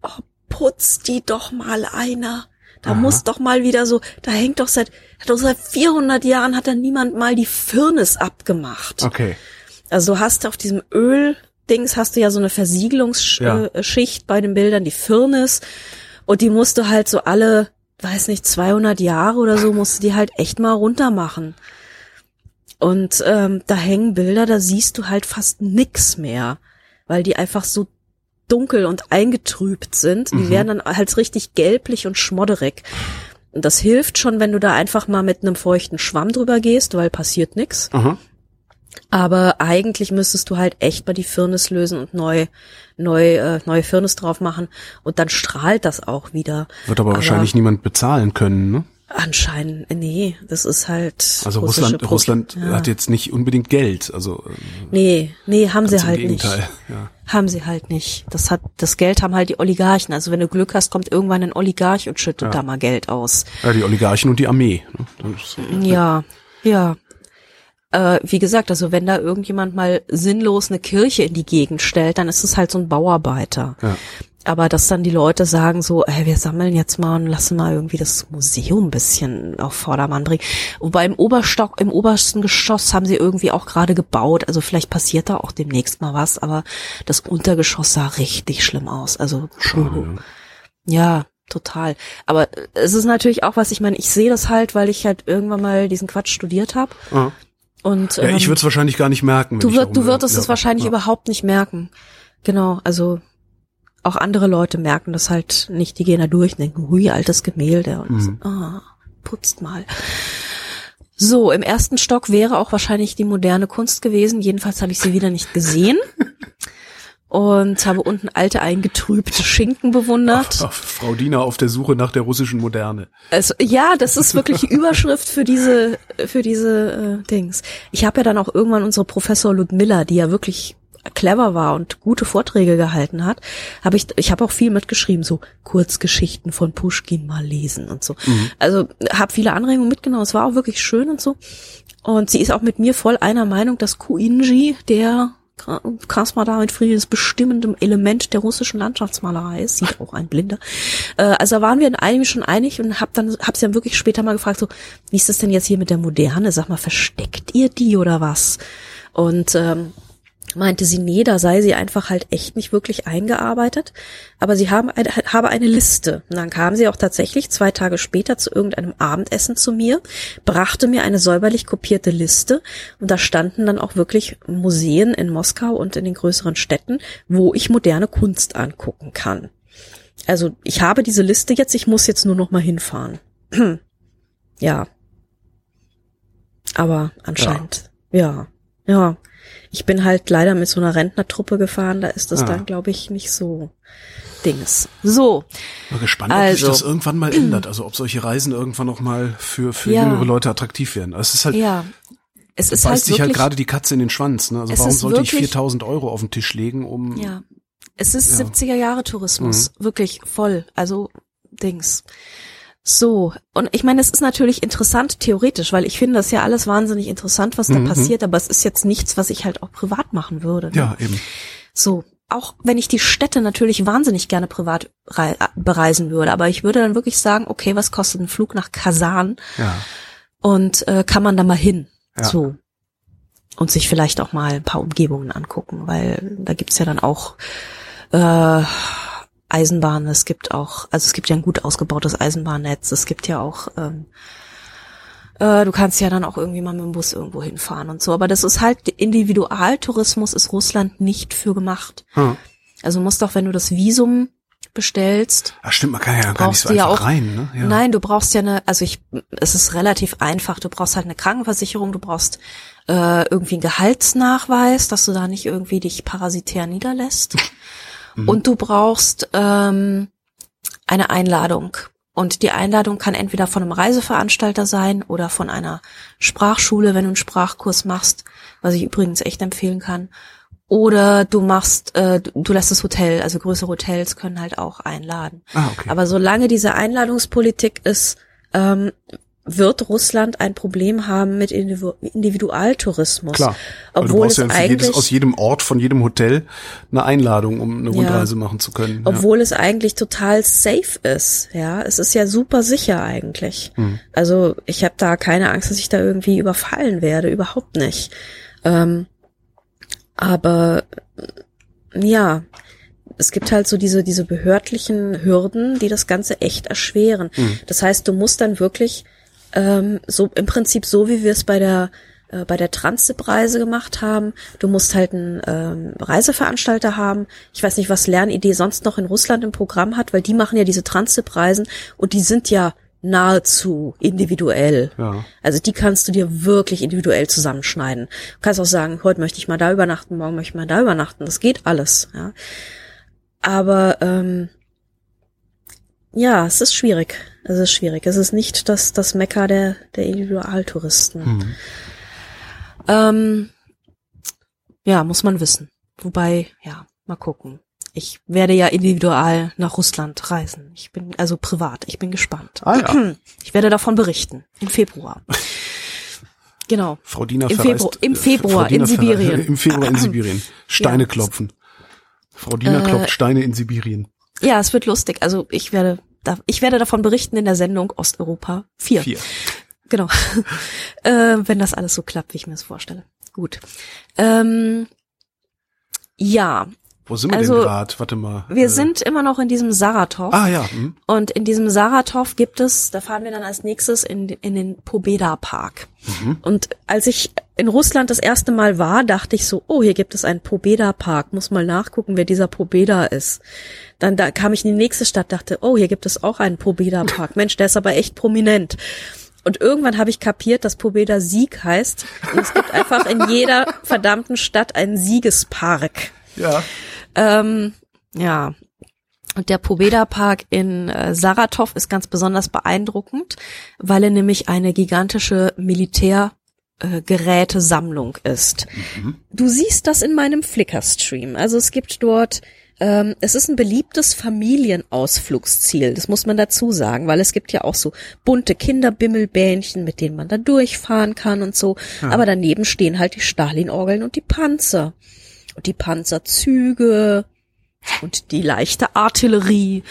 oh, putz die doch mal einer. Da Aha. muss doch mal wieder so, da hängt doch seit, hat doch seit 400 Jahren hat da niemand mal die Firnis abgemacht. Okay. Also du hast auf diesem Öl-Dings hast du ja so eine Versiegelungsschicht ja. Äh, bei den Bildern, die Firnis. Und die musst du halt so alle, weiß nicht, 200 Jahre oder so, musst du die halt echt mal runter machen. Und ähm, da hängen Bilder, da siehst du halt fast nix mehr, weil die einfach so dunkel und eingetrübt sind. Die mhm. werden dann halt richtig gelblich und schmodderig. Und das hilft schon, wenn du da einfach mal mit einem feuchten Schwamm drüber gehst, weil passiert nix. Aha. Aber eigentlich müsstest du halt echt mal die Firnis lösen und neu, neu, äh, neue Firnis drauf machen und dann strahlt das auch wieder. Wird aber, aber wahrscheinlich niemand bezahlen können, ne? Anscheinend, nee, das ist halt. Also Russland, Pro Russland ja. hat jetzt nicht unbedingt Geld, also. Äh, nee, nee, haben sie halt nicht. Ja. Haben sie halt nicht. Das hat, das Geld haben halt die Oligarchen. Also wenn du Glück hast, kommt irgendwann ein Oligarch und schüttet ja. da mal Geld aus. Ja, die Oligarchen und die Armee. Ne? Ist, ja, ja. Äh, wie gesagt, also wenn da irgendjemand mal sinnlos eine Kirche in die Gegend stellt, dann ist es halt so ein Bauarbeiter. Ja aber dass dann die Leute sagen so, hey, wir sammeln jetzt mal und lassen mal irgendwie das Museum ein bisschen auf Vordermann bringen. Wobei im Oberstock, im obersten Geschoss haben sie irgendwie auch gerade gebaut. Also vielleicht passiert da auch demnächst mal was, aber das Untergeschoss sah richtig schlimm aus. Also Schade. ja, total. Aber es ist natürlich auch was, ich meine, ich sehe das halt, weil ich halt irgendwann mal diesen Quatsch studiert habe. Ja. Und ja, ich ähm, würde es wahrscheinlich gar nicht merken. Du, wird, du würdest ja, es wahrscheinlich ja. überhaupt nicht merken. Genau, also auch andere Leute merken das halt nicht. Die gehen da durch und denken, hui, altes Gemälde. Und mhm. so, ah, putzt mal. So, im ersten Stock wäre auch wahrscheinlich die moderne Kunst gewesen. Jedenfalls habe ich sie wieder nicht gesehen. und habe unten alte eingetrübte Schinken bewundert. Ach, ach, Frau Diener auf der Suche nach der russischen Moderne. Also ja, das ist wirklich die Überschrift für diese für diese äh, Dings. Ich habe ja dann auch irgendwann unsere Professor Ludmilla, die ja wirklich clever war und gute Vorträge gehalten hat, habe ich, ich habe auch viel mitgeschrieben, so Kurzgeschichten von Pushkin mal lesen und so. Mhm. Also habe viele Anregungen mitgenommen. Es war auch wirklich schön und so. Und sie ist auch mit mir voll einer Meinung, dass Kuinji der Krasnodar mit Frieden ist bestimmendem Element der russischen Landschaftsmalerei ist, sieht auch ein Blinder. Äh, also waren wir in einigen schon einig und hab dann, hab sie dann wirklich später mal gefragt, so, wie ist das denn jetzt hier mit der Moderne? Sag mal, versteckt ihr die oder was? Und ähm, meinte sie, nee, da sei sie einfach halt echt nicht wirklich eingearbeitet. Aber sie haben eine, habe eine Liste. Und dann kam sie auch tatsächlich zwei Tage später zu irgendeinem Abendessen zu mir, brachte mir eine säuberlich kopierte Liste und da standen dann auch wirklich Museen in Moskau und in den größeren Städten, wo ich moderne Kunst angucken kann. Also ich habe diese Liste jetzt, ich muss jetzt nur noch mal hinfahren. ja. Aber anscheinend, ja. ja. ja. Ich bin halt leider mit so einer Rentnertruppe gefahren, da ist das ah. dann, glaube ich, nicht so Dings. So. Mal gespannt, also, ob sich das irgendwann mal ändert. Also ob solche Reisen irgendwann noch mal für, für ja. jüngere Leute attraktiv werden. Also es ist halt, ja. Es ist halt sich halt gerade die Katze in den Schwanz. Ne? Also warum sollte wirklich, ich 4000 Euro auf den Tisch legen, um... Ja, es ist ja. 70er Jahre Tourismus. Mhm. Wirklich voll. Also Dings. So, und ich meine, es ist natürlich interessant theoretisch, weil ich finde das ja alles wahnsinnig interessant, was da mhm. passiert, aber es ist jetzt nichts, was ich halt auch privat machen würde. Ne? Ja, eben. So, auch wenn ich die Städte natürlich wahnsinnig gerne privat bereisen würde, aber ich würde dann wirklich sagen, okay, was kostet ein Flug nach Kasan? Ja. Und äh, kann man da mal hin? Ja. So. Und sich vielleicht auch mal ein paar Umgebungen angucken, weil da gibt's ja dann auch äh, Eisenbahn, es gibt auch, also es gibt ja ein gut ausgebautes Eisenbahnnetz, es gibt ja auch, ähm, äh, du kannst ja dann auch irgendwie mal mit dem Bus irgendwo hinfahren und so, aber das ist halt, Individualtourismus ist Russland nicht für gemacht. Hm. Also musst doch, wenn du das Visum bestellst. Ach stimmt, man kann ja gar nicht so einfach ja auch, rein, ne? Ja. Nein, du brauchst ja eine, also ich, es ist relativ einfach. Du brauchst halt eine Krankenversicherung, du brauchst äh, irgendwie einen Gehaltsnachweis, dass du da nicht irgendwie dich parasitär niederlässt. Mhm. Und du brauchst ähm, eine Einladung. Und die Einladung kann entweder von einem Reiseveranstalter sein oder von einer Sprachschule, wenn du einen Sprachkurs machst, was ich übrigens echt empfehlen kann. Oder du machst, äh, du lässt das Hotel, also größere Hotels können halt auch einladen. Ah, okay. Aber solange diese Einladungspolitik ist, ähm, wird Russland ein Problem haben mit Individualtourismus. Klar, obwohl es ja eigentlich jedes, aus jedem Ort von jedem Hotel eine Einladung, um eine Rundreise ja, machen zu können. Obwohl ja. es eigentlich total safe ist. Ja, es ist ja super sicher eigentlich. Hm. Also ich habe da keine Angst, dass ich da irgendwie überfallen werde, überhaupt nicht. Ähm, aber ja, es gibt halt so diese diese behördlichen Hürden, die das Ganze echt erschweren. Hm. Das heißt, du musst dann wirklich ähm, so im Prinzip so, wie wir es bei der äh, bei der Transip-Reise gemacht haben. Du musst halt einen ähm, Reiseveranstalter haben. Ich weiß nicht, was Lernidee sonst noch in Russland im Programm hat, weil die machen ja diese Transip-Reisen und die sind ja nahezu individuell. Ja. Also die kannst du dir wirklich individuell zusammenschneiden. Du kannst auch sagen, heute möchte ich mal da übernachten, morgen möchte ich mal da übernachten. Das geht alles. Ja. Aber ähm, ja, es ist schwierig. Es ist schwierig. Es ist nicht das, das Mekka der, der Individualtouristen. Mhm. Ähm, ja, muss man wissen. Wobei, ja, mal gucken. Ich werde ja individual nach Russland reisen. Ich bin also privat. Ich bin gespannt. Ah, ja. Ich werde davon berichten im Februar. Genau. Frau Diener Im, Febru Im Februar in Sibirien. Im Februar in Sibirien. Steine ja. klopfen. Frau Diener äh, klopft Steine in Sibirien. Ja, es wird lustig. Also ich werde da, ich werde davon berichten in der Sendung Osteuropa 4. 4. Genau. äh, wenn das alles so klappt, wie ich mir das vorstelle. Gut. Ähm, ja. Wo sind wir also, denn gerade? Warte mal. Wir äh, sind immer noch in diesem Saratov. Ah ja. Hm. Und in diesem Saratov gibt es, da fahren wir dann als nächstes in, in den Pobeda Park. Mhm. Und als ich in Russland das erste Mal war, dachte ich so, oh, hier gibt es einen Pobeda Park, muss mal nachgucken, wer dieser Pobeda ist. Dann da kam ich in die nächste Stadt, dachte, oh, hier gibt es auch einen Pobeda Park. Mensch, der ist aber echt prominent. Und irgendwann habe ich kapiert, dass Pobeda Sieg heißt. Und es gibt einfach in jeder verdammten Stadt einen Siegespark. Ja. Ähm, ja. Und der Pobeda Park in äh, Saratov ist ganz besonders beeindruckend, weil er nämlich eine gigantische Militär äh, ist. Mhm. Du siehst das in meinem Flickr-Stream. Also es gibt dort ähm, es ist ein beliebtes Familienausflugsziel, das muss man dazu sagen, weil es gibt ja auch so bunte Kinderbimmelbähnchen, mit denen man da durchfahren kann und so. Ja. Aber daneben stehen halt die Stalin-Orgeln und die Panzer. Die Panzerzüge und die leichte Artillerie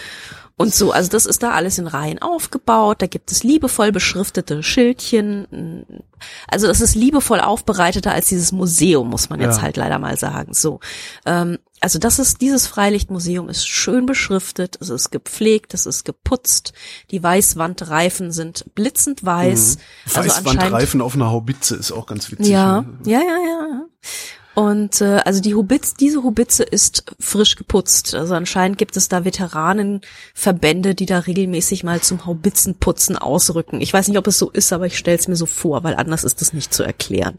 und so. Also das ist da alles in Reihen aufgebaut. Da gibt es liebevoll beschriftete Schildchen. Also das ist liebevoll aufbereiteter als dieses Museum, muss man jetzt ja. halt leider mal sagen. So. Ähm, also das ist, dieses Freilichtmuseum ist schön beschriftet, es ist gepflegt, es ist geputzt, die Weißwandreifen sind blitzend weiß. Mhm. Also Weißwandreifen auf einer Haubitze ist auch ganz witzig. Ja, ne? ja, ja, ja. Und äh, also die Hobitz, diese Hobitze ist frisch geputzt. Also anscheinend gibt es da Veteranenverbände, die da regelmäßig mal zum Haubitzenputzen ausrücken. Ich weiß nicht, ob es so ist, aber ich stelle es mir so vor, weil anders ist das nicht zu erklären.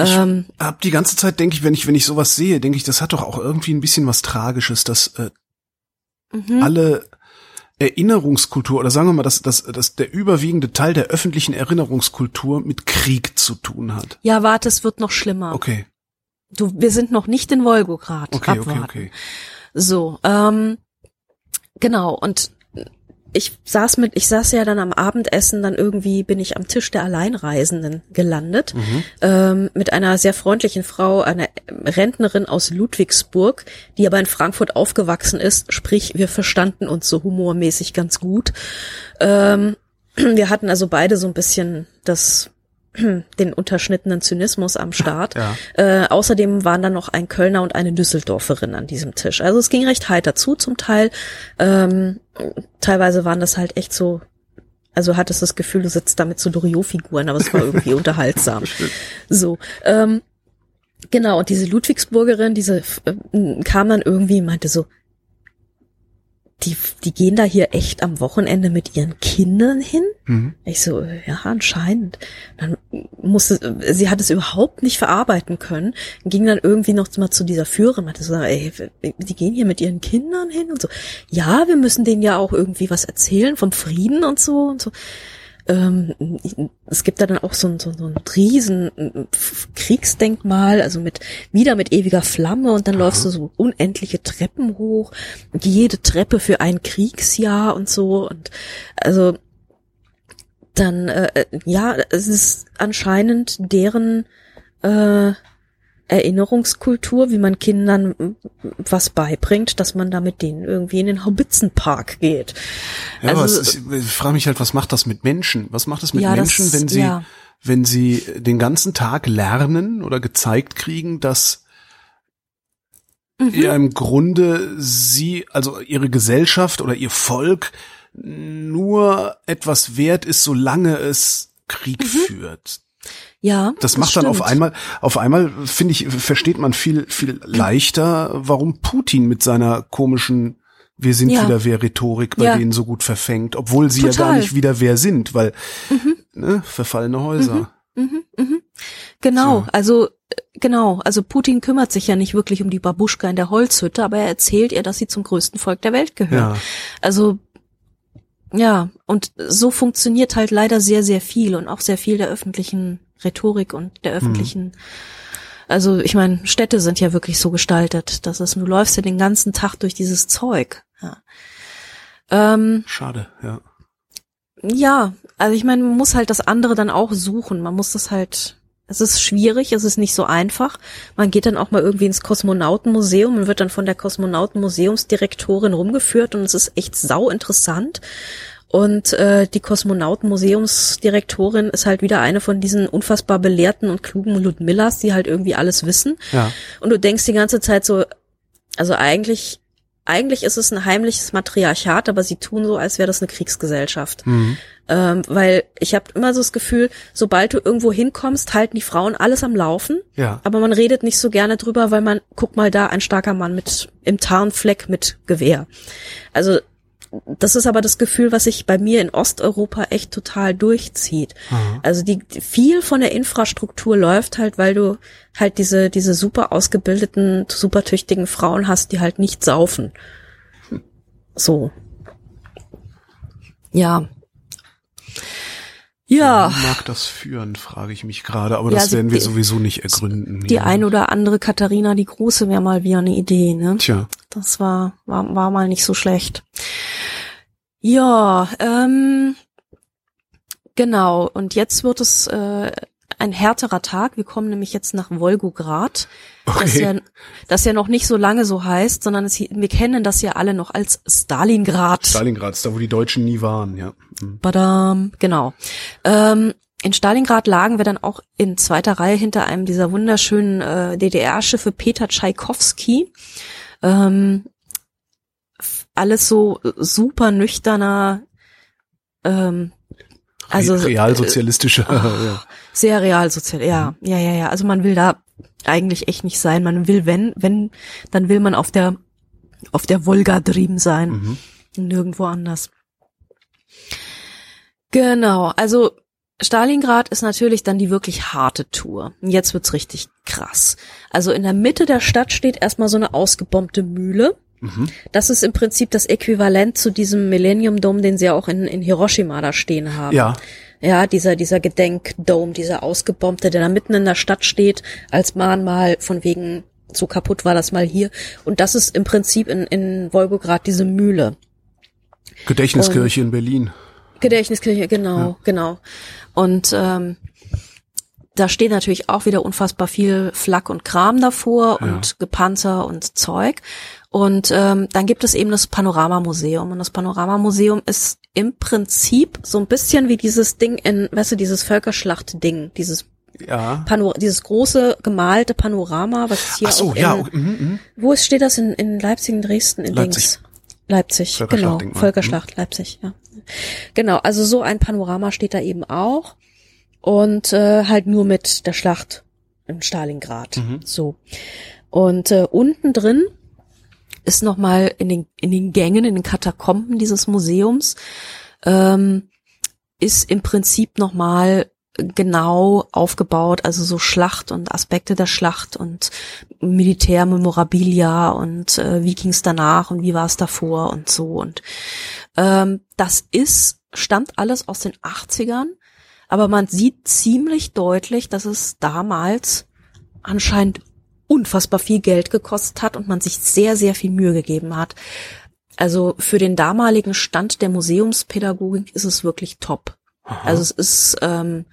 Ich ähm, hab die ganze Zeit denke ich, wenn ich wenn ich sowas sehe, denke ich, das hat doch auch irgendwie ein bisschen was Tragisches, dass äh, mhm. alle Erinnerungskultur oder sagen wir mal, dass, dass, dass der überwiegende Teil der öffentlichen Erinnerungskultur mit Krieg zu tun hat. Ja, warte, es wird noch schlimmer. Okay. Du, wir sind noch nicht in Wolgograd. Okay, Abwarten. okay, okay. So, ähm, genau. Und ich saß mit, ich saß ja dann am Abendessen, dann irgendwie bin ich am Tisch der Alleinreisenden gelandet, mhm. ähm, mit einer sehr freundlichen Frau, einer Rentnerin aus Ludwigsburg, die aber in Frankfurt aufgewachsen ist, sprich, wir verstanden uns so humormäßig ganz gut. Ähm, wir hatten also beide so ein bisschen das den unterschnittenen Zynismus am Start. Ja. Äh, außerdem waren da noch ein Kölner und eine Düsseldorferin an diesem Tisch. Also es ging recht heiter zu zum Teil. Ähm, teilweise waren das halt echt so, also hattest das Gefühl, du sitzt da mit so Doriot-Figuren, aber es war irgendwie unterhaltsam. So, ähm, genau, und diese Ludwigsburgerin, diese äh, kam dann irgendwie, meinte so, die, die gehen da hier echt am Wochenende mit ihren Kindern hin? Mhm. Ich so, ja, anscheinend. Dann musste, sie hat es überhaupt nicht verarbeiten können, ging dann irgendwie noch mal zu dieser Führerin, hat so, ey, die gehen hier mit ihren Kindern hin und so. Ja, wir müssen denen ja auch irgendwie was erzählen vom Frieden und so und so ähm, es gibt da dann auch so ein, so, so ein riesen Kriegsdenkmal, also mit wieder mit ewiger Flamme und dann Aha. läufst du so unendliche Treppen hoch, jede Treppe für ein Kriegsjahr und so und also dann äh, ja, es ist anscheinend deren äh, Erinnerungskultur, wie man Kindern was beibringt, dass man da mit denen irgendwie in den Haubitzenpark geht. Ja, also, aber ist, ich frage mich halt, was macht das mit Menschen? Was macht das mit ja, Menschen, das, wenn sie, ja. wenn sie den ganzen Tag lernen oder gezeigt kriegen, dass mhm. ja im Grunde sie, also ihre Gesellschaft oder ihr Volk nur etwas wert ist, solange es Krieg mhm. führt. Ja. Das, das macht stimmt. dann auf einmal, auf einmal finde ich, versteht man viel, viel leichter, warum Putin mit seiner komischen wir sind ja. wieder wer Rhetorik bei ja. denen so gut verfängt, obwohl sie Total. ja gar nicht wieder wer sind, weil mhm. ne, verfallene Häuser. Mhm. Mhm. mhm. Genau, so. also genau, also Putin kümmert sich ja nicht wirklich um die Babuschka in der Holzhütte, aber er erzählt ihr, dass sie zum größten Volk der Welt gehört. Ja. Also ja, und so funktioniert halt leider sehr, sehr viel und auch sehr viel der öffentlichen Rhetorik und der öffentlichen. Mhm. Also ich meine, Städte sind ja wirklich so gestaltet, dass es, du läufst ja den ganzen Tag durch dieses Zeug. Ja. Ähm, Schade, ja. Ja, also ich meine, man muss halt das andere dann auch suchen. Man muss das halt, es ist schwierig, es ist nicht so einfach. Man geht dann auch mal irgendwie ins Kosmonautenmuseum und wird dann von der Kosmonautenmuseumsdirektorin rumgeführt und es ist echt sau interessant. Und äh, die Kosmonautenmuseumsdirektorin ist halt wieder eine von diesen unfassbar belehrten und klugen Ludmillas, die halt irgendwie alles wissen. Ja. Und du denkst die ganze Zeit so, also eigentlich, eigentlich ist es ein heimliches Matriarchat, aber sie tun so, als wäre das eine Kriegsgesellschaft. Mhm. Ähm, weil ich habe immer so das Gefühl, sobald du irgendwo hinkommst, halten die Frauen alles am Laufen. Ja. Aber man redet nicht so gerne drüber, weil man, guck mal da, ein starker Mann mit im Tarnfleck mit Gewehr. Also das ist aber das Gefühl, was sich bei mir in Osteuropa echt total durchzieht. Mhm. Also die viel von der Infrastruktur läuft halt, weil du halt diese diese super ausgebildeten, super tüchtigen Frauen hast, die halt nicht saufen. So. Ja. Ja. Wie mag das führen, frage ich mich gerade, aber ja, das werden wir die, sowieso nicht ergründen. Die ein oder andere Katharina die Große wäre mal wieder eine Idee, ne? Tja. Das war, war, war mal nicht so schlecht. Ja, ähm, genau. Und jetzt wird es äh, ein härterer Tag. Wir kommen nämlich jetzt nach Wolgograd. Okay. Das, ja, das ja noch nicht so lange so heißt, sondern es, wir kennen das ja alle noch als Stalingrad. Stalingrad ist da, wo die Deutschen nie waren, ja. Hm. Badam, genau. Ähm, in Stalingrad lagen wir dann auch in zweiter Reihe hinter einem dieser wunderschönen äh, DDR-Schiffe Peter Tschaikowski. Ähm, alles so super nüchterner, ähm, also realsozialistische, äh, ja. sehr realsozial, ja, ja, ja, ja. Also man will da eigentlich echt nicht sein. Man will, wenn, wenn, dann will man auf der auf der Wolga drüben sein, Mhm. nirgendwo anders. Genau, also Stalingrad ist natürlich dann die wirklich harte Tour. Jetzt wird's richtig krass. Also in der Mitte der Stadt steht erstmal so eine ausgebombte Mühle. Mhm. Das ist im Prinzip das Äquivalent zu diesem Millennium Dome, den sie ja auch in, in Hiroshima da stehen haben. Ja, Ja, dieser, dieser Gedenkdome, dieser ausgebombte, der da mitten in der Stadt steht, als Mahnmal von wegen, so kaputt war das mal hier. Und das ist im Prinzip in, in Wolgograd diese Mühle. Gedächtniskirche in Berlin. Gedächtniskirche, genau, genau. Und ähm, da steht natürlich auch wieder unfassbar viel Flak und Kram davor Ja. und Gepanzer und Zeug. Und ähm, dann gibt es eben das Panoramamuseum. Und das Panoramamuseum ist im Prinzip so ein bisschen wie dieses Ding in, weißt du, dieses Völkerschlacht-Ding, dieses Ja. Pano dieses große gemalte Panorama, was hier Ach so, auch ja. in, oh, mhm, mhm. wo ist, steht das in, in Leipzig, in Dresden, in Leipzig. Dings? Leipzig, genau. Völkerschlachtdenkmal. Völkerschlacht, Leipzig, ja. Genau, also so ein Panorama steht da eben auch. Und äh, halt nur mit der Schlacht in Stalingrad. Mhm. So. Und äh, unten drin ist nochmal in den, in den Gängen, in den Katakomben dieses Museums, ähm, ist im Prinzip nochmal genau aufgebaut, also so Schlacht und Aspekte der Schlacht und Militärmemorabilia und äh, wie ging's danach und wie war es davor und so. Und ähm, das ist, stammt alles aus den 80ern, aber man sieht ziemlich deutlich, dass es damals anscheinend unfassbar viel Geld gekostet hat und man sich sehr, sehr viel Mühe gegeben hat. Also für den damaligen Stand der Museumspädagogik ist es wirklich top. Also es ist, ähm,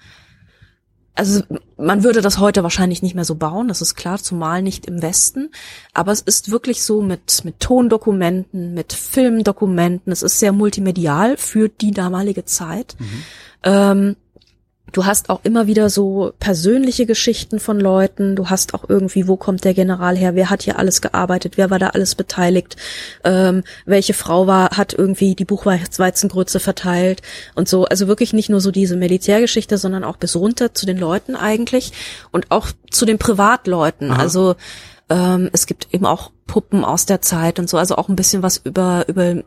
also man würde das heute wahrscheinlich nicht mehr so bauen, das ist klar, zumal nicht im Westen. Aber es ist wirklich so mit, mit Tondokumenten, mit Filmdokumenten, es ist sehr multimedial für die damalige Zeit. Ähm, Du hast auch immer wieder so persönliche Geschichten von Leuten. Du hast auch irgendwie, wo kommt der General her? Wer hat hier alles gearbeitet? Wer war da alles beteiligt? Ähm, welche Frau war, hat irgendwie die Buchweizengrütze verteilt und so. Also wirklich nicht nur so diese Militärgeschichte, sondern auch bis runter zu den Leuten eigentlich und auch zu den Privatleuten. Aha. Also ähm, es gibt eben auch Puppen aus der Zeit und so. Also auch ein bisschen was über über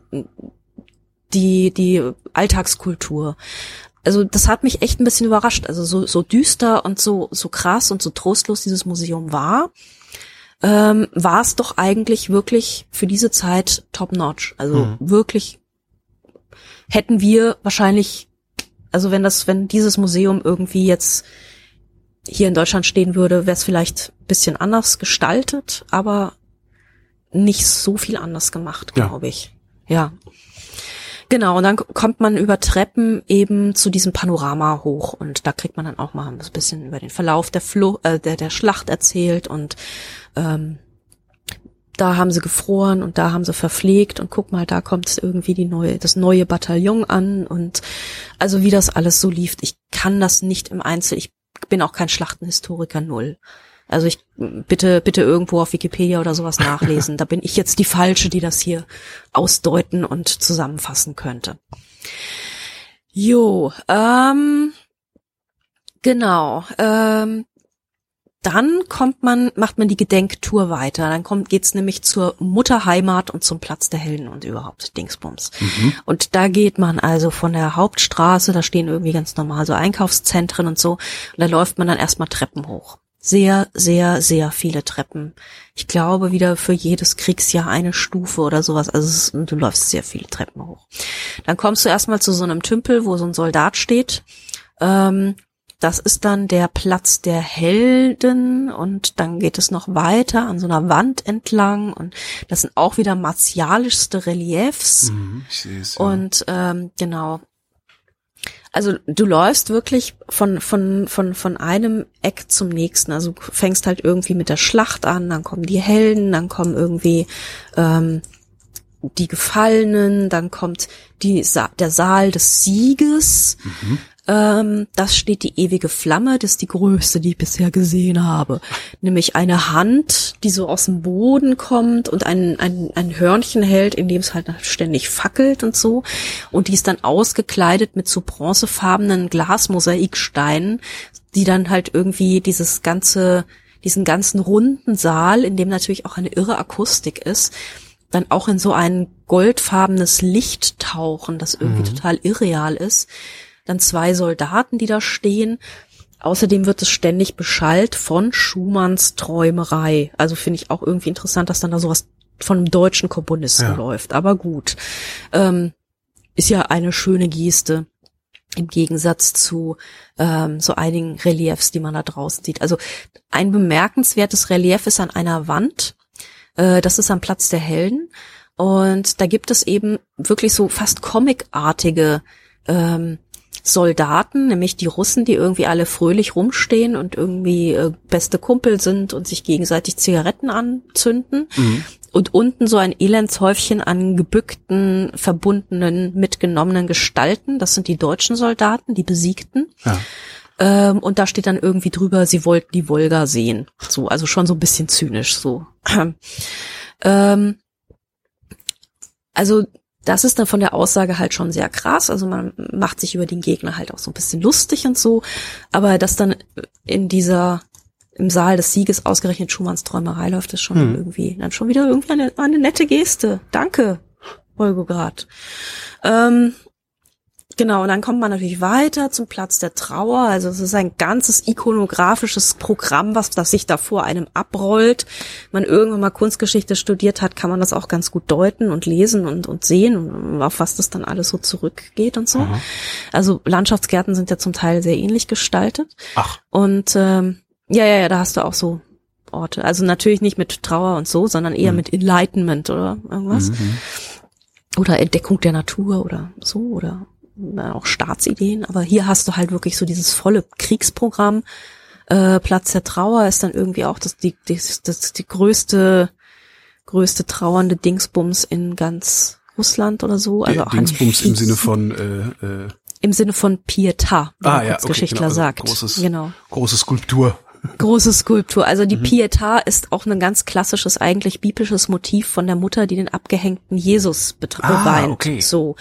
die die Alltagskultur also das hat mich echt ein bisschen überrascht. Also so, so düster und so, so krass und so trostlos dieses Museum war, ähm, war es doch eigentlich wirklich für diese Zeit top notch. Also Mhm. wirklich hätten wir wahrscheinlich, also wenn das, wenn dieses Museum irgendwie jetzt hier in Deutschland stehen würde, wäre es vielleicht ein bisschen anders gestaltet, aber nicht so viel anders gemacht, Ja. glaube ich. Ja. Genau, und dann kommt man über Treppen eben zu diesem Panorama hoch und da kriegt man dann auch mal ein bisschen über den Verlauf der, Flo äh, der, der Schlacht erzählt und ähm, da haben sie gefroren und da haben sie verpflegt und guck mal, da kommt irgendwie die neue, das neue Bataillon an und also wie das alles so lief. Ich kann das nicht im Einzel, ich bin auch kein Schlachtenhistoriker null. Also ich bitte, bitte irgendwo auf Wikipedia oder sowas nachlesen. Da bin ich jetzt die Falsche, die das hier ausdeuten und zusammenfassen könnte. Jo, ähm, genau. Ähm, dann kommt man, macht man die Gedenktour weiter. Dann kommt, geht's nämlich zur Mutterheimat und zum Platz der Helden und überhaupt Dingsbums. Und da geht man also von der Hauptstraße, da stehen irgendwie ganz normal so Einkaufszentren und so. Und da läuft man dann erstmal Treppen hoch. Sehr, sehr, sehr viele Treppen. Ich glaube wieder für jedes Kriegsjahr eine Stufe oder sowas. Also ist, du läufst sehr viele Treppen hoch. Dann kommst du erstmal zu so einem Tümpel, wo so ein Soldat steht. Ähm, das ist dann der Platz der Helden und dann geht es noch weiter an so einer Wand entlang und das sind auch wieder martialischste Reliefs. Mhm, ich sehe es. Ja. Und ähm, genau. Also du läufst wirklich von, von, von, von einem Eck zum nächsten. Also fängst halt irgendwie mit der Schlacht an, dann kommen die Helden, dann kommen irgendwie ähm, die Gefallenen, dann kommt die Sa der Saal des Sieges. Mhm. Ähm, das steht die ewige Flamme, das ist die größte, die ich bisher gesehen habe. Nämlich eine Hand, die so aus dem Boden kommt und ein, ein, ein Hörnchen hält, in dem es halt ständig fackelt und so. Und die ist dann ausgekleidet mit so bronzefarbenen Glasmosaiksteinen, die dann halt irgendwie dieses ganze, diesen ganzen runden Saal, in dem natürlich auch eine irre Akustik ist, dann auch in so ein goldfarbenes Licht tauchen, das irgendwie mhm. total irreal ist dann zwei Soldaten, die da stehen. Außerdem wird es ständig beschallt von Schumanns Träumerei. Also finde ich auch irgendwie interessant, dass dann da sowas von einem deutschen Komponisten ja. läuft. Aber gut. Ähm, ist ja eine schöne Geste im Gegensatz zu ähm, so einigen Reliefs, die man da draußen sieht. Also ein bemerkenswertes Relief ist an einer Wand. Äh, das ist am Platz der Helden. Und da gibt es eben wirklich so fast comicartige ähm, Soldaten, nämlich die Russen, die irgendwie alle fröhlich rumstehen und irgendwie äh, beste Kumpel sind und sich gegenseitig Zigaretten anzünden. Mhm. Und unten so ein Elendshäufchen an gebückten, verbundenen, mitgenommenen Gestalten. Das sind die deutschen Soldaten, die Besiegten. Ja. Ähm, und da steht dann irgendwie drüber, sie wollten die Wolga sehen. So, also schon so ein bisschen zynisch, so. ähm, also das ist dann von der Aussage halt schon sehr krass. Also man macht sich über den Gegner halt auch so ein bisschen lustig und so. Aber dass dann in dieser, im Saal des Sieges ausgerechnet Schumanns Träumerei läuft, ist schon hm. irgendwie, dann schon wieder irgendwie eine, eine nette Geste. Danke, Volgograd. Ähm, Genau, und dann kommt man natürlich weiter zum Platz der Trauer. Also es ist ein ganzes ikonografisches Programm, was das sich da vor einem abrollt. Wenn man irgendwann mal Kunstgeschichte studiert hat, kann man das auch ganz gut deuten und lesen und, und sehen, und auf was das dann alles so zurückgeht und so. Aha. Also Landschaftsgärten sind ja zum Teil sehr ähnlich gestaltet. Ach. Und ähm, ja, ja, ja, da hast du auch so Orte. Also natürlich nicht mit Trauer und so, sondern eher mhm. mit Enlightenment oder irgendwas. Mhm. Oder Entdeckung der Natur oder so oder auch Staatsideen, aber hier hast du halt wirklich so dieses volle Kriegsprogramm. Äh, Platz der Trauer ist dann irgendwie auch das die das, das die größte größte trauernde Dingsbums in ganz Russland oder so. Also auch Dingsbums im Sinne von äh, äh im Sinne von Pietà, wie ah, ja, okay, Geschichtler genau, also sagt. Großes, genau. große Skulptur. Große Skulptur. Also die mhm. Pietà ist auch ein ganz klassisches, eigentlich biblisches Motiv von der Mutter, die den abgehängten Jesus ah, beweint. Okay. So.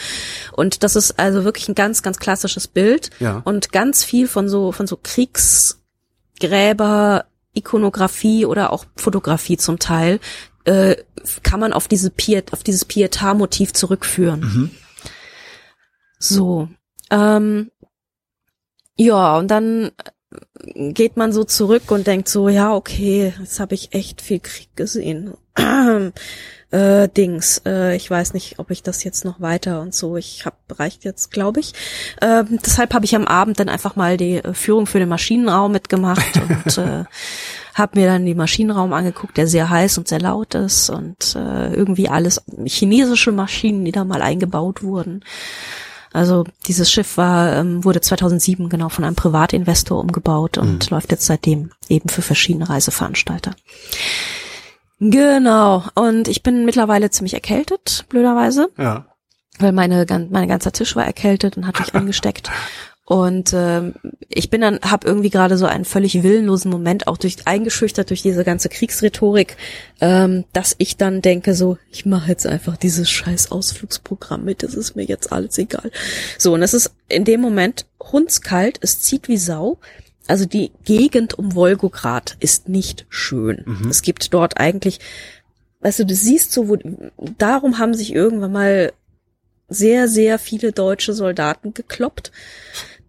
Und das ist also wirklich ein ganz, ganz klassisches Bild. Ja. Und ganz viel von so, von so Kriegsgräber, Ikonografie oder auch Fotografie zum Teil, äh, kann man auf diese Piet, auf dieses Pietà-Motiv zurückführen. Mhm. So. Ähm, ja, und dann geht man so zurück und denkt so, ja, okay, jetzt habe ich echt viel Krieg gesehen. äh, Dings, äh, ich weiß nicht, ob ich das jetzt noch weiter und so, ich habe reicht jetzt, glaube ich. Äh, deshalb habe ich am Abend dann einfach mal die äh, Führung für den Maschinenraum mitgemacht und äh, habe mir dann den Maschinenraum angeguckt, der sehr heiß und sehr laut ist und äh, irgendwie alles chinesische Maschinen, die da mal eingebaut wurden. Also dieses Schiff war, ähm, wurde 2007 genau von einem Privatinvestor umgebaut und mhm. läuft jetzt seitdem eben für verschiedene Reiseveranstalter. Genau. Und ich bin mittlerweile ziemlich erkältet, blöderweise. Ja. Weil meine, mein ganzer Tisch war erkältet und hat mich angesteckt. Und ähm, ich bin dann, habe irgendwie gerade so einen völlig willenlosen Moment, auch durch eingeschüchtert durch diese ganze Kriegsrhetorik, ähm, dass ich dann denke so, ich mache jetzt einfach dieses scheiß Ausflugsprogramm mit, das ist mir jetzt alles egal. So, und es ist in dem Moment hundskalt, es zieht wie Sau. Also die Gegend um Wolgograd ist nicht schön. Mhm. Es gibt dort eigentlich, weißt du, du siehst so, wo, darum haben sich irgendwann mal sehr, sehr viele deutsche Soldaten gekloppt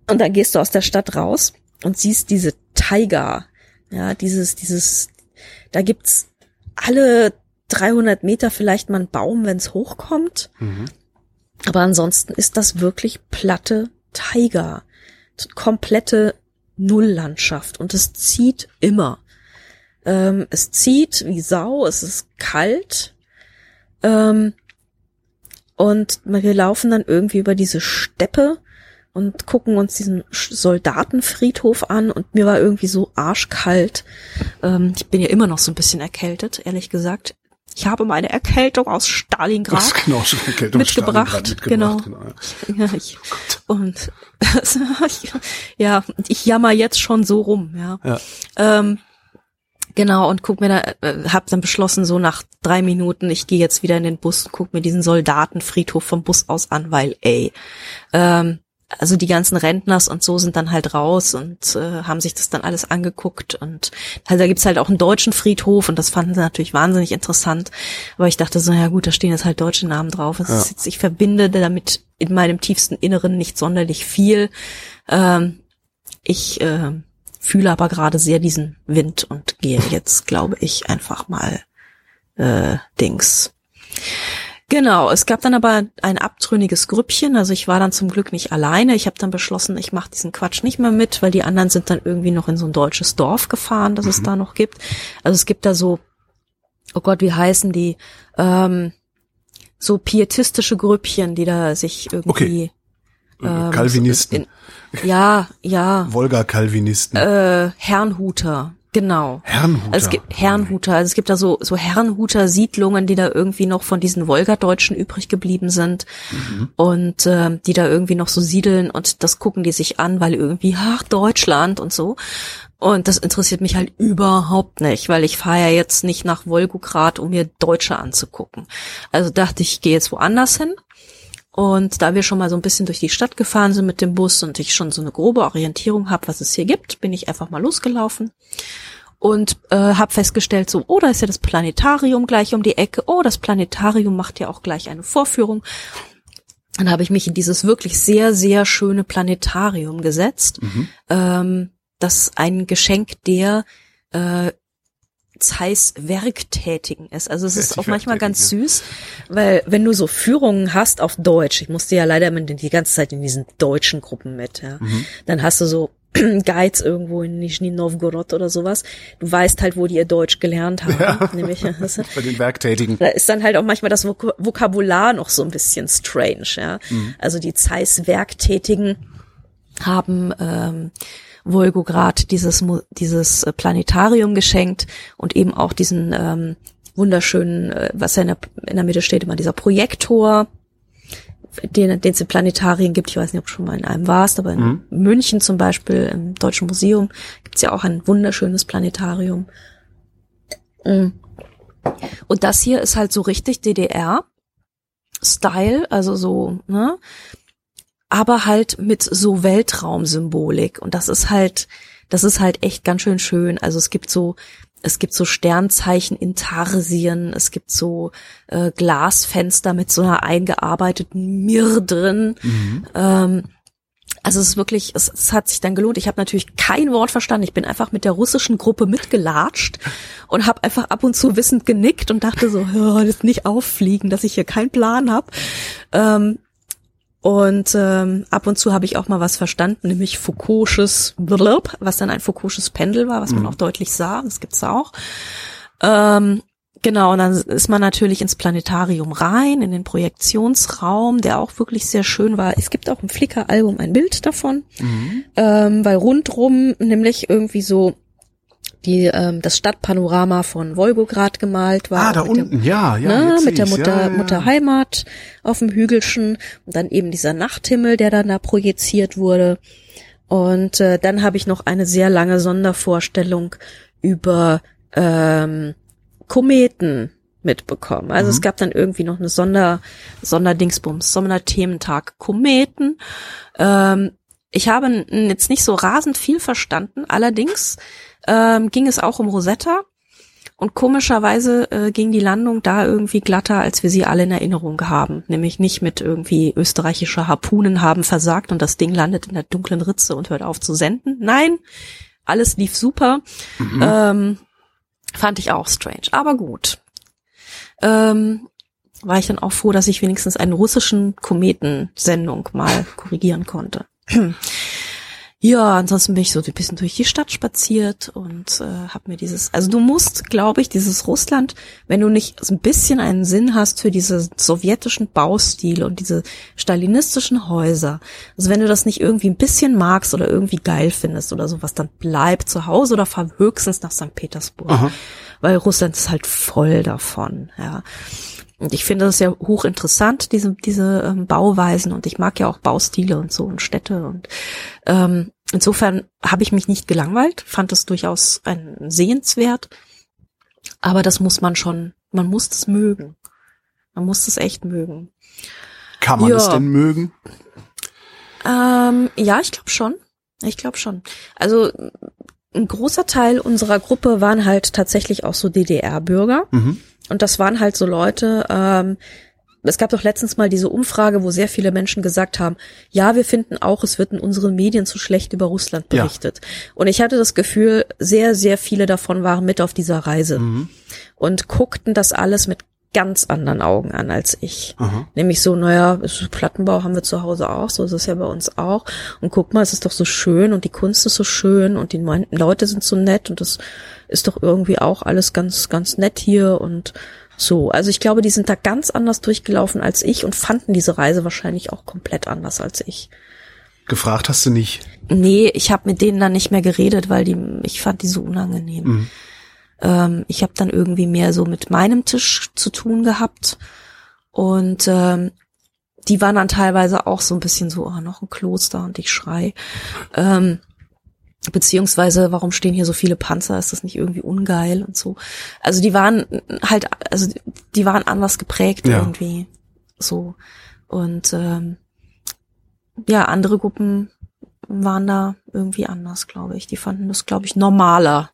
und dann gehst du aus der Stadt raus und siehst diese Tiger, ja, dieses, dieses, da gibt's alle 300 Meter vielleicht mal einen Baum, wenn's hochkommt. Mhm. Aber ansonsten ist das wirklich platte Tiger. Komplette Nulllandschaft. Und es zieht immer. Ähm, es zieht wie Sau, es ist kalt. Ähm, und wir laufen dann irgendwie über diese Steppe und gucken uns diesen Soldatenfriedhof an und mir war irgendwie so arschkalt. Ähm, ich bin ja immer noch so ein bisschen erkältet, ehrlich gesagt. Ich habe meine Erkältung aus Stalingrad Das genau, Erkältung mitgebracht. Stalingrad mitgebracht. Genau. genau. Ja, ich, und ja, ich jammer jetzt schon so rum, ja. Ja. Ähm, genau, und guck mir da, äh, hab dann beschlossen, so nach drei Minuten, ich gehe jetzt wieder in den Bus und guck mir diesen Soldatenfriedhof vom Bus aus an, weil, ey, ähm, also die ganzen Rentners und so sind dann halt raus und äh, haben sich das dann alles angeguckt und halt, da gibt's halt auch einen deutschen Friedhof und das fanden sie natürlich wahnsinnig interessant. Aber ich dachte so, ja gut, da stehen jetzt halt deutsche Namen drauf. Es ist jetzt, ich verbinde damit in meinem tiefsten Inneren nicht sonderlich viel. Ähm, ich äh, fühle aber gerade sehr diesen Wind und gehe jetzt, glaube ich, einfach mal äh, Dings. Genau, es gab dann aber ein abtrünniges Grüppchen, also ich war dann zum Glück nicht alleine. Ich habe dann beschlossen, ich mache diesen Quatsch nicht mehr mit, weil die anderen sind dann irgendwie noch in so ein deutsches Dorf gefahren, das es da noch gibt. Also es gibt da so, oh Gott, wie heißen die? Ähm, so pietistische Grüppchen, die da sich irgendwie ähm, Calvinisten. in, ja, ja, Wolga-Calvinisten. äh, Herrnhuter, genau. Herrnhuter. Also es gibt Herrnhuter, also es gibt da so so Herrnhuter Siedlungen, die da irgendwie noch von diesen Wolgadeutschen übrig geblieben sind und ähm, die da irgendwie noch so siedeln und das gucken die sich an, weil irgendwie ach Deutschland und so. Und das interessiert mich halt überhaupt nicht, weil ich fahre ja jetzt nicht nach Wolgograd, um mir Deutsche anzugucken. Also dachte ich, ich gehe jetzt woanders hin. Und da wir schon mal so ein bisschen durch die Stadt gefahren sind mit dem Bus und ich schon so eine grobe Orientierung habe, was es hier gibt, bin ich einfach mal losgelaufen und äh, habe festgestellt, so, oh, da ist ja das Planetarium gleich um die Ecke. Oh, das Planetarium macht ja auch gleich eine Vorführung. Dann habe ich mich in dieses wirklich sehr, sehr schöne Planetarium gesetzt. Ähm, das ein Geschenk der äh, Zeiss Werktätigen ist. Also es ist auch manchmal ganz süß, weil wenn du so Führungen hast auf Deutsch, ich musste ja leider immer die ganze Zeit in diesen deutschen Gruppen mit, ja, dann hast du so Guides irgendwo in Nizhny Novgorod oder sowas. Du weißt halt, wo die ihr Deutsch gelernt haben. Nämlich, das, Bei den Werktätigen. da ist dann halt auch manchmal das Vok Vokabular noch so ein bisschen strange, ja. Also die Zeiss Werktätigen haben ähm, Wolgograd dieses dieses äh, Planetarium geschenkt und eben auch diesen ähm, wunderschönen, äh, was ja in der, in der Mitte steht, immer dieser Projektor, den den es in Planetarien gibt. Ich weiß nicht, ob du schon mal in einem warst, aber in München zum Beispiel im Deutschen Museum gibt's ja auch ein wunderschönes Planetarium. Mm. Und das hier ist halt so richtig DDR. Style, also so, ne? Aber halt mit so Weltraumsymbolik. Und das ist halt, das ist halt echt ganz schön schön. Also es gibt so, es gibt so Sternzeichen in Tarsien, es gibt so äh, Glasfenster mit so einer eingearbeiteten Mir drin. Ähm, also es ist wirklich, es, es hat sich dann gelohnt. Ich habe natürlich kein Wort verstanden. Ich bin einfach mit der russischen Gruppe mitgelatscht und habe einfach ab und zu wissend genickt und dachte so, "Ja, das nicht auffliegen, dass ich hier keinen Plan habe. Ähm, und ähm, ab und zu habe ich auch mal was verstanden, nämlich Foucault'sches Blub, was dann ein Foucault'sches Pendel war, was man auch deutlich sah. Das gibt's auch. Ähm, genau, und dann ist man natürlich ins Planetarium rein, in den Projektionsraum, der auch wirklich sehr schön war. Es gibt auch im Flickr-Album ein Bild davon, ähm, weil rundrum nämlich irgendwie so die ähm, das Stadtpanorama von Wolgograd gemalt war. Ah, da mit dem- unten, ja, ja. ne, mit der. Mutter, ja, ja. Mutter Heimat auf dem Hügelchen und dann eben dieser Nachthimmel, der dann da projiziert wurde. Und äh, dann habe ich noch eine sehr lange Sondervorstellung über ähm, Kometen mitbekommen. Also es gab dann irgendwie noch eine Sonder, Sonderdingsbums, Sonderthementag Kometen. Ähm, ich habe jetzt nicht so rasend viel verstanden, allerdings ähm, ging es auch um Rosetta. Und komischerweise äh, ging die Landung da irgendwie glatter, als wir sie alle in Erinnerung haben. Nämlich nicht mit irgendwie österreichische Harpunen haben versagt und das Ding landet in der dunklen Ritze und hört auf zu senden. Nein, alles lief super. Ähm, fand ich auch strange. Aber gut. Ähm, war ich dann auch froh, dass ich wenigstens einen russischen Kometensendung mal korrigieren konnte. ja, ansonsten bin ich so ein bisschen durch die Stadt spaziert und äh, habe mir dieses, also du musst, glaube ich, dieses Russland, wenn du nicht so ein bisschen einen Sinn hast für diese sowjetischen Baustile und diese stalinistischen Häuser, also wenn du das nicht irgendwie ein bisschen magst oder irgendwie geil findest oder sowas, dann bleib zu Hause oder fahr höchstens nach St. Petersburg, Aha. weil Russland ist halt voll davon, ja. Und ich finde das ja hochinteressant, diese, diese ähm, Bauweisen. Und ich mag ja auch Baustile und so und Städte. Und ähm, insofern habe ich mich nicht gelangweilt, fand es durchaus ein sehenswert. Aber das muss man schon, man muss es mögen. Man muss es echt mögen. Kann man ja. es denn mögen? Ähm, ja, ich glaube schon. Ich glaube schon. Also ein großer Teil unserer Gruppe waren halt tatsächlich auch so DDR-Bürger. Mhm. Und das waren halt so Leute, ähm, es gab doch letztens mal diese Umfrage, wo sehr viele Menschen gesagt haben, ja, wir finden auch, es wird in unseren Medien zu schlecht über Russland berichtet. Ja. Und ich hatte das Gefühl, sehr, sehr viele davon waren mit auf dieser Reise mhm. und guckten das alles mit ganz anderen Augen an als ich. Aha. Nämlich so, naja, Plattenbau haben wir zu Hause auch, so ist es ja bei uns auch. Und guck mal, es ist doch so schön und die Kunst ist so schön und die Leute sind so nett und das ist doch irgendwie auch alles ganz, ganz nett hier und so. Also ich glaube, die sind da ganz anders durchgelaufen als ich und fanden diese Reise wahrscheinlich auch komplett anders als ich. Gefragt hast du nicht? Nee, ich habe mit denen dann nicht mehr geredet, weil die, ich fand die so unangenehm. Mhm. Ähm, ich habe dann irgendwie mehr so mit meinem Tisch zu tun gehabt. Und ähm, die waren dann teilweise auch so ein bisschen so, oh, noch ein Kloster und ich schrei. Ähm, beziehungsweise, warum stehen hier so viele Panzer? Ist das nicht irgendwie ungeil und so? Also die waren halt, also die waren anders geprägt ja. irgendwie. So. Und ähm, ja, andere Gruppen waren da irgendwie anders, glaube ich. Die fanden das, glaube ich, normaler.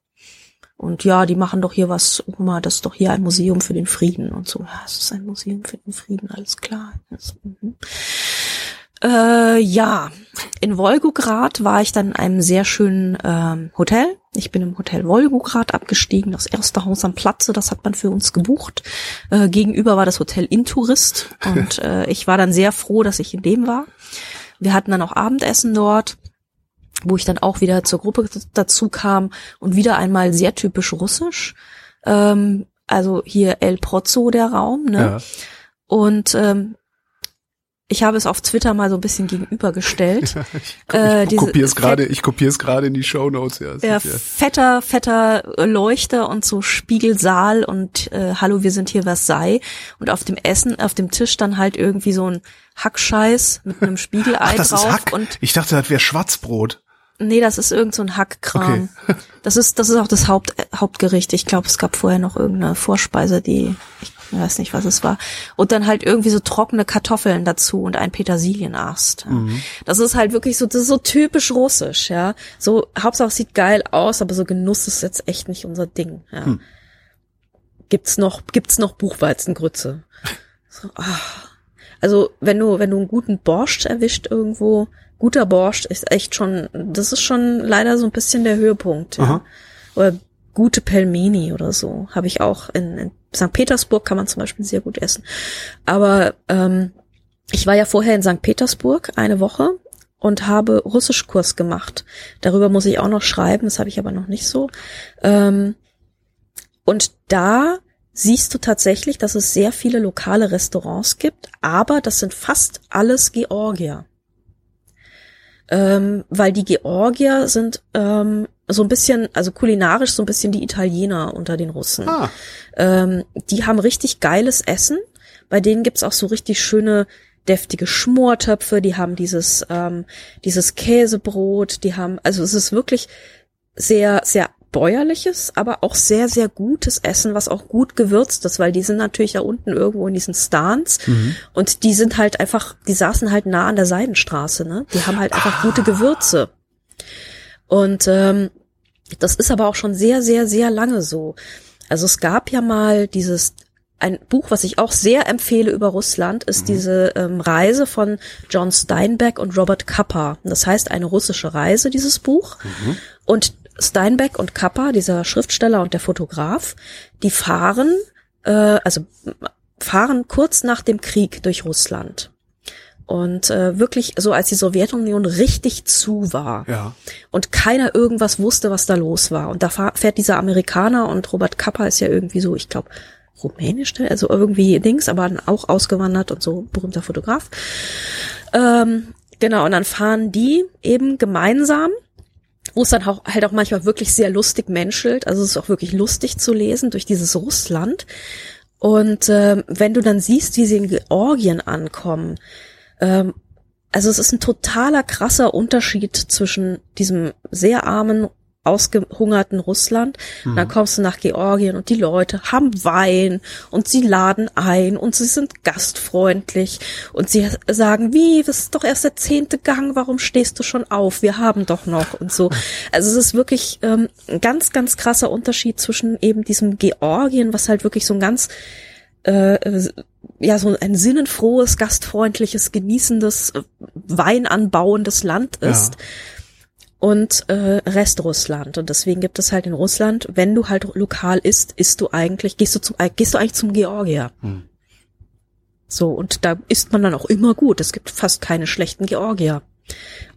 Und ja, die machen doch hier was, guck mal, das ist doch hier ein Museum für den Frieden und so. Ja, es ist ein Museum für den Frieden, alles klar. Das, mhm. Äh, ja, in Wolgograd war ich dann in einem sehr schönen ähm, Hotel. Ich bin im Hotel Wolgograd abgestiegen, das erste Haus am Platze, das hat man für uns gebucht. Äh, gegenüber war das Hotel Intourist und äh, ich war dann sehr froh, dass ich in dem war. Wir hatten dann auch Abendessen dort wo ich dann auch wieder zur Gruppe dazu kam und wieder einmal sehr typisch russisch. Ähm, also hier El Prozzo der Raum, ne? Ja. Und ähm, ich habe es auf Twitter mal so ein bisschen gegenübergestellt. Ja, ich, ich äh, kopiere es gerade, ich kopiere es gerade in die Show Notes. Ja, ja, fetter, fetter Leuchter und so Spiegelsaal und äh, Hallo, wir sind hier Versailles und auf dem Essen, auf dem Tisch dann halt irgendwie so ein Hackscheiß mit einem Spiegelei Ach, das drauf. Ist Hack. Und ich dachte, das wäre Schwarzbrot. Nee, das ist irgend so ein Hackkram. Okay. das ist, das ist auch das Haupt, Hauptgericht. Ich glaube, es gab vorher noch irgendeine Vorspeise, die, ich weiß nicht, was es war. Und dann halt irgendwie so trockene Kartoffeln dazu und ein Petersilienast. Mhm. Das ist halt wirklich so, das ist so typisch russisch, ja. So, Hauptsache sieht geil aus, aber so Genuss ist jetzt echt nicht unser Ding, ja. Hm. Gibt's noch, gibt's noch Buchweizengrütze? So, ach. Also, wenn du, wenn du einen guten Borscht erwischt irgendwo, guter Borscht ist echt schon, das ist schon leider so ein bisschen der Höhepunkt. Ja. Oder gute Pelmeni oder so. Habe ich auch in, in St. Petersburg kann man zum Beispiel sehr gut essen. Aber ähm, ich war ja vorher in St. Petersburg eine Woche und habe Russischkurs gemacht. Darüber muss ich auch noch schreiben, das habe ich aber noch nicht so. Ähm, und da siehst du tatsächlich, dass es sehr viele lokale Restaurants gibt, aber das sind fast alles Georgier ähm, weil die Georgier sind ähm, so ein bisschen, also kulinarisch so ein bisschen die Italiener unter den Russen. Ah. Ähm, die haben richtig geiles Essen. Bei denen gibt's auch so richtig schöne deftige Schmortöpfe, die haben dieses ähm, dieses Käsebrot, die haben also es ist wirklich sehr sehr bäuerliches, aber auch sehr, sehr gutes Essen, was auch gut gewürzt ist, weil die sind natürlich da unten irgendwo in diesen Stans mhm. und die sind halt einfach, die saßen halt nah an der Seidenstraße, ne? Die haben halt einfach ah. gute Gewürze. Und ähm, das ist aber auch schon sehr, sehr, sehr lange so. Also es gab ja mal dieses ein Buch, was ich auch sehr empfehle über Russland, ist mhm. diese ähm, Reise von John Steinbeck und Robert Kappa. Das heißt eine russische Reise, dieses Buch. Mhm. Und Steinbeck und Kappa, dieser Schriftsteller und der Fotograf, die fahren, äh, also fahren kurz nach dem Krieg durch Russland. Und äh, wirklich so, als die Sowjetunion richtig zu war Ja. und keiner irgendwas wusste, was da los war. Und da fährt dieser Amerikaner und Robert Kappa ist ja irgendwie so, ich glaube, rumänisch, also irgendwie Dings, aber auch ausgewandert und so berühmter Fotograf. Ähm, genau, und dann fahren die eben gemeinsam, wo es dann auch, halt auch manchmal wirklich sehr lustig menschelt. Also es ist auch wirklich lustig zu lesen durch dieses Russland. Und ähm, wenn du dann siehst, wie sie in Georgien ankommen, ähm, also es ist ein totaler krasser Unterschied zwischen diesem sehr armen, ausgehungerten Russland. Und Dann kommst du nach Georgien und die Leute haben Wein und sie laden ein und sie sind gastfreundlich und sie sagen, wie, das ist doch erst der zehnte Gang, warum stehst du schon auf? Wir haben doch noch und so. Also es ist wirklich ähm, ein ganz, ganz krasser Unterschied zwischen eben diesem Georgien, was halt wirklich so ein ganz äh, ja so ein sinnenfrohes, gastfreundliches, genießendes, äh, weinanbauendes Land ist. Und äh, Restrussland. Und deswegen gibt es halt in Russland, wenn du halt lokal isst, isst du eigentlich, gehst du zum, gehst du eigentlich zum Georgier. So, und da isst man dann auch immer gut. Es gibt fast keine schlechten Georgier.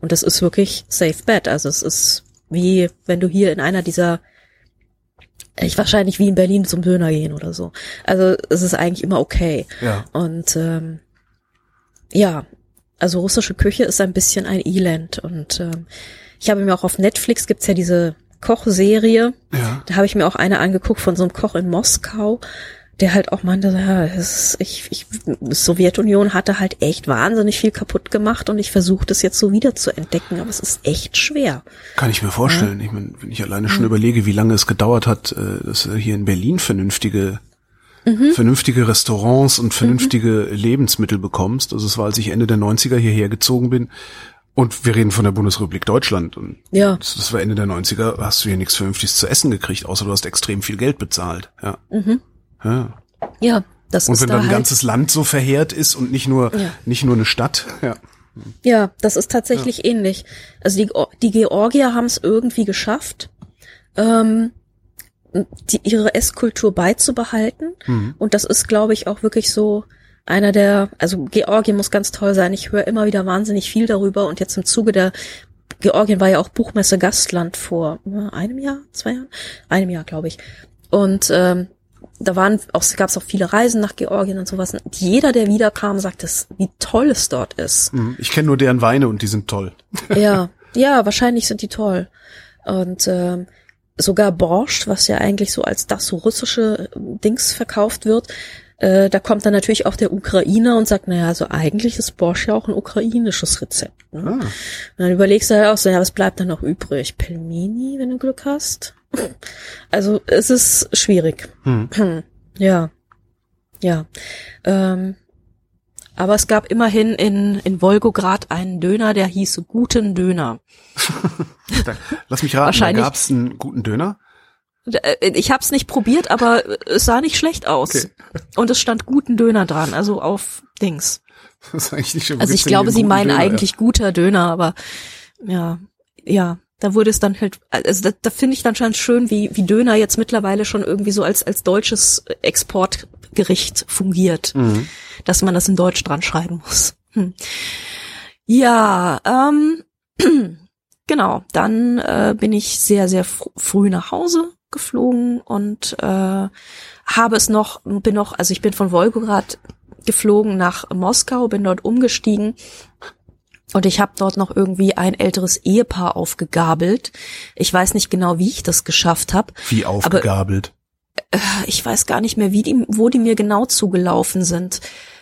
Und das ist wirklich safe bet. Also es ist wie, wenn du hier in einer dieser ich wahrscheinlich wie in Berlin zum Döner gehen oder so. Also es ist eigentlich immer okay. Ja. Und ähm, ja, also russische Küche ist ein bisschen ein Elend. Und ähm, ich habe mir auch auf Netflix gibt's ja diese Kochserie. Ja. Da habe ich mir auch eine angeguckt von so einem Koch in Moskau, der halt auch meinte, ja, es ich, ich, die Sowjetunion hatte halt echt wahnsinnig viel kaputt gemacht und ich versuche das jetzt so wieder zu entdecken, aber es ist echt schwer. Kann ich mir vorstellen. Ich meine, wenn ich alleine schon überlege, wie lange es gedauert hat, äh, dass du hier in Berlin vernünftige vernünftige Restaurants und vernünftige Lebensmittel bekommst. Also es war, als ich Ende der 90er hierher gezogen bin. Und wir reden von der Bundesrepublik Deutschland. Und Ja. das, das war Ende der 90er, hast du hier nichts Vernünftiges zu essen gekriegt, außer du hast extrem viel Geld bezahlt. Ja. ja. Ja, das Und ist wenn da dann ein halt, ganzes Land so verheert ist und nicht nur, Ja. nicht nur eine Stadt. Ja. Ja, das ist tatsächlich ähnlich. Also die, die Georgier haben es irgendwie geschafft, ähm, die, ihre Esskultur beizubehalten. Und das ist, glaube ich, auch wirklich so einer der, also Georgien muss ganz toll sein. Ich höre immer wieder wahnsinnig viel darüber. Und jetzt im Zuge der, Georgien war ja auch Buchmesse Gastland vor einem Jahr, zwei Jahren, einem Jahr, glaube ich. Und ähm, da waren auch, gab es auch viele Reisen nach Georgien und sowas. Und jeder, der wiederkam, sagt, es, wie toll es dort ist. Mhm. Ich kenne nur deren Weine und die sind toll. Ja, ja, wahrscheinlich sind die toll. Und ähm, sogar Borscht, was ja eigentlich so als das so russische äh, Dings verkauft wird, äh, da kommt dann natürlich auch der Ukrainer und sagt, naja, also eigentlich ist Borscht ja auch ein ukrainisches Rezept. Ne? Ah. Und dann überlegst du halt auch so, ja, was bleibt dann noch übrig? Pelmeni, wenn du Glück hast? Also es ist schwierig. Hm. Ja, ja. Ähm, aber es gab immerhin in, in Wolgograd einen Döner, der hieß Guten Döner. Lass mich raten, da Wahrscheinlich- gab's einen guten Döner. Äh, Ich habe es nicht probiert, aber es sah nicht schlecht aus. Okay. Und es stand Guten Döner dran, also auf Dings. Das ist eigentlich nicht, wo Also ich glaube, sie einen meinen Döner? eigentlich guter Döner, aber ja, ja, da wurde es dann halt, also da, da finde ich dann schon schön, wie, wie Döner jetzt mittlerweile schon irgendwie so als, als deutsches Exportgericht fungiert, Mhm. dass man das in Deutsch dran schreiben muss. Hm. Ja, ähm, genau, dann äh, bin ich sehr, sehr fr früh nach Hause geflogen und äh, habe es noch, bin noch, also ich bin von Wolgograd geflogen nach Moskau, bin dort umgestiegen und ich habe dort noch irgendwie ein älteres Ehepaar aufgegabelt. Ich weiß nicht genau, wie ich das geschafft habe. Wie aufgegabelt. Ich weiß gar nicht mehr, wie die, wo die mir genau zugelaufen sind.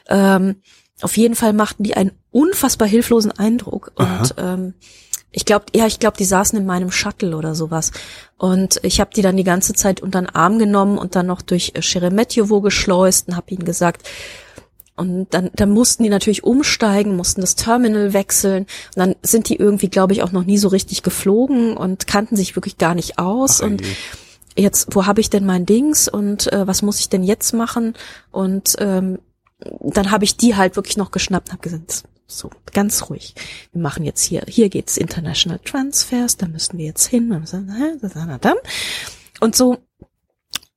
Ähm, auf jeden Fall machten die einen unfassbar hilflosen Eindruck und ähm, ich glaube, ja, ich glaube, die saßen in meinem Shuttle oder sowas. Und ich habe die dann die ganze Zeit unter den Arm genommen und dann noch durch äh, Sheremetyevo geschleust und habe ihnen gesagt, und dann, dann mussten die natürlich umsteigen, mussten das Terminal wechseln. Und dann sind die irgendwie, glaube ich, auch noch nie so richtig geflogen und kannten sich wirklich gar nicht aus. Ach, und je. jetzt, wo habe ich denn mein Dings und äh, was muss ich denn jetzt machen? Und ähm, dann habe ich die halt wirklich noch geschnappt und habe gesagt, so ganz ruhig. Wir machen jetzt hier, hier geht's International Transfers, da müssen wir jetzt hin. Und so,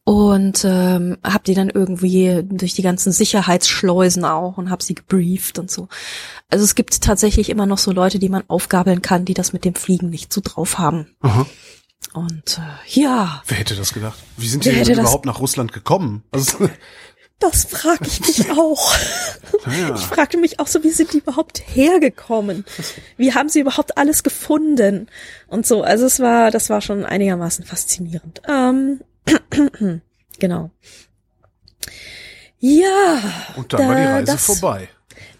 Und ähm, habe die dann irgendwie durch die ganzen Sicherheitsschleusen auch und habe sie gebrieft und so. Also es gibt tatsächlich immer noch so Leute, die man aufgabeln kann, die das mit dem Fliegen nicht so drauf haben. Aha. Und äh, ja. Wer hätte das gedacht? Wie sind die denn überhaupt nach Russland gekommen? Also, das frage ich mich auch. Ja. Ich fragte mich auch so, wie sind die überhaupt hergekommen? Wie haben sie überhaupt alles gefunden? Und so, also es war, das war schon einigermaßen faszinierend. Ähm, genau. Ja. Und dann da, war die Reise das, vorbei.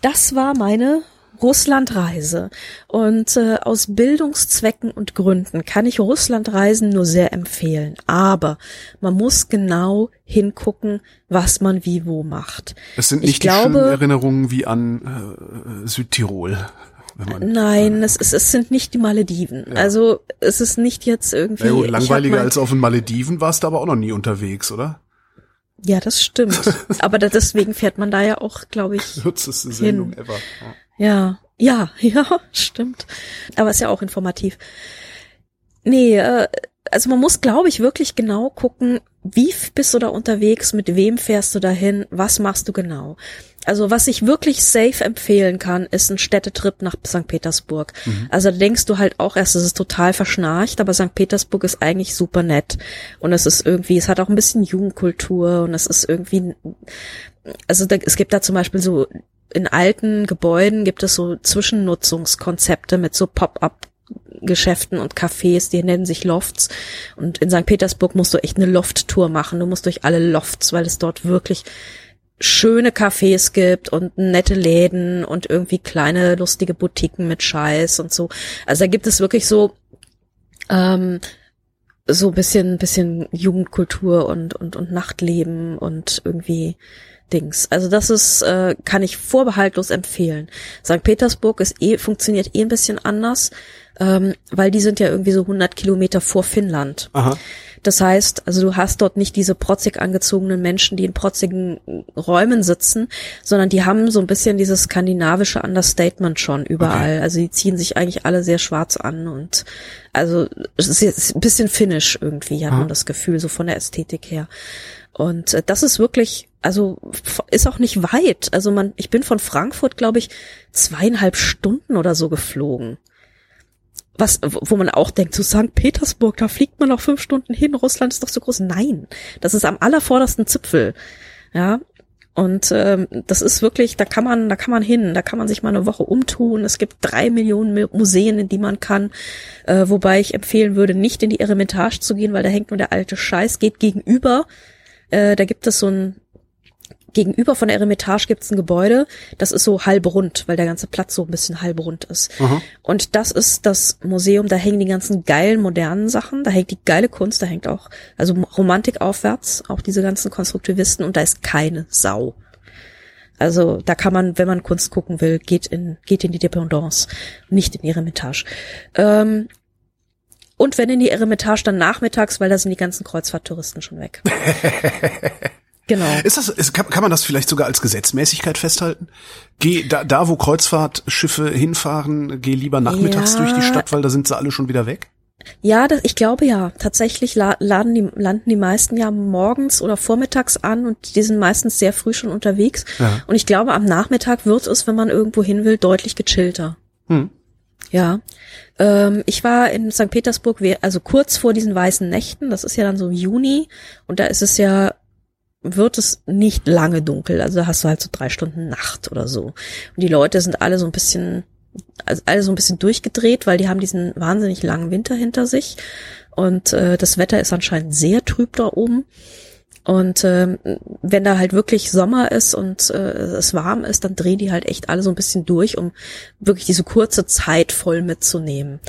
Das war meine Russlandreise. Und äh, aus Bildungszwecken und Gründen kann ich Russlandreisen nur sehr empfehlen. Aber man muss genau hingucken, was man wie wo macht. Es sind Ich nicht die glaube- schönen Erinnerungen wie an äh, Südtirol. Man, Nein, es, ist, es sind nicht die Malediven. Also es ist nicht jetzt irgendwie. na gut, ich langweiliger mal- als auf den Malediven warst du aber auch noch nie unterwegs, oder? Ja, das stimmt. Aber da, deswegen fährt man da ja auch, glaube ich, Kürzeste Sendung Hin. ever. Ja. Ja, ja, ja, stimmt. Aber ist ja auch informativ. Nee, äh, also man muss, glaube ich, wirklich genau gucken, wie bist du da unterwegs, mit wem fährst du dahin, was machst du genau. Also was ich wirklich safe empfehlen kann, ist ein Städtetrip nach St. Petersburg. Also da denkst du halt auch erst, es ist total verschnarcht, aber St. Petersburg ist eigentlich super nett. Und es ist irgendwie, es hat auch ein bisschen Jugendkultur und es ist irgendwie, also da, es gibt da zum Beispiel so in alten Gebäuden gibt es so Zwischennutzungskonzepte mit so Pop-up Geschäften und Cafés, die nennen sich Lofts. Und in St. Petersburg musst du echt eine Loft-Tour machen. Du musst durch alle Lofts, weil es dort wirklich schöne Cafés gibt und nette Läden und irgendwie kleine lustige Boutiquen mit Scheiß und so. Also da gibt es wirklich so ähm, so bisschen bisschen Jugendkultur und und und Nachtleben und irgendwie Dings. Also das ist äh, kann ich vorbehaltlos empfehlen. St. Petersburg ist eh funktioniert eh ein bisschen anders, ähm, weil die sind ja irgendwie so 100 Kilometer vor Finnland. Aha. Das heißt, also du hast dort nicht diese protzig angezogenen Menschen, die in protzigen Räumen sitzen, sondern die haben so ein bisschen dieses skandinavische Understatement schon überall. Also die ziehen sich eigentlich alle sehr schwarz an und also es ist jetzt ein bisschen finnisch irgendwie, hat man das Gefühl, so von der Ästhetik her. Und äh, das ist wirklich, also ist auch nicht weit. Also man, ich bin von Frankfurt, glaube ich, zweieinhalb Stunden oder so geflogen was, wo man auch denkt, zu St. Petersburg, da fliegt man noch fünf Stunden hin, Russland ist doch so groß. Nein, das ist am allervordersten Zipfel. Ja. Und ähm, das ist wirklich, da kann man, da kann man hin, da kann man sich mal eine Woche umtun. Es gibt drei Millionen Mu- Museen, in die man kann, äh, wobei ich empfehlen würde, nicht in die Eremitage zu gehen, weil da hängt nur der alte Scheiß. Geht gegenüber, äh, da gibt es so ein Gegenüber von der Eremitage gibt es ein Gebäude, das ist so halb rund, weil der ganze Platz so ein bisschen halb rund ist. Und das ist das Museum, da hängen die ganzen geilen modernen Sachen, da hängt die geile Kunst, da hängt auch, also Romantik aufwärts, auch diese ganzen Konstruktivisten und da ist keine Sau. Also da kann man, wenn man Kunst gucken will, geht in, geht in die Dependance, nicht in die Eremitage. Ähm, und wenn in die Eremitage, dann nachmittags, weil da sind die ganzen Kreuzfahrttouristen schon weg. genau. Ist das, ist, kann, kann man das vielleicht sogar als Gesetzmäßigkeit festhalten? Geh da, da wo Kreuzfahrtschiffe hinfahren, geh lieber nachmittags Ja. durch die Stadt, weil da sind sie alle schon wieder weg? Ja, das, ich glaube ja. Tatsächlich la laden die, landen die meisten ja morgens oder vormittags an und die sind meistens sehr früh schon unterwegs. Ja. Und ich glaube, am Nachmittag wird es, wenn man irgendwo hin will, deutlich gechillter. Hm. Ja. Ähm, ich war in St. Petersburg, also kurz vor diesen weißen Nächten, das ist ja dann so im Juni, und da ist es ja, wird es nicht lange dunkel. Also hast du halt so drei Stunden Nacht oder so. Und die Leute sind alle so ein bisschen, also alle so ein bisschen durchgedreht, weil die haben diesen wahnsinnig langen Winter hinter sich. Und äh, das Wetter ist anscheinend sehr trüb da oben. Und ähm, wenn da halt wirklich Sommer ist und äh, es warm ist, dann drehen die halt echt alle so ein bisschen durch, um wirklich diese kurze Zeit voll mitzunehmen.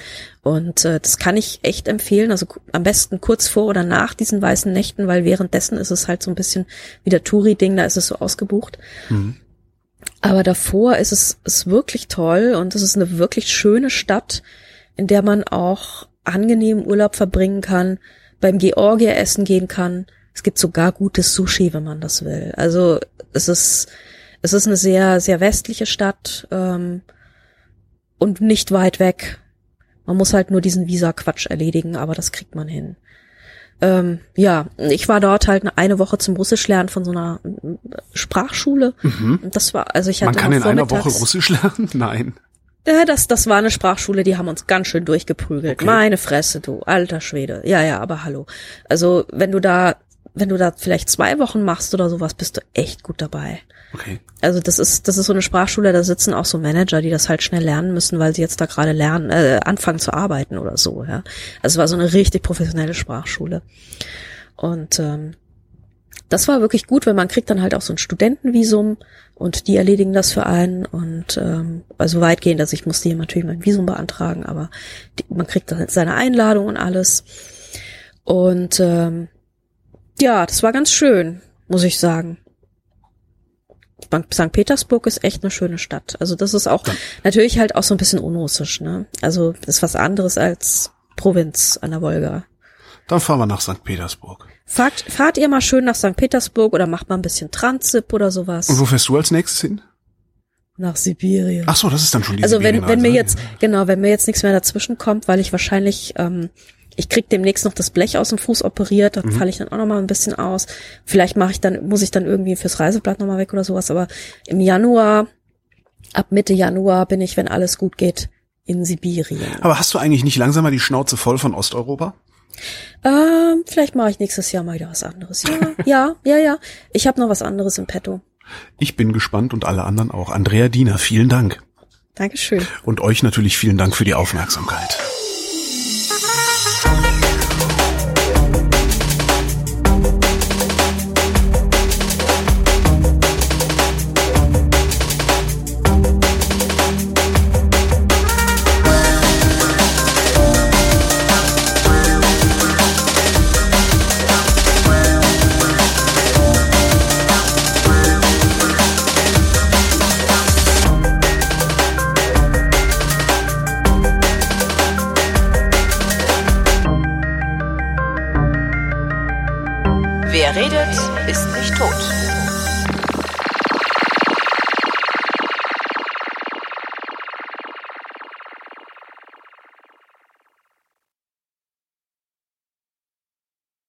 Und äh, das kann ich echt empfehlen. Also am besten kurz vor oder nach diesen weißen Nächten, weil währenddessen ist es halt so ein bisschen wie der Touri-Ding, da ist es so ausgebucht. Aber davor ist es ist wirklich toll und es ist eine wirklich schöne Stadt, in der man auch angenehm Urlaub verbringen kann, beim Georgier essen gehen kann. Es gibt sogar gutes Sushi, wenn man das will. Also es ist es ist eine sehr sehr westliche Stadt ähm, und nicht weit weg. Man muss halt nur diesen Visa-Quatsch erledigen, aber das kriegt man hin. ähm, ja, ich war dort halt eine Woche zum Russisch lernen von so einer äh, Sprachschule. Mhm. Das war, also ich hatte Man kann in einer Woche Russisch lernen? Nein. Ja, das, das war eine Sprachschule, die haben uns ganz schön durchgeprügelt. Okay. Meine Fresse, du, alter Schwede. Ja, ja, aber hallo. Also, wenn du da, wenn du da vielleicht zwei Wochen machst oder sowas, bist du echt gut dabei. Okay. Also das ist das ist so eine Sprachschule, da sitzen auch so Manager, die das halt schnell lernen müssen, weil sie jetzt da gerade lernen, äh, anfangen zu arbeiten oder so. Ja, also es war so eine richtig professionelle Sprachschule und ähm, das war wirklich gut, weil man kriegt dann halt auch so ein Studentenvisum und die erledigen das für einen und ähm, also weitgehend, also ich musste hier natürlich mein Visum beantragen, aber die, man kriegt dann seine Einladung und alles und ähm, ja, das war ganz schön, muss ich sagen. St. Petersburg ist echt eine schöne Stadt. Also das ist auch ja. natürlich halt auch so ein bisschen unrussisch, ne? Also das ist was anderes als Provinz an der Wolga. Dann fahren wir nach St. Petersburg. Fahrt, fahrt ihr mal schön nach St. Petersburg oder macht mal ein bisschen Transit oder sowas? Und wo fährst du als nächstes hin? Nach Sibirien. Ach so, das ist dann schon die Also wenn, wenn mir jetzt, genau, wenn mir jetzt nichts mehr dazwischen kommt, weil ich wahrscheinlich ähm, ich krieg demnächst noch das Blech aus dem Fuß operiert, da mhm. falle ich dann auch noch mal ein bisschen aus. Vielleicht mache ich dann, muss ich dann irgendwie fürs Reiseblatt noch mal weg oder sowas, aber im Januar, ab Mitte Januar bin ich, wenn alles gut geht, in Sibirien. Aber hast du eigentlich nicht langsam mal die Schnauze voll von Osteuropa? Ähm, vielleicht mache ich nächstes Jahr mal wieder was anderes. Ja, ja, ja, ja. Ich habe noch was anderes im Petto. Ich bin gespannt und alle anderen auch. Andrea Diener, vielen Dank. Dankeschön. Und euch natürlich vielen Dank für die Aufmerksamkeit.